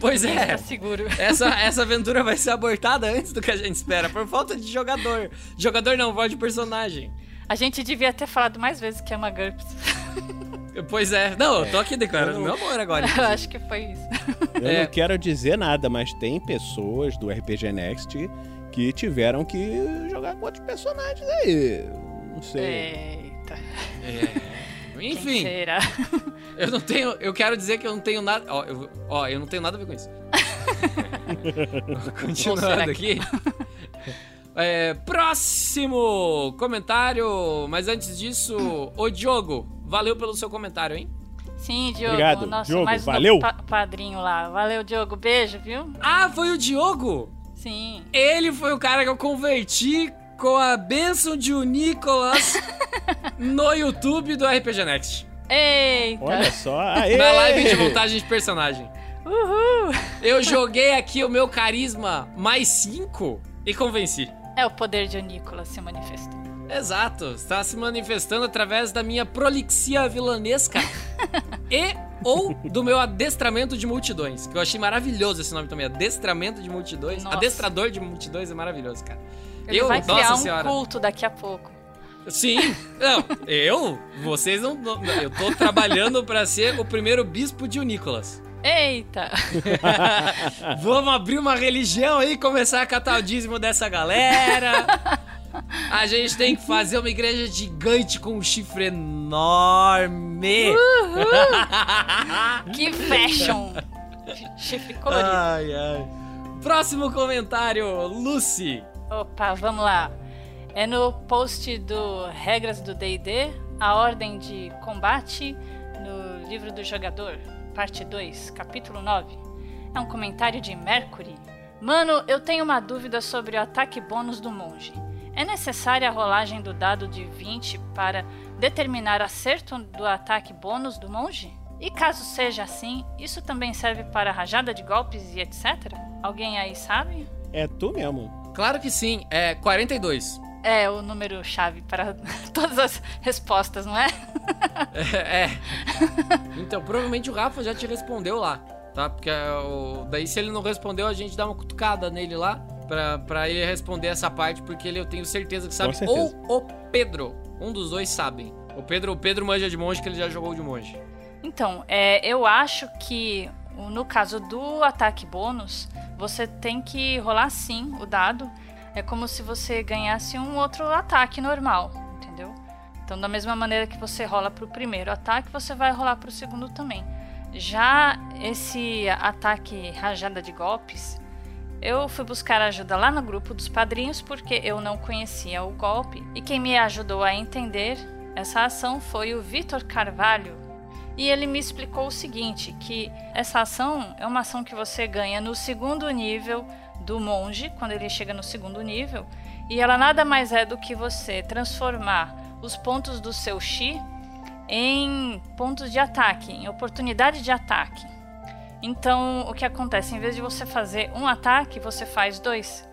Pois Ninguém é. Tá seguro. Essa, essa aventura vai ser abortada antes do que a gente espera, por falta de jogador. Jogador não, voz de personagem. A gente devia ter falado mais vezes que ama GURPS. Pois é. Não, eu tô aqui declarando meu amor agora. Eu acho que foi isso. Eu É. não quero dizer nada, mas tem pessoas do RPG Next que tiveram que jogar com outros personagens aí. Não sei. Eita. É. Quem Enfim, será? eu não tenho. Eu quero dizer que eu não tenho nada. Ó, eu, ó, eu não tenho nada a ver com isso. Continuando aqui. É, próximo comentário. Mas antes disso, ô Diogo, valeu pelo seu comentário, hein? Sim, Diogo, Obrigado, nosso Diogo, mais valeu. pa- padrinho lá. Valeu, Diogo. Beijo, viu? Ah, foi o Diogo? Sim. Ele foi o cara que eu converti com a benção de o Nicolas no YouTube do RPG Next. Eita. Olha só. Aê! Na live de montagem de personagem. Uhul. Eu joguei aqui o meu carisma mais 5 e convenci. É o poder de o Nicolas se manifestando. Exato, está se manifestando através da minha prolixia vilanesca e ou do meu adestramento de multidões, que eu achei maravilhoso esse nome também, adestramento de multidões. Nossa. Adestrador de multidões é maravilhoso, cara. Ele eu, vai nossa criar um senhora. culto daqui a pouco. Sim, não, eu, vocês não, eu tô trabalhando pra ser o primeiro bispo de Nicolas. Eita! Vamos abrir uma religião aí e começar a catar o dízimo dessa galera. A gente tem que fazer uma igreja gigante com um chifre enorme. que fashion! Chifre colorido. Ai, ai. Próximo comentário, Lucy. Opa, vamos lá. É no post do Regras do D&D, a ordem de combate no livro do jogador, parte 2, capítulo 9. É um comentário de Mercury. Mano, eu tenho uma dúvida sobre o ataque bônus do monge. É necessária a rolagem do dado de 20 para determinar acerto do ataque bônus do monge? E caso seja assim, isso também serve para rajada de golpes e etc? Alguém aí sabe? É tu mesmo. Claro que sim, é 42. É o número chave para todas as respostas, não é? é, é. Então, provavelmente o Rafa já te respondeu lá, tá? Porque o... daí se ele não respondeu, a gente dá uma cutucada nele lá pra, pra ele responder essa parte, porque ele eu tenho certeza que sabe. certeza. Ou o Pedro. Um dos dois sabem. O Pedro, o Pedro manja de monge que ele já jogou de monge. Então, é, eu acho que o- no caso do ataque bônus, você tem que rolar sim o dado. É como se você ganhasse um outro ataque normal, entendeu? Então, da mesma maneira que você rola pro primeiro ataque, você vai rolar pro segundo também. Já esse ataque rajada de golpes, eu fui buscar ajuda lá no grupo dos padrinhos porque eu não conhecia o golpe e quem me ajudou a entender essa ação foi o Vitor Carvalho. E ele me explicou o seguinte, que essa ação é uma ação que você ganha no segundo nível do monge, quando ele chega no segundo nível, e ela nada mais é do que você transformar os pontos do seu chi em pontos de ataque, em oportunidade de ataque. Então, o que acontece? Em vez de você fazer um ataque, você faz dois.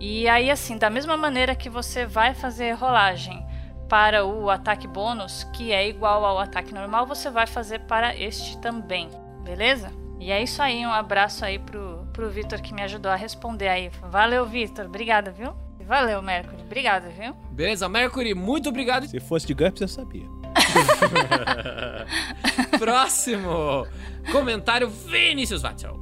E aí, assim, da mesma maneira que você vai fazer rolagem para o ataque bônus, que é igual ao ataque normal, você vai fazer para este também, beleza? E é isso aí, um abraço aí pro, pro Vitor que me ajudou a responder aí. Valeu, Vitor, obrigada, viu? Valeu, Mercury, obrigada, viu? Beleza, Mercury, muito obrigado. Se fosse de GURPS, eu sabia. Próximo comentário, Vinícius Watzel.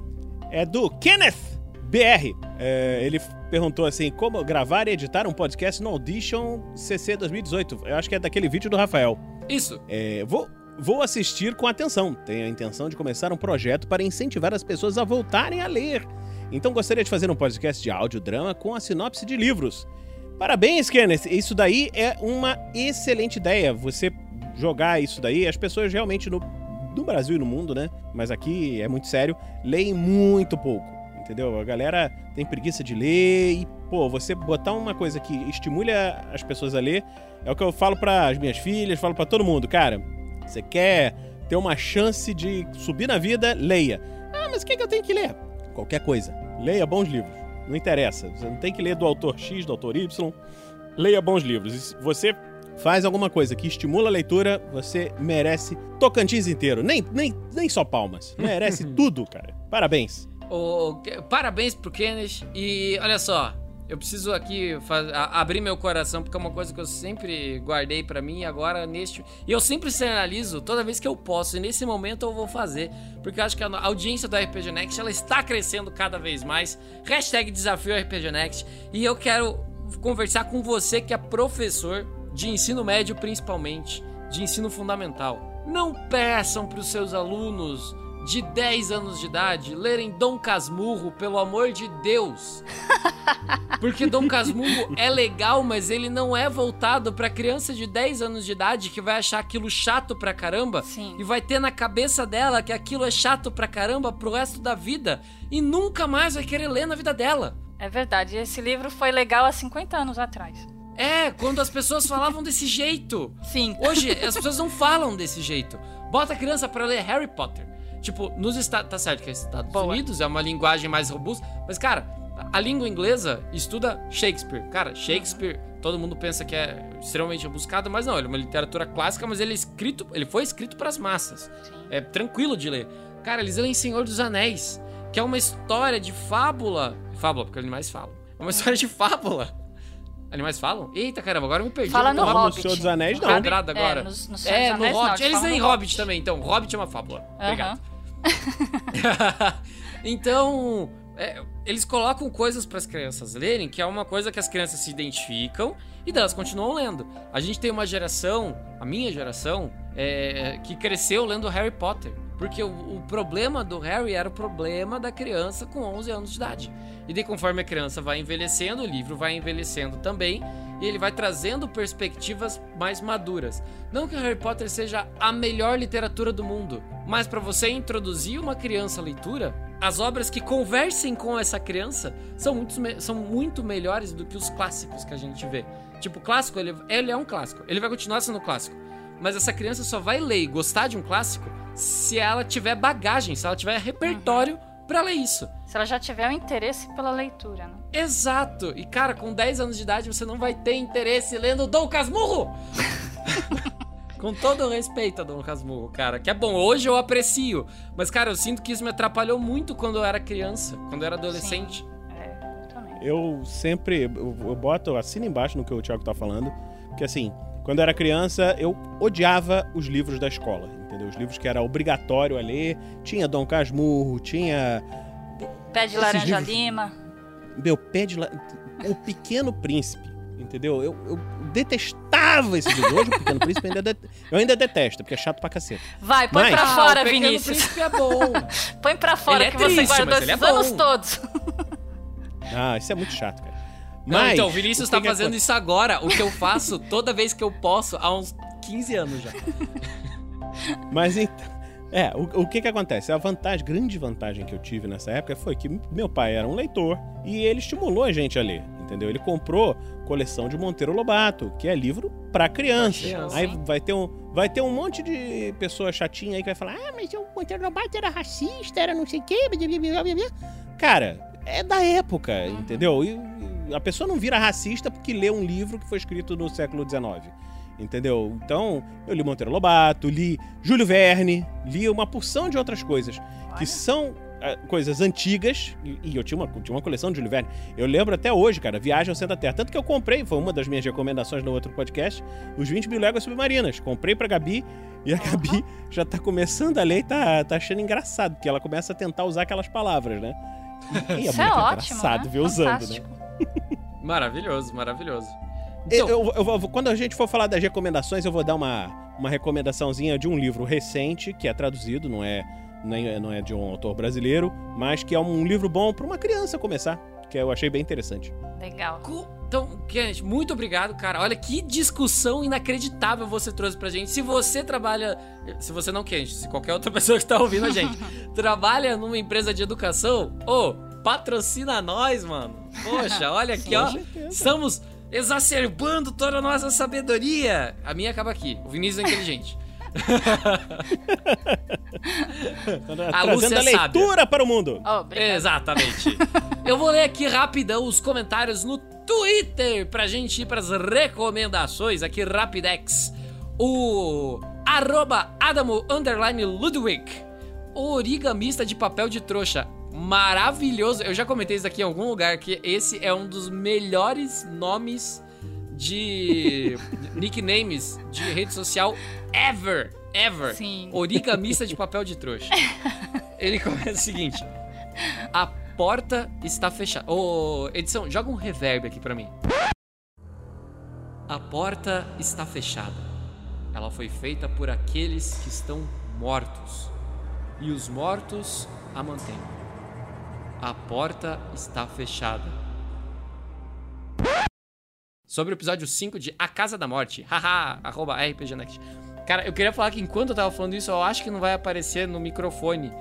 É do Kenneth BR. É, ele perguntou assim: como gravar e editar um podcast no Audition CC 2018? Eu acho que é daquele vídeo do Rafael. Isso. É, vou, vou assistir com atenção. Tenho a intenção de começar um projeto para incentivar as pessoas a voltarem a ler. Então gostaria de fazer um podcast de audiodrama com a sinopse de livros. Parabéns, Kenneth. Isso daí é uma excelente ideia. Você jogar isso daí, as pessoas realmente no, no Brasil e no mundo, né? Mas aqui é muito sério, leem muito pouco, entendeu? A galera tem preguiça de ler e, pô, você botar uma coisa que estimule as pessoas a ler, é o que eu falo para as minhas filhas, falo para todo mundo, cara. Você quer ter uma chance de subir na vida, leia. Ah, mas o que, que eu tenho que ler? Qualquer coisa. Leia bons livros. Não interessa. Você não tem que ler do autor X, do autor Y. Leia bons livros. E você faz alguma coisa que estimula a leitura, você merece Tocantins inteiro. Nem, nem, nem só palmas. Merece tudo, cara. Parabéns. O- que- parabéns pro Kenneth. E olha só, eu preciso aqui faz- a- abrir meu coração, porque é uma coisa que eu sempre guardei pra mim e agora neste. E eu sempre sinalizo toda vez que eu posso, e nesse momento eu vou fazer, porque eu acho que a audiência do RPG Next ela está crescendo cada vez mais. Hashtag desafio RPG Next. E eu quero conversar com você que é professor de ensino médio, principalmente, de ensino fundamental. Não peçam para os seus alunos de 10 anos de idade lerem Dom Casmurro, pelo amor de Deus. Porque Dom Casmurro é legal, mas ele não é voltado pra criança de 10 anos de idade que vai achar aquilo chato pra caramba e vai ter na cabeça dela que aquilo é chato pra caramba pro resto da vida e nunca mais vai querer ler na vida dela. É verdade, esse livro foi legal há 50 anos atrás. É, quando as pessoas falavam desse jeito. Sim. Hoje as pessoas não falam desse jeito. Bota a criança pra ler Harry Potter. Tipo, nos Estados. Tá certo que é Estados Unidos, é uma linguagem mais robusta. Mas, cara, a língua inglesa estuda Shakespeare. Cara, Shakespeare, todo mundo pensa que é extremamente rebuscado, mas não, ele é uma literatura clássica, mas ele é escrito. Ele foi escrito pras massas. É tranquilo de ler. Cara, eles leem Senhor dos Anéis, que é uma história de fábula. Fábula, porque animais falam. É uma história de fábula. Animais falam? Eita caramba, agora eu me perdi. Fala no Hobbit. Senhor dos Anéis, não. quadrado É, agora. no- no Senhor dos é, no Anéis, não, Hobbit. eles leem no Hobbit também, então. Hobbit é uma fábula. Obrigado. Aham. então, é, eles colocam coisas para as crianças lerem, que é uma coisa que as crianças se identificam e delas continuam lendo. A gente tem uma geração, a minha geração, é, que cresceu lendo Harry Potter. Porque o, o problema do Harry era o problema da criança com 11 anos de idade. E daí, conforme a criança vai envelhecendo, o livro vai envelhecendo também, e ele vai trazendo perspectivas mais maduras. Não que Harry Potter seja a melhor literatura do mundo, mas para você introduzir uma criança à leitura, as obras que conversem com essa criança são muito, são muito melhores do que os clássicos que a gente vê. Tipo, o clássico, ele, ele é um clássico. Ele vai continuar sendo clássico. Mas essa criança só vai ler e gostar de um clássico se ela tiver bagagem, se ela tiver repertório pra ler isso. Se ela já tiver o interesse pela leitura, né? Exato! E cara, com 10 anos de idade você não vai ter interesse lendo Dom Casmurro! com todo o respeito a Dom Casmurro, cara. Que é bom, hoje eu aprecio. Mas, cara, eu sinto que isso me atrapalhou muito quando eu era criança, quando eu era adolescente. Eu sempre. Eu, eu boto, assina embaixo no que o Thiago tá falando. Que assim, quando eu era criança, eu odiava os livros da escola. Entendeu? Os livros que era obrigatório a ler. Tinha Dom Casmurro, tinha. Pé de laranja livros- lima. Meu pé de. La... O Pequeno Príncipe. Entendeu? Eu, eu detestava esse livro. Hoje o Pequeno Príncipe eu ainda, det- eu ainda detesto, porque é chato pra caceta. Vai, põe Mas- pra Ah, fora, o Pequeno Vinícius. Príncipe é bom. põe pra fora Ele é que você triste, guardou mas ele é esses anos bom. todos. Ah, isso é muito chato, cara. Não, Mas, então, o Vinícius o tá que fazendo aconte- isso agora, o que eu faço toda vez que eu posso, há uns 15 anos já. Mas então. É, o, o que que acontece? A vantagem, grande vantagem que eu tive nessa época foi que meu pai era um leitor e ele estimulou a gente a ler, entendeu? Ele comprou coleção de Monteiro Lobato, que é livro pra criança. Criança. Aí vai ter um vai ter um monte de pessoa chatinha aí que vai falar: "Ah, mas o Monteiro Lobato era racista, era não sei o quê". blá, blá, blá, blá, blá." Cara, é da época, entendeu? E a pessoa não vira racista porque lê um livro que foi escrito no século XIX. Entendeu? Então, eu li Monteiro Lobato, li Júlio Verne, li uma porção de outras coisas que são ah, coisas antigas. E, e eu tinha uma, tinha uma coleção de Júlio Verne. Eu lembro até hoje, cara, Viagem ao Centro da Terra. Tanto que eu comprei, foi uma das minhas recomendações no outro podcast, os 20 mil léguas submarinas. Comprei pra Gabi e a Gabi já tá começando a ler e tá, tá achando engraçado, porque ela começa a tentar usar aquelas palavras, né? E é Isso muito é ótimo, engraçado né? ver usando, Fantástico. né? Maravilhoso, maravilhoso. Eu- eu- eu vou- quando a gente for falar das recomendações, eu vou dar uma, uma recomendaçãozinha de um livro recente, que é traduzido, não é, não é, não é de um autor brasileiro, mas que é um livro bom para uma criança começar, que eu achei bem interessante. Legal. Então, Kenneth, muito obrigado, cara. Olha que discussão inacreditável você trouxe pra gente. Se você trabalha. Se você não, Kenneth, se qualquer outra pessoa que tá ouvindo a gente trabalha numa empresa de educação, ô, patrocina nós, mano. Poxa, olha aqui, ó. Estamos exacerbando toda a nossa sabedoria. A minha acaba aqui. O Vinícius é inteligente. A Trazendo Lúcia a é sábia. leitura para o mundo. Exatamente. Eu vou ler aqui rapidão os comentários no Twitter pra gente ir pras recomendações aqui rapidex. O arroba Adamo underline Ludwig, o origamista de papel de trouxa. Maravilhoso. Eu já comentei isso aqui em algum lugar que esse é um dos melhores nomes de nicknames de rede social ever. Ever. Sim. Origamista de papel de trouxa. Ele começa o seguinte: A porta está fechada. Ô, edição, joga um reverb aqui pra mim. A porta está fechada. Ela foi feita por aqueles que estão mortos. E os mortos a mantêm. A porta está fechada. Sobre o episódio 5 de A Casa da Morte. Haha, arroba RPG Next. Cara, eu queria falar que enquanto eu tava falando isso, eu acho que não vai aparecer no microfone.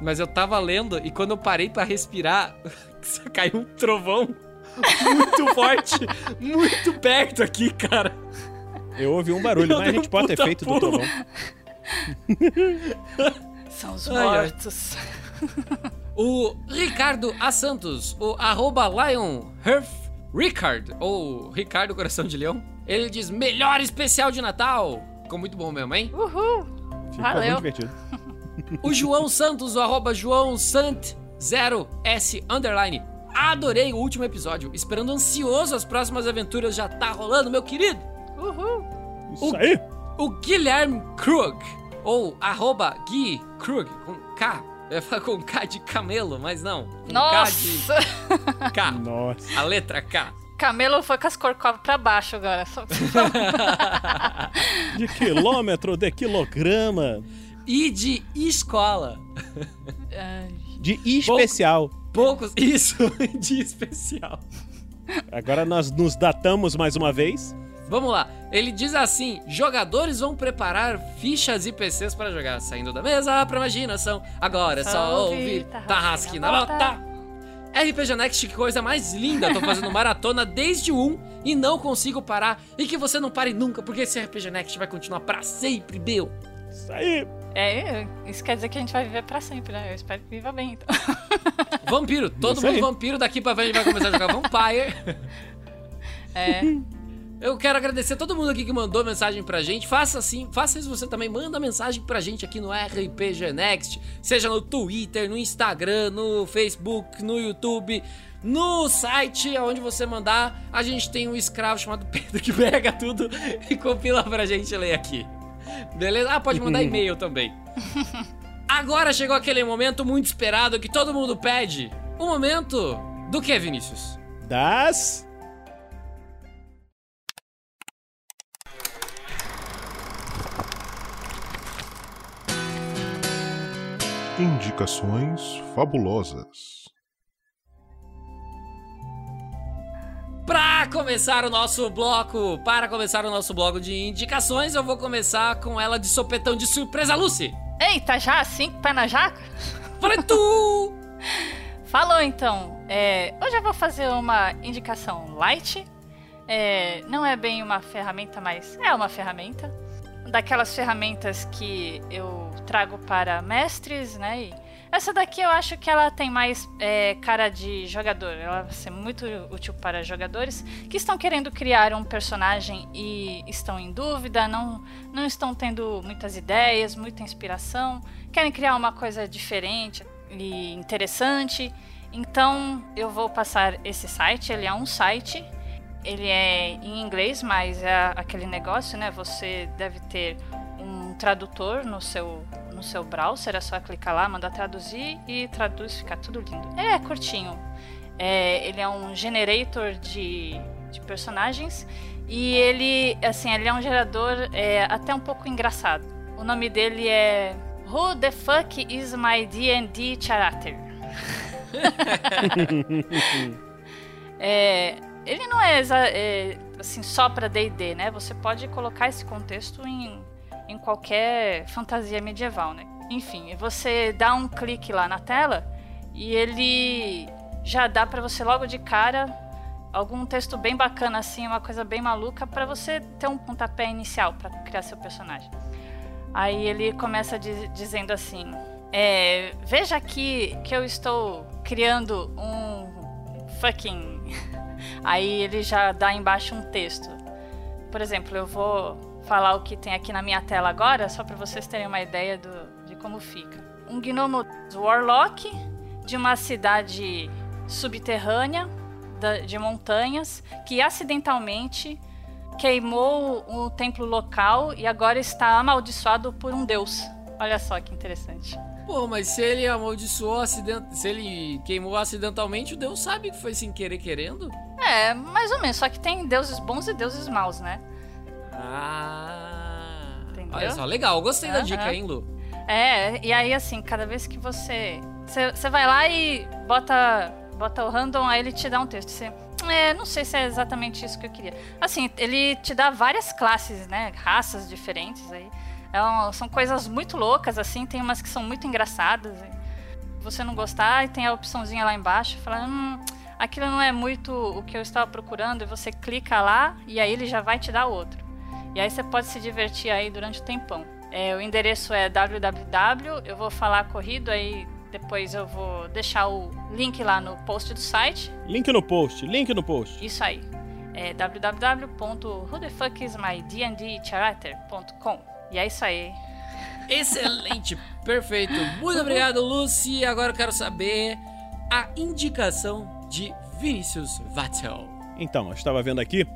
Mas eu tava lendo e quando eu parei pra respirar, caiu um trovão muito forte, muito perto aqui, cara. Eu ouvi um barulho, Eu mas a dei um gente bota puta efeito do pulo. trovão. São os Ai, ai. O Ricardo A. Santos, o arroba Lion Herf Ricard, ou Ricardo Coração de Leão, ele diz: melhor especial de Natal. Ficou muito bom mesmo, hein? Uhul. Ficou Valeu. muito divertido. O João Santos, o arroba João Sant 0S underline. Adorei o último episódio, esperando ansioso as próximas aventuras. Já tá rolando, meu querido. Uhul. Isso aí. O Guilherme Krug, ou arroba Gui Krug, com K. Eu ia falar com K de camelo, mas não. Com Nossa! K de K. Nossa. A letra K. Camelo foi com as corcovas pra baixo agora. Só- De quilômetro, de quilograma, E de escola. de especial. Poucos. Isso, de especial. Agora nós nos datamos mais uma vez. Vamos lá. Ele diz assim: jogadores vão preparar fichas e PCs para jogar. Saindo da mesa pra imaginação. Agora é só ouvir Tarrasque na bota. RPG Next, que coisa mais linda. Tô fazendo maratona desde 1 e não consigo parar. E que você não pare nunca, porque esse RPG Next vai continuar pra sempre, meu. Isso aí. É, isso quer dizer que a gente vai viver pra sempre, né? Eu espero que viva bem, então. Vampiro, todo Isso mundo aí. vampiro daqui pra frente vai começar a jogar Vampire. É. Eu quero agradecer a todo mundo aqui que mandou mensagem pra gente. Faça assim, faça isso você também. Manda mensagem pra gente aqui no RPG Next, seja no Twitter, no Instagram, no Facebook, no YouTube, no site, aonde você mandar. A gente tem um escravo chamado Pedro que pega tudo e compila pra gente ler aqui. Beleza? Ah, pode mandar e-mail também. Agora chegou aquele momento muito esperado que todo mundo pede. O momento do que, Vinícius? Das. Indicações fabulosas. Pra começar o nosso bloco, para começar o nosso bloco de indicações, eu vou começar com ela de sopetão de surpresa, Lucy. Eita, já? Cinco pé na jaca? Falei tu! Falou então. É, hoje eu vou fazer uma indicação light. É, não é bem uma ferramenta, mas é uma ferramenta. Daquelas ferramentas que eu trago para mestres, né? E essa daqui eu acho que ela tem mais é, cara de jogador. Ela vai ser muito útil para jogadores que estão querendo criar um personagem e estão em dúvida, não, não estão tendo muitas ideias, muita inspiração, querem criar uma coisa diferente e interessante. Então eu vou passar esse site. Ele é um site. Ele é em inglês, mas é aquele negócio, né? Você deve ter um tradutor no seu no seu browser, é só clicar lá, mandar traduzir e traduz, fica tudo lindo. É curtinho. É, ele é um generator de, de personagens e ele, assim, ele é um gerador é, até um pouco engraçado. O nome dele é Who the fuck is my D&D character? É, ele não é, é, assim só para D&D, né? Você pode colocar esse contexto em, em qualquer fantasia medieval, né? Enfim, você dá um clique lá na tela e ele já dá para você logo de cara algum texto bem bacana assim, uma coisa bem maluca para você ter um pontapé inicial para criar seu personagem. Aí ele começa di- dizendo assim: é, Veja aqui que eu estou criando um fucking. Aí ele já dá embaixo um texto. Por exemplo, eu vou falar o que tem aqui na minha tela agora, só para vocês terem uma ideia do, de como fica. Um gnomo warlock de uma cidade subterrânea de montanhas que acidentalmente queimou o templo local e agora está amaldiçoado por um deus. Olha só que interessante. Pô, mas se ele amaldiçoou acident... se ele queimou acidentalmente, o Deus sabe que foi sem querer querendo? É, mais ou menos, só que tem deuses bons e deuses maus, né? Ah. Entendeu? Olha só, legal, gostei da Aham. dica, hein, Lu? É, e aí assim, cada vez que você. Você você vai lá e bota, bota o random, aí ele te dá um texto. Você. É, não sei se é exatamente isso que eu queria. Assim, ele te dá várias classes, né? Raças diferentes aí. É são coisas muito loucas, assim, tem umas que são muito engraçadas. você não gostar, e tem a opçãozinha lá embaixo, fala, hum, aquilo não é muito o que eu estava procurando, e você clica lá e aí ele já vai te dar outro. E aí você pode se divertir aí durante o tempão. É, o endereço é www, eu vou falar corrido, aí depois eu vou deixar o link lá no post do site. Link no post, link no post. Isso aí. É www.whothefuckismydndcharacter.com E é isso aí. Excelente, perfeito. Muito obrigado, Lucy. Agora eu quero saber a indicação de Vinícius Vattel. Então, eu estava vendo aqui.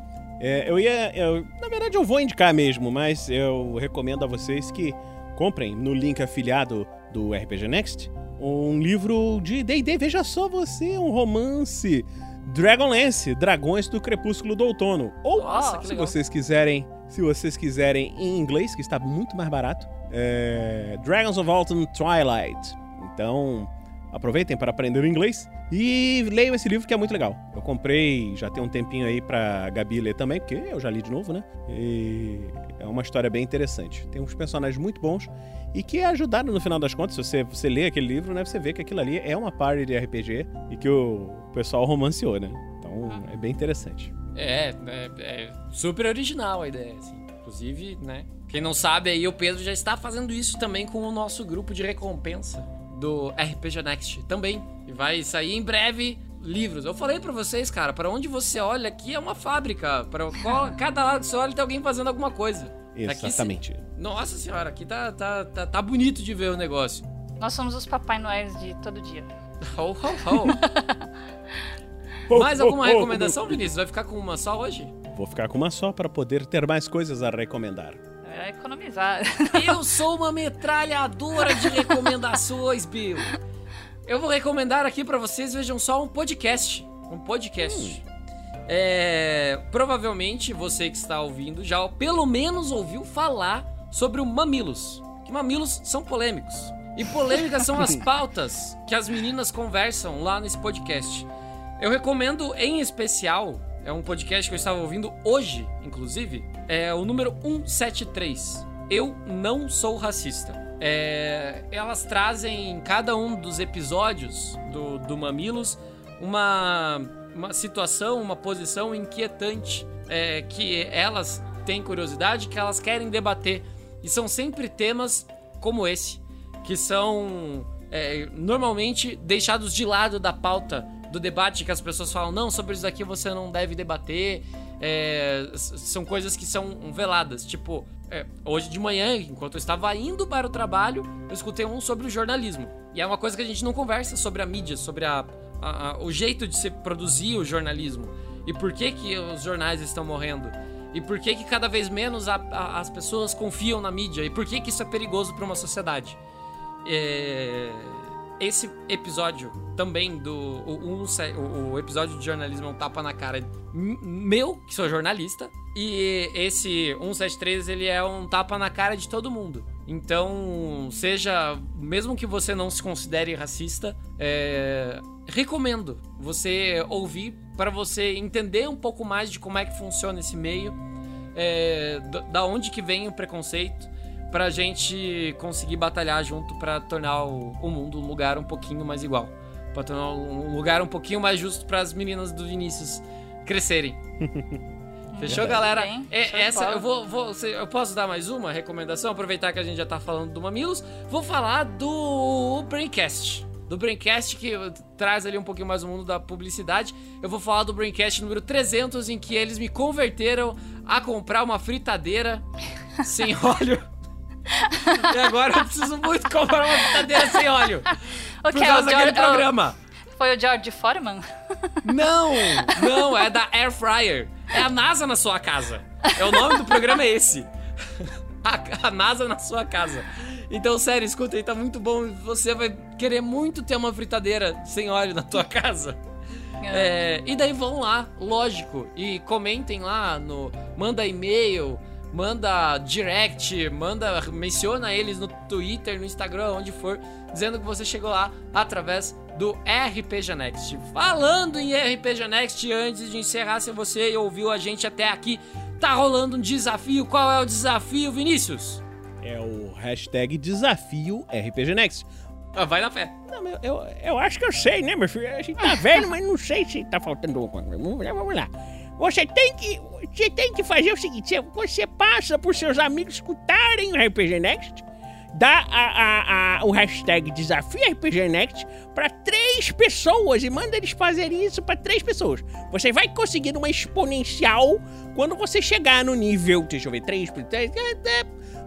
é, eu ia. eu- na verdade, eu vou indicar mesmo, mas eu recomendo a vocês que comprem no link afiliado do RPG Next um livro de D&D. Veja só você, um romance. Dragonlance, Dragões do Crepúsculo do Outono. Ou, Nossa, se vocês quiserem, se vocês quiserem em inglês, que está muito mais barato, é Dragons of Autumn Twilight. Então, aproveitem para aprender o inglês e leiam esse livro que é muito legal. Eu comprei já tem um tempinho aí pra Gabi ler também, porque eu já li de novo, né? E é uma história bem interessante. Tem uns personagens muito bons e que ajudaram no final das contas. Se você, você lê aquele livro, né, você vê que aquilo ali é uma party de RPG e que o pessoal romanceou, né? Então é bem interessante. É, é, é super original a ideia, assim. Inclusive, né? Quem não sabe aí, o Pedro já está fazendo isso também com o nosso grupo de recompensa do RPG Next também. E vai sair em breve livros. Eu falei pra vocês, cara, para onde você olha aqui é uma fábrica. Para cada lado que você olha tem alguém fazendo alguma coisa. Aqui, Exatamente. se- Nossa senhora, aqui tá, tá, tá, tá bonito de ver o negócio. Nós somos os Papai Noéis de todo dia. Ho, ho, ho. Mais alguma recomendação, Vinícius? Vai ficar com uma só hoje? Vou ficar com uma só para poder ter mais coisas a recomendar. É economizar. Eu sou uma metralhadora de recomendações, Bill. Eu vou recomendar aqui pra vocês, vejam só, um podcast. Um podcast. É, provavelmente você que está ouvindo já pelo menos ouviu falar sobre o Mamilos. Que mamilos são polêmicos. E polêmicas são as pautas que as meninas conversam lá nesse podcast. Eu recomendo em especial, é um podcast que eu estava ouvindo hoje, inclusive, é o número 173. Eu não sou racista. É, elas trazem em cada um dos episódios do, do Mamilos uma, uma situação, uma posição inquietante é, que elas têm curiosidade, que elas querem debater. E são sempre temas como esse, que são é, normalmente deixados de lado da pauta do debate, que as pessoas falam, não, sobre isso daqui você não deve debater. É, são coisas que são veladas. Tipo, é, hoje de manhã, enquanto eu estava indo para o trabalho, eu escutei um sobre o jornalismo. E é uma coisa que a gente não conversa sobre a mídia, sobre a, a- a- o jeito de se produzir o jornalismo. E por que, que os jornais estão morrendo. E por que, que cada vez menos as pessoas confiam na mídia. E por que, que isso é perigoso para uma sociedade. É, esse episódio também do o, o, o episódio de jornalismo é um tapa na cara meu, que sou jornalista, e esse 173 ele é um tapa na cara de todo mundo. Então, seja, mesmo que você não se considere racista, é, recomendo você ouvir para você entender um pouco mais de como é que funciona esse meio, é, da- onde que vem o preconceito, pra gente conseguir batalhar junto pra tornar o, o mundo um lugar um pouquinho mais igual. Pra tornar um lugar um pouquinho mais justo pras meninas do Vinícius crescerem. Fechou, galera? Bem, É, essa eu vou, vou- se- eu posso dar mais uma recomendação, aproveitar que a gente já tá falando do Mamilos, vou falar do Braincast. Do Braincast que traz ali um pouquinho mais o mundo da publicidade. Eu vou falar do Braincast número 300 em que eles me converteram a comprar uma fritadeira sem óleo. E agora eu preciso muito comprar uma fritadeira sem óleo. O Por que é causa o daquele George- programa. Foi o George Foreman? Não, não, é da Air Fryer. É a NASA na sua casa. É o nome do programa é esse. A, a NASA na sua casa. Então, sério, escuta aí, tá muito bom. Você vai querer muito ter uma fritadeira sem óleo na tua casa. É, e daí vão lá, lógico, e comentem lá no. Manda e-mail, manda direct, manda. Menciona eles no Twitter, no Instagram, onde for, dizendo que você chegou lá através do RPG Next. Falando em RPG Next, antes de encerrar, se você ouviu a gente até aqui, tá rolando um desafio. Qual é o desafio, Vinícius? É o hashtag desafio RPG Next. Ah, vai na fé. Não, meu, eu, eu acho que eu sei, né, meu filho? A gente tá velho, mas não sei se tá faltando alguma coisa. Vamos lá, vamos lá. Você tem que. Você tem que fazer o seguinte: você- passa por seus amigos escutarem o RPG Next, dá a, a, a- o hashtag desafio RPG Next pra três pessoas e manda eles fazerem isso pra três pessoas. Você vai conseguir uma exponencial quando você chegar no nível. Deixa eu ver, 3 por 3.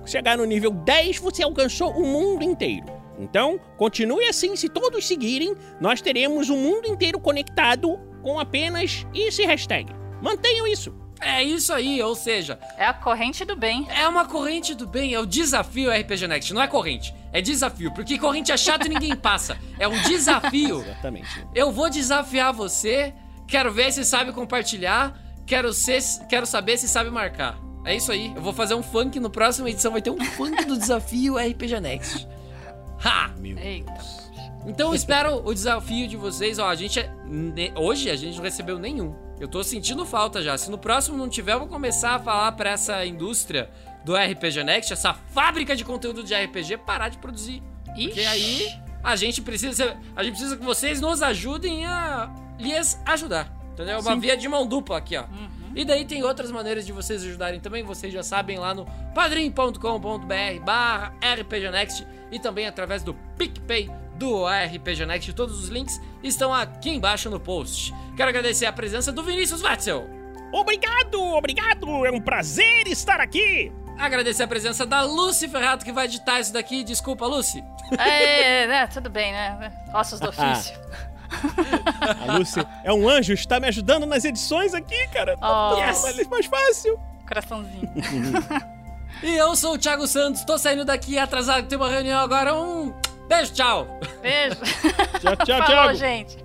Chegar no nível 10, você alcançou o mundo inteiro. Então, continue assim, se todos seguirem, nós teremos o mundo inteiro conectado com apenas esse hashtag. Mantenham isso. É isso aí, ou seja. É a corrente do bem. É uma corrente do bem, é o desafio RPG Next. Não é corrente, é desafio. Porque corrente é chato e ninguém passa. É um desafio. Exatamente. Eu vou desafiar você, quero ver se sabe compartilhar, quero, ser, quero saber se sabe marcar. É isso aí, eu vou fazer um funk no próximo edição, vai ter um funk do desafio RPG Next. Ha! Meu Eita. Então eu espero o desafio de vocês. Ó, a gente. é- Hoje a gente não recebeu nenhum. Eu tô sentindo falta já. Se no próximo não tiver, eu vou começar a falar pra essa indústria do RPG Next, essa fábrica de conteúdo de RPG, parar de produzir. Porque aí a gente precisa. A gente precisa que vocês nos ajudem a lhes ajudar. Entendeu? Uma Sim. via de mão dupla aqui, ó. E daí tem outras maneiras de vocês ajudarem também, vocês já sabem lá no padrim.com.br barra RPG Next e também através do PicPay do RPG Next. Todos os links estão aqui embaixo no post. Quero agradecer a presença do Vinícius Watzel. Obrigado, obrigado, é um prazer estar aqui. Agradecer a presença da Lucy Ferrato, que vai editar isso daqui. Desculpa, Lucy. É, né, tudo bem, né? Ossos do ofício. A Lucy é um anjo, está me ajudando nas edições aqui, cara. Oh. yes. mais, mais fácil. Coraçãozinho. E eu sou o Thiago Santos, tô saindo daqui atrasado, tem uma reunião agora. Um beijo, tchau. Beijo. Tchau, tchau, Falou, Thiago. gente.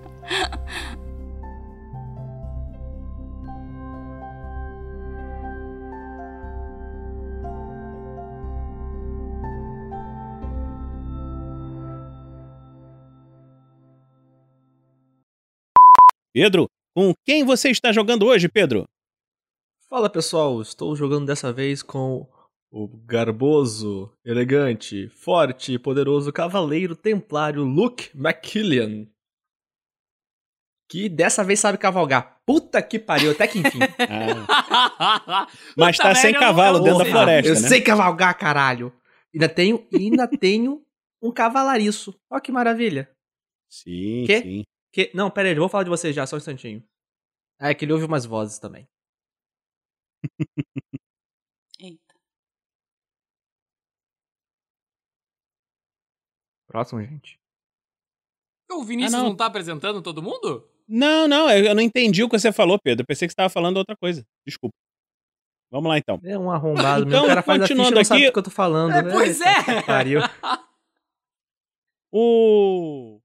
Pedro, com quem você está jogando hoje, Pedro? Fala pessoal, estou jogando dessa vez com o garboso, elegante, forte e poderoso cavaleiro templário Luke McKillian. Que dessa vez sabe cavalgar. Puta que pariu, até que enfim. Mas tá sem cavalo dentro da floresta, Eu né? sei cavalgar, caralho. Ainda tenho, e ainda tenho um cavalariço. Ó que maravilha. Sim, Quê? sim. Que... Não, pera aí, eu vou falar de vocês já, só um instantinho. Ah, é que ele ouve umas vozes também. Próximo, gente. O Vinícius Ah, não. não. tá apresentando todo mundo? Não, não, eu não entendi o que você falou, Pedro. Eu pensei que você estava falando outra coisa. Desculpa. Vamos lá, então. É um arrombado, Então, meu. O cara faz a ficha continuando não sabe aqui- do que eu tô falando. É, né? pois é. Pariu. O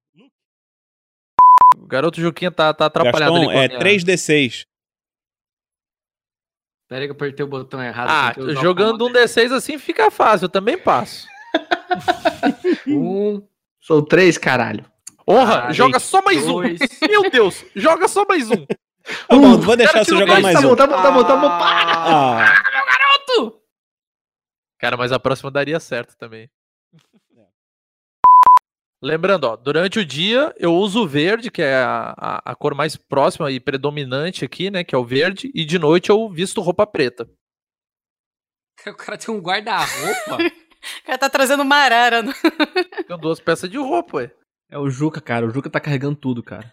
O garoto Juquinha tá, tá atrapalhado Gaston ali com a é minha- 3D6. Pera aí que eu apertei o botão errado. Ah, o jogando um D6 assim fica fácil, eu também passo. Um. Sou três, caralho. Honra, Ah, joga só mais dois. um. Meu Deus, joga só mais um. Tá bom, vou deixar você jogar mais tá um. bom, tá bom, tá bom, tá bom. Para! Ah, Garoto! Cara, mas a próxima daria certo também. Lembrando, ó, durante o dia eu uso o verde, que é a, a, a cor mais próxima e predominante aqui, né? Que é o verde, e de noite eu visto roupa preta. O cara tem um guarda-roupa. O cara tá trazendo uma arara. No... Tenho duas peças de roupa, ué. É o Juca, cara. O Juca tá carregando tudo, cara.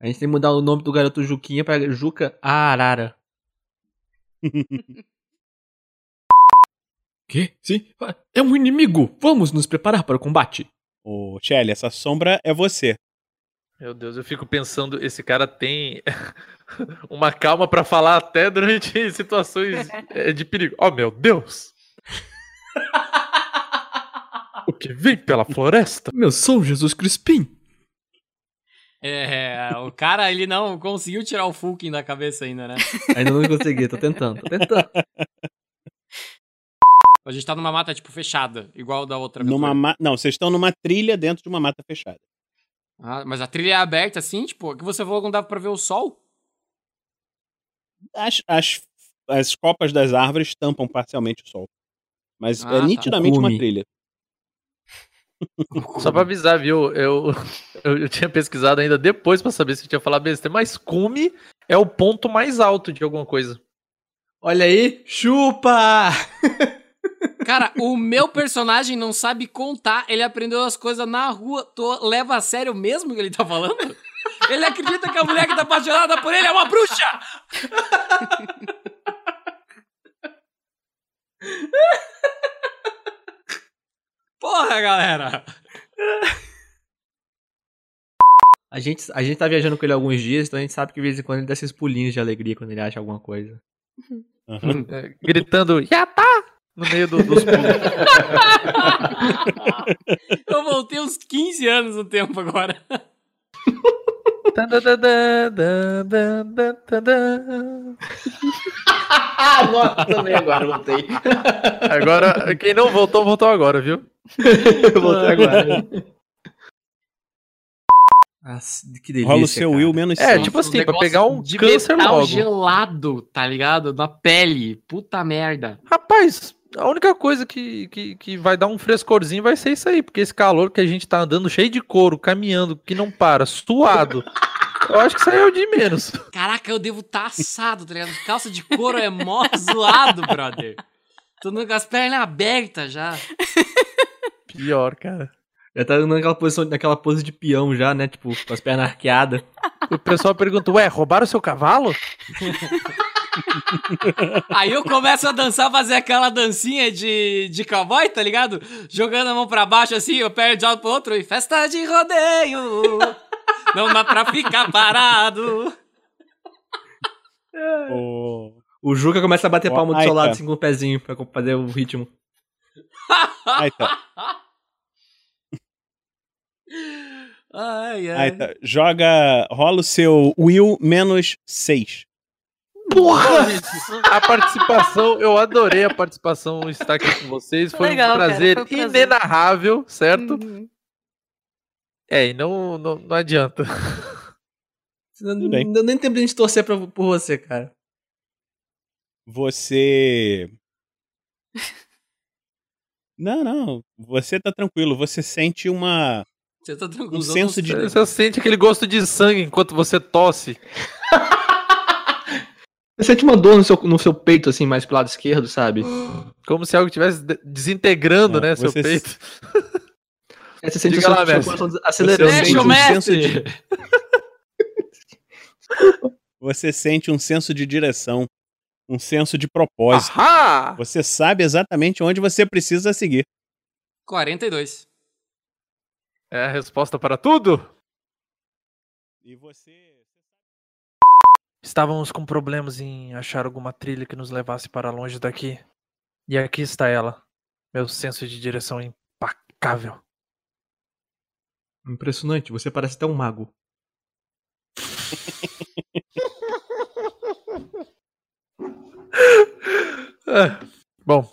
A gente tem que mudar o nome do garoto Juquinha pra Juca Arara. Que? Sim? É um inimigo! Vamos nos preparar para o combate. Ô, Shelly, essa sombra é você. Meu Deus, eu fico pensando, esse cara tem uma calma pra falar até durante situações eh, de perigo. Oh, meu Deus! o que vem pela floresta? Meu, sou Jesus Crispim. É, o cara, ele não conseguiu tirar o Fulkin da cabeça ainda, né? Ainda não consegui, tô tentando, tô tentando. A gente tá numa mata, tipo, fechada, igual da outra Numa ma... Não, vocês estão numa trilha dentro de uma mata fechada. Ah, mas a trilha é aberta, assim, tipo, que você falou que não dava pra ver o sol? As, as, as copas das árvores tampam parcialmente o sol. Mas Ah, é tá. nitidamente uma trilha. Só pra avisar, viu? Eu, eu, eu tinha pesquisado ainda depois pra saber se eu tinha falado besteira, mas cume é o ponto mais alto de alguma coisa. Olha aí, chupa! Cara, o meu personagem não sabe contar, ele aprendeu as coisas na rua. Tu leva a sério mesmo o que ele tá falando? Ele acredita que a mulher que tá apaixonada por ele é uma bruxa! Porra, galera! A gente, a gente tá viajando com ele alguns dias, então a gente sabe que de vez em quando ele dá esses pulinhos de alegria quando ele acha alguma coisa. Aham. É, gritando, já tá! No meio do- dos pulos. Eu voltei uns 15 anos no tempo agora. Nossa, também agora voltei. Agora, quem não voltou, voltou agora, viu? Eu voltei agora. Nossa, que delícia. Rola o seu cara. Will menos É, tipo assim, pra negócio pegar um de câncer metal logo. gelado, tá ligado? Na pele. Puta merda. Rapaz, a única coisa que, que, que vai dar um frescorzinho vai ser isso aí, porque esse calor que a gente tá andando cheio de couro, caminhando, que não para, suado. Eu acho que isso aí é o de menos. Caraca, eu devo estar assado, tá ligado? Calça de couro é mó zoado, brother. Tô com as pernas abertas já. Pior, cara. Já tá andando naquela posição, naquela pose de peão já, né? Tipo, com as pernas arqueadas. O pessoal pergunta, ué, roubaram seu cavalo? Aí eu começo a dançar, fazer aquela dancinha de, de cowboy, tá ligado? Jogando a mão pra baixo assim, eu pego de um lado pro outro e festa de rodeio. Não dá pra ficar parado. O... O Juca começa a bater Ó, palma do seu lado assim com o pezinho pra fazer o ritmo. Aí tá. Ai, ai. Aí tá. Joga. Rola o seu Will menos 6. Porra! A participação, eu adorei a participação, estar aqui com vocês. Foi Legal, um cara, prazer foi um prazer. inenarrável, certo? Uhum. É, e não, não, não adianta. Bem. não deu nem tempo de a gente torcer pra, por você, cara. Você. Não, não. Você tá tranquilo. Você sente uma. Você tá tranquilo. Um senso de. Você sente aquele gosto de sangue enquanto você tosse. Você sente uma dor no seu, no seu peito, assim, mais pro lado esquerdo, sabe? Como se algo estivesse de- desintegrando, Não, né, seu você- peito. É, você sente Diga o seu, lá, seu coração acelerando. Deixa o um mestre! Você sente um senso de direção. Um senso de propósito. Ahá! Você sabe exatamente onde você precisa seguir. 42. É a resposta para tudo? E você. Estávamos com problemas em achar alguma trilha que nos levasse para longe daqui. E aqui está ela. Meu senso de direção impecável. Impressionante, você parece até um mago. É, bom,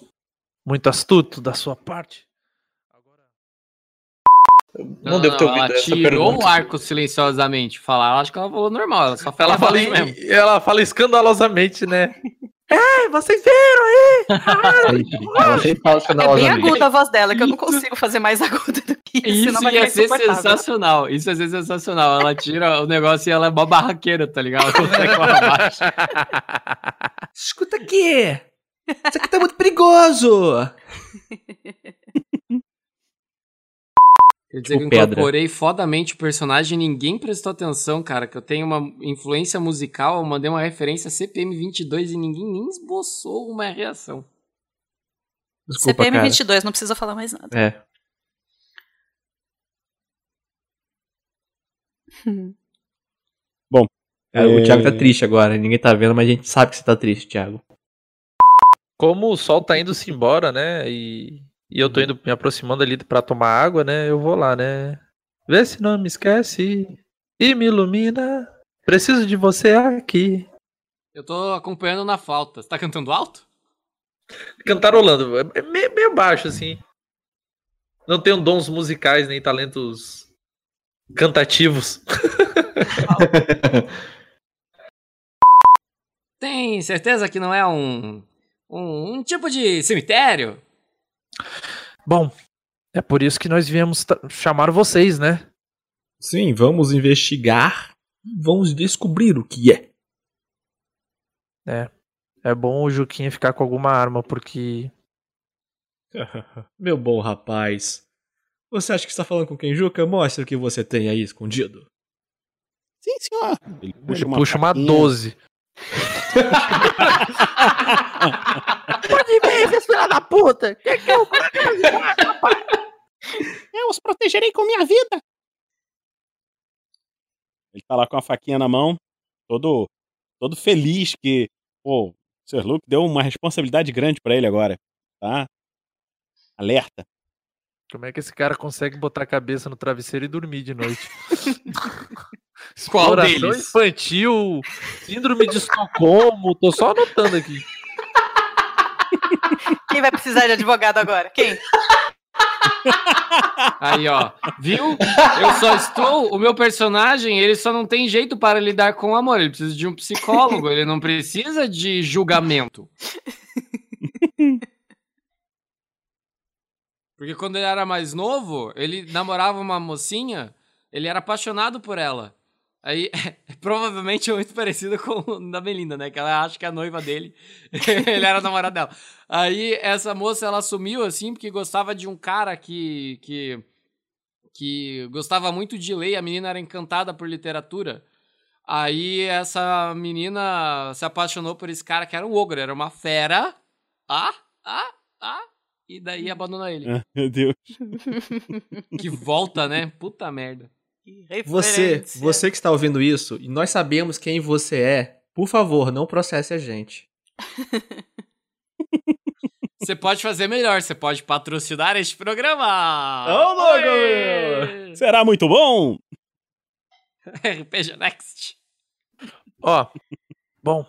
muito astuto da sua parte. Não, devo ter ouvido ela essa tirou pergunta. o arco silenciosamente. Falar, eu acho que ela falou normal, ela só fala, Ela fala, mesmo. ela fala escandalosamente, né? É, vocês viram aí? Ela sempre fala É bem aguda a voz dela, que eu não consigo fazer mais aguda do que isso, Isso senão vai ia ser sensacional. Isso ia ser sensacional. Ela tira o negócio e ela é mó barraqueira, tá ligado? Escuta aqui! Isso aqui tá muito perigoso! Quer dizer Tipo eu pedra. incorporei fodamente o personagem e ninguém prestou atenção, cara. Que eu tenho uma influência musical, eu mandei uma referência a CPM 22 e ninguém nem esboçou uma reação. Desculpa, CPM cara. 22, não precisa falar mais nada. É. É, O É. Thiago tá triste agora, ninguém tá vendo, mas a gente sabe que você tá triste, Thiago. Como o sol tá indo-se embora, né? E, e eu tô indo me aproximando ali pra tomar água, né? Eu vou lá, né? Vê se não me esquece e me ilumina. Preciso de você aqui. Eu tô acompanhando na falta. Você tá cantando alto? Cantarolando. É meio, meio baixo, assim. Não tenho dons musicais nem talentos cantativos. Tem certeza que não é um. um, um tipo de cemitério? Bom, é por isso que nós viemos chamar vocês, né? Sim, vamos investigar e vamos descobrir o que é. É. É bom o Juquinha ficar com alguma arma, porque. Meu bom rapaz. Você acha que está falando com quem, Juca? Mostra o que você tem aí escondido. Sim, senhor. Ele puxa Ele uma, puxa uma faquinha. 12. Pode ver, seus filha da puta! Que que eu... eu os protegerei com minha vida! Ele tá lá com a faquinha na mão, todo, todo feliz que, pô, o Sr. Luke deu uma responsabilidade grande pra ele agora, tá? Alerta. Como é que esse cara consegue botar a cabeça no travesseiro e dormir de noite? Qual Exploração deles? infantil, síndrome de Estocolmo, tô só anotando aqui. Quem vai precisar de advogado agora? Quem? Aí, ó. Viu? Eu só estou. O meu personagem, ele só não tem jeito para lidar com o amor. Ele precisa de um psicólogo. Ele não precisa de julgamento. Porque quando ele era mais novo, ele namorava uma mocinha, ele era apaixonado por ela. Aí, provavelmente é muito parecido com o da Melinda, né? Que ela acha que é a noiva dele. ele era namorado dela. Aí, essa moça, ela sumiu, assim, porque gostava de um cara que, que, que gostava muito de ler. A menina era encantada por literatura. Aí, essa menina se apaixonou por esse cara que era um ogro, era uma fera. Ah, ah, ah. E daí abandonou ele. Ah, meu Deus. Que volta, né? Puta merda. Você, Referência. você que está ouvindo isso, e nós sabemos quem você é, por favor, não processe a gente. Você pode fazer melhor, você pode patrocinar este programa. Ô! Oi! Será muito bom? RPG Next. Ó, bom,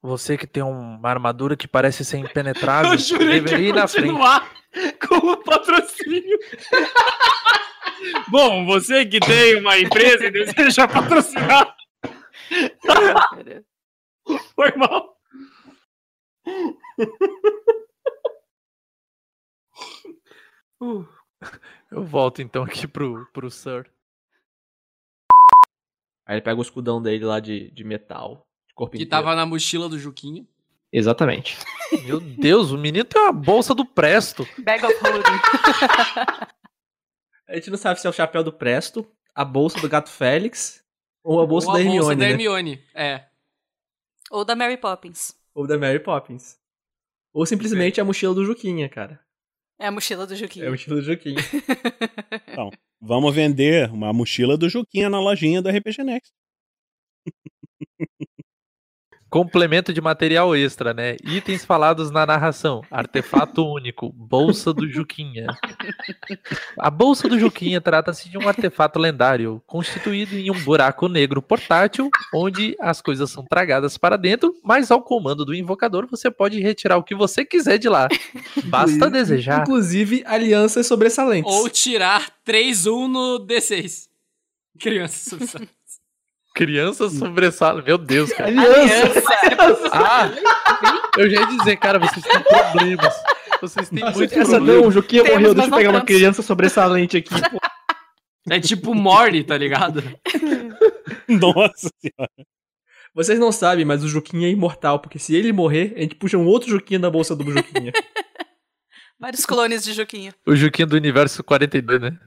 você que tem uma armadura que parece ser impenetrável, Eu jurei que deveria ir na frente. Continuar com o patrocínio. Bom, você que tem uma empresa e deseja patrocinar. Foi mal. Uh, eu volto então aqui pro, pro Sir. Aí ele pega o escudão dele lá de, de metal, de corpo Que inteiro. tava na mochila do Juquinho. Exatamente. Meu Deus, o menino tem uma bolsa do Presto. Bag of holding. A gente não sabe se é o chapéu do Presto, a bolsa do Gato Félix ou a bolsa Ou da a Hermione, bolsa da né? Hermione. É. Ou da Mary Poppins. Ou da Mary Poppins. Ou simplesmente a mochila do Juquinha, cara. É a mochila do É Juquinho. a mochila do Juquinha. Então, vamos vender uma mochila do Juquinha na lojinha do RPG Next. Complemento de material extra, né? Itens falados na narração. Artefato único. Bolsa do Juquinha. A bolsa do Juquinha trata-se de um artefato lendário, constituído em um buraco negro portátil, onde as coisas são tragadas para dentro, mas ao comando do invocador você pode retirar o que você quiser de lá. Basta desejar. Inclusive, alianças sobressalentes. Ou tirar 3-1 no D6. Criança subsalente. Criança sobressala. Meu Deus, cara. Aliança! Ah, eu já ia dizer, cara, vocês têm problemas. Vocês têm muitos Essa problemas. não, o Juquinha Temos, morreu. Deixa eu pegar uma criança sobressalente aqui. pô. É tipo Morty, tá ligado? Nossa senhora. Vocês não sabem, mas o Juquinha é imortal, porque se ele morrer, a gente puxa um outro Juquinha da bolsa do Juquinha. Vários clones de Juquinho. O Juquinha do universo 42, né?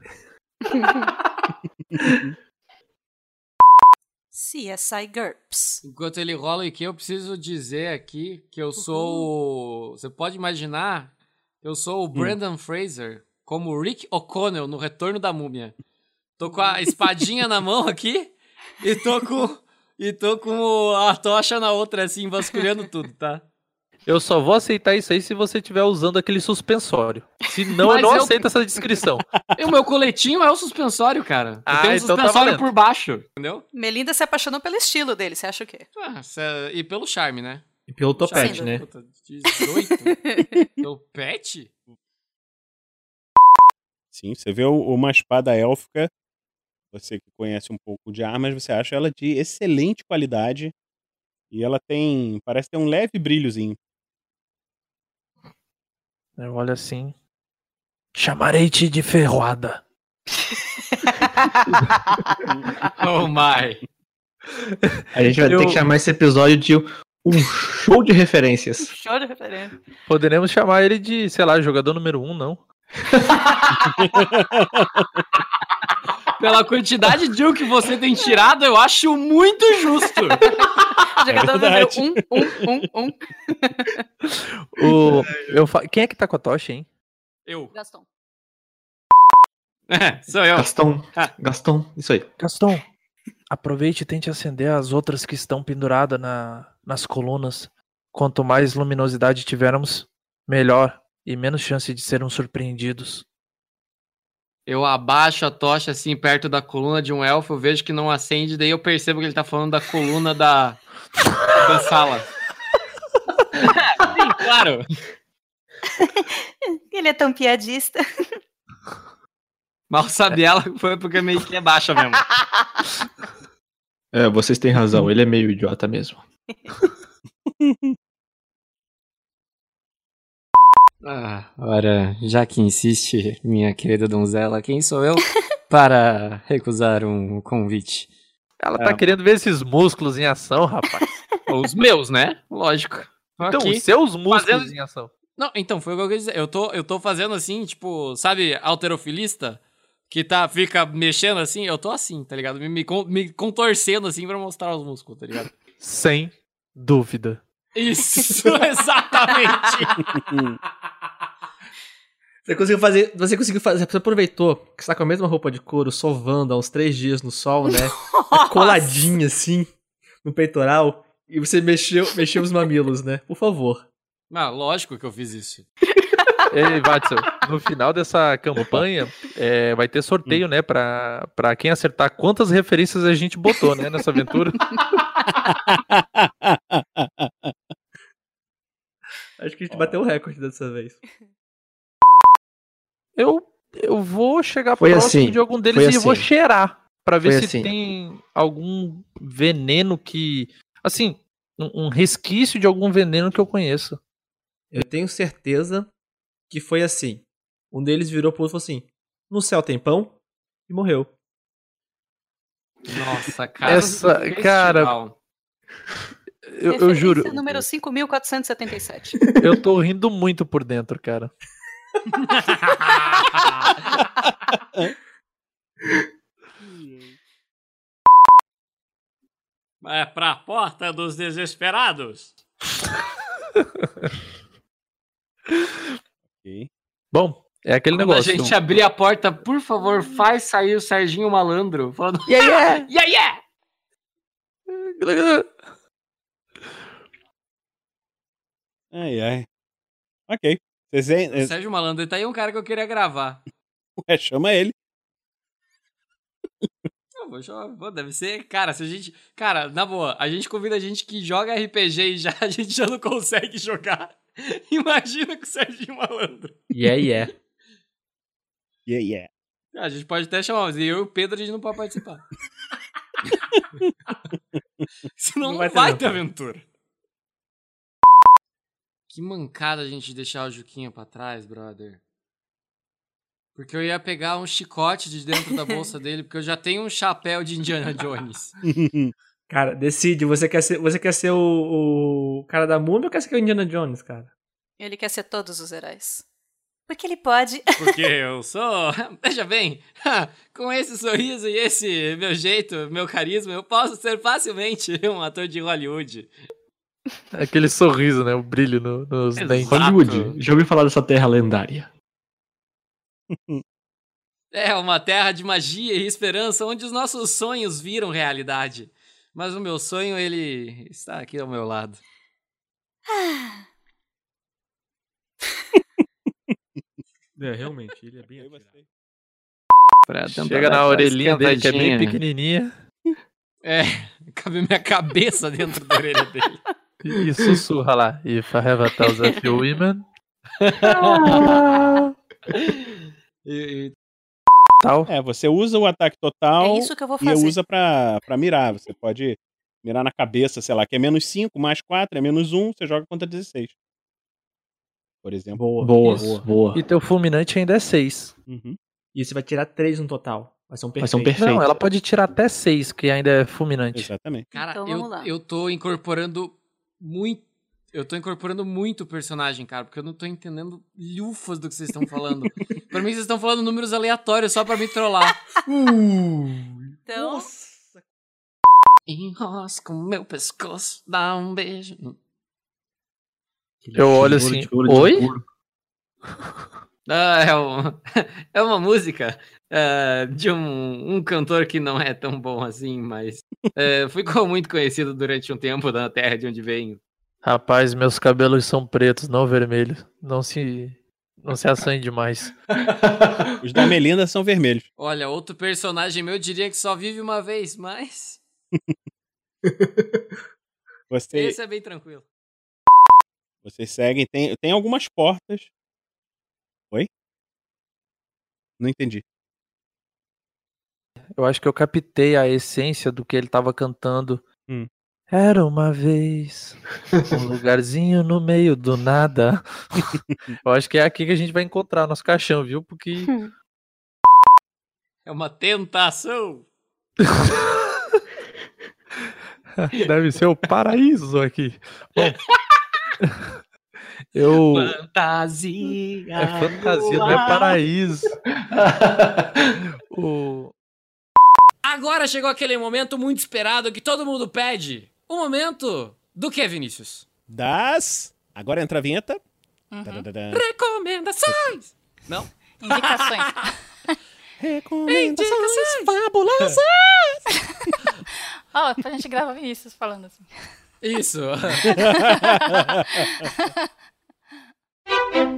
CSI GURPS. Enquanto ele rola aqui, eu preciso dizer aqui que eu sou. o- Você pode imaginar que eu sou o Brandon Fraser como Rick O'Connell no Retorno da Múmia. Tô com a espadinha na mão aqui e tô com. E tô com a tocha na outra, assim, vasculhando tudo, tá? Eu só vou aceitar isso aí se você estiver usando aquele suspensório. Se não, eu não eu- aceito essa descrição. E o meu coletinho é o suspensório, cara. Eu Ah, tenho um então tá suspensório valendo. por baixo, entendeu? Melinda se apaixonou pelo estilo dele, você acha o quê? Ah, cê- e pelo charme, né? E pelo topete, Charme. né? Puta, 18? pelo pet? Sim, você vê o- uma espada élfica, você que conhece um pouco de armas, você acha ela de excelente qualidade. E ela tem, parece ter um leve brilhozinho. Eu olho assim. Chamarei-te de ferroada. Oh my. A gente vai Eu- ter que chamar esse episódio de um show de referências. Show de referência. Poderemos chamar ele de, sei lá, jogador número um, não? Pela quantidade de um que você tem tirado, eu acho muito justo. Jogador número verdade. um, um, um, um. O, eu fa- Quem é que tá com a tocha, hein? Eu. Gaston. É, sou eu. Gaston, Ah. Gaston, isso aí. Gaston, aproveite e tente acender as outras que estão penduradas na, nas colunas. Quanto mais luminosidade tivermos, melhor e menos chance de sermos surpreendidos. Eu abaixo a tocha assim perto da coluna de um elfo, eu vejo que não acende, daí eu percebo que ele tá falando da coluna da, da sala. Sim, claro. Ele é tão piadista. Mal sabe ela foi porque meio que é baixa mesmo. É, vocês têm razão, ele é meio idiota mesmo. Ah, ora, já que insiste, minha querida donzela, quem sou eu para recusar um convite? Ela tá querendo ver esses músculos em ação, rapaz. Os meus, né? Lógico. Então, Aqui, os seus músculos fazendo- em ação. Não, então, foi o que eu quis dizer. Eu tô, eu tô fazendo assim, tipo, sabe, alterofilista? Que tá, fica mexendo assim, eu tô assim, tá ligado? Me, me, me contorcendo assim pra mostrar os músculos, tá ligado? Sem dúvida. Isso, exatamente. Você conseguiu fazer. Você conseguiu fazer. Você aproveitou que você tá com a mesma roupa de couro, sovando há uns três dias no sol, né? Tá coladinha assim, no peitoral. E você mexeu, mexeu os mamilos, né? Por favor. Ah, lógico que eu fiz isso. Ei, Watson, no final dessa campanha é, vai ter sorteio, né? Pra, pra quem acertar quantas referências a gente botou, né? Nessa aventura. Acho que a gente bateu o recorde dessa vez. Eu, eu vou chegar Foi próximo assim, de algum deles foi e vou assim. cheirar. Pra ver Foi se assim. tem algum veneno que. Assim, um, um resquício de algum veneno que eu conheço. Eu tenho certeza que foi assim. Um deles virou pro outro e falou assim: No céu tem pão? E morreu. Nossa, cara. Essa, cara, eu, eu juro, número 5477. eu tô rindo muito por dentro, cara. É pra porta dos desesperados. Bom, é aquele Quando negócio. a gente abrir a porta, por favor, faz sair o Serginho Malandro. Falando, Yeah, yeah! yeah, yeah! Ai, ai. Ok. Vocês O Sérgio Malandro, ele tá aí um cara que eu queria gravar. é, chama ele. Eu vou chamar- deve ser, cara, se a gente. Cara, na boa, a gente convida a gente que joga RPG e já, a gente já não consegue jogar. Imagina com o Serginho Malandro. Yeah, yeah. Yeah, yeah. A gente pode até chamar, mas eu e o Pedro a gente não pode participar. Senão não vai ter, não. aventura. Que mancada a gente deixar o Juquinha pra trás, brother. Porque eu ia pegar um chicote de dentro da bolsa dele, porque eu já tenho um chapéu de Indiana Jones. Cara, decide. Você quer ser, você quer ser o, o cara da múmia ou quer ser o Indiana Jones, cara? Ele quer ser todos os heróis. Porque ele pode. Porque eu sou. Veja bem, com esse sorriso e esse meu jeito, meu carisma, eu posso ser facilmente um ator de Hollywood. Aquele sorriso, né? O brilho no- nos Exato. dentes. Hollywood, já ouvi falar dessa terra lendária. É uma terra de magia e esperança onde os nossos sonhos viram realidade. Mas o meu sonho, ele está aqui ao meu lado. É, realmente, ele é bem Pra tentar Chega na orelhinha dele, que é bem pequenininha. É, cabe minha cabeça dentro da orelha dele. E sussurra lá. If I have a thousand few women. E- e- Tal. É, você usa o ataque total É isso que eu vou e fazer. usa pra, pra mirar. Você pode mirar na cabeça, sei lá, que é menos 5, mais 4, é menos 1, você joga contra 16. Por exemplo. Boa, Boa, Isso. boa. E teu fulminante ainda é 6. Uhum. E você vai tirar três no total. Vai ser um perfeito. Vai ser um perfeito. Não, ela pode tirar até 6, que ainda é fulminante. Exatamente. Cara, Então vamos eu, lá. eu tô incorporando muito. Eu tô incorporando muito o personagem, cara, porque eu não tô entendendo lufas do que vocês estão falando. pra mim, vocês estão falando números aleatórios só pra me trollar. Então, Enrosca o meu pescoço, dá um beijo. Eu olho assim, oi? Ah, é, um- é uma música é, de um, um cantor que não é tão bom assim, mas é, ficou muito conhecido durante um tempo na terra de onde venho. Rapaz, meus cabelos são pretos, não vermelhos. Não se. Não se assanhe demais. Os da Melinda são vermelhos. Olha, outro personagem meu diria que só vive uma vez, mas Você, esse é bem tranquilo. Vocês seguem, tem, tem algumas portas Não entendi. Eu acho que eu captei a essência do que ele tava cantando. Hum. Era uma vez um lugarzinho no meio do nada. eu acho que é aqui que a gente vai encontrar nosso caixão, viu? Porque É uma tentação. deve ser o paraíso aqui. Bom, eu Fantasia. é fantasia, não é paraíso. O Agora chegou aquele momento muito esperado que todo mundo pede. O momento do que, Vinícius? Das. Agora entra a vinheta. Uhum. Recomendações! Não? Indicações. Indicações fabulosas! Ó, pra gente gravar Vinícius falando assim. Isso.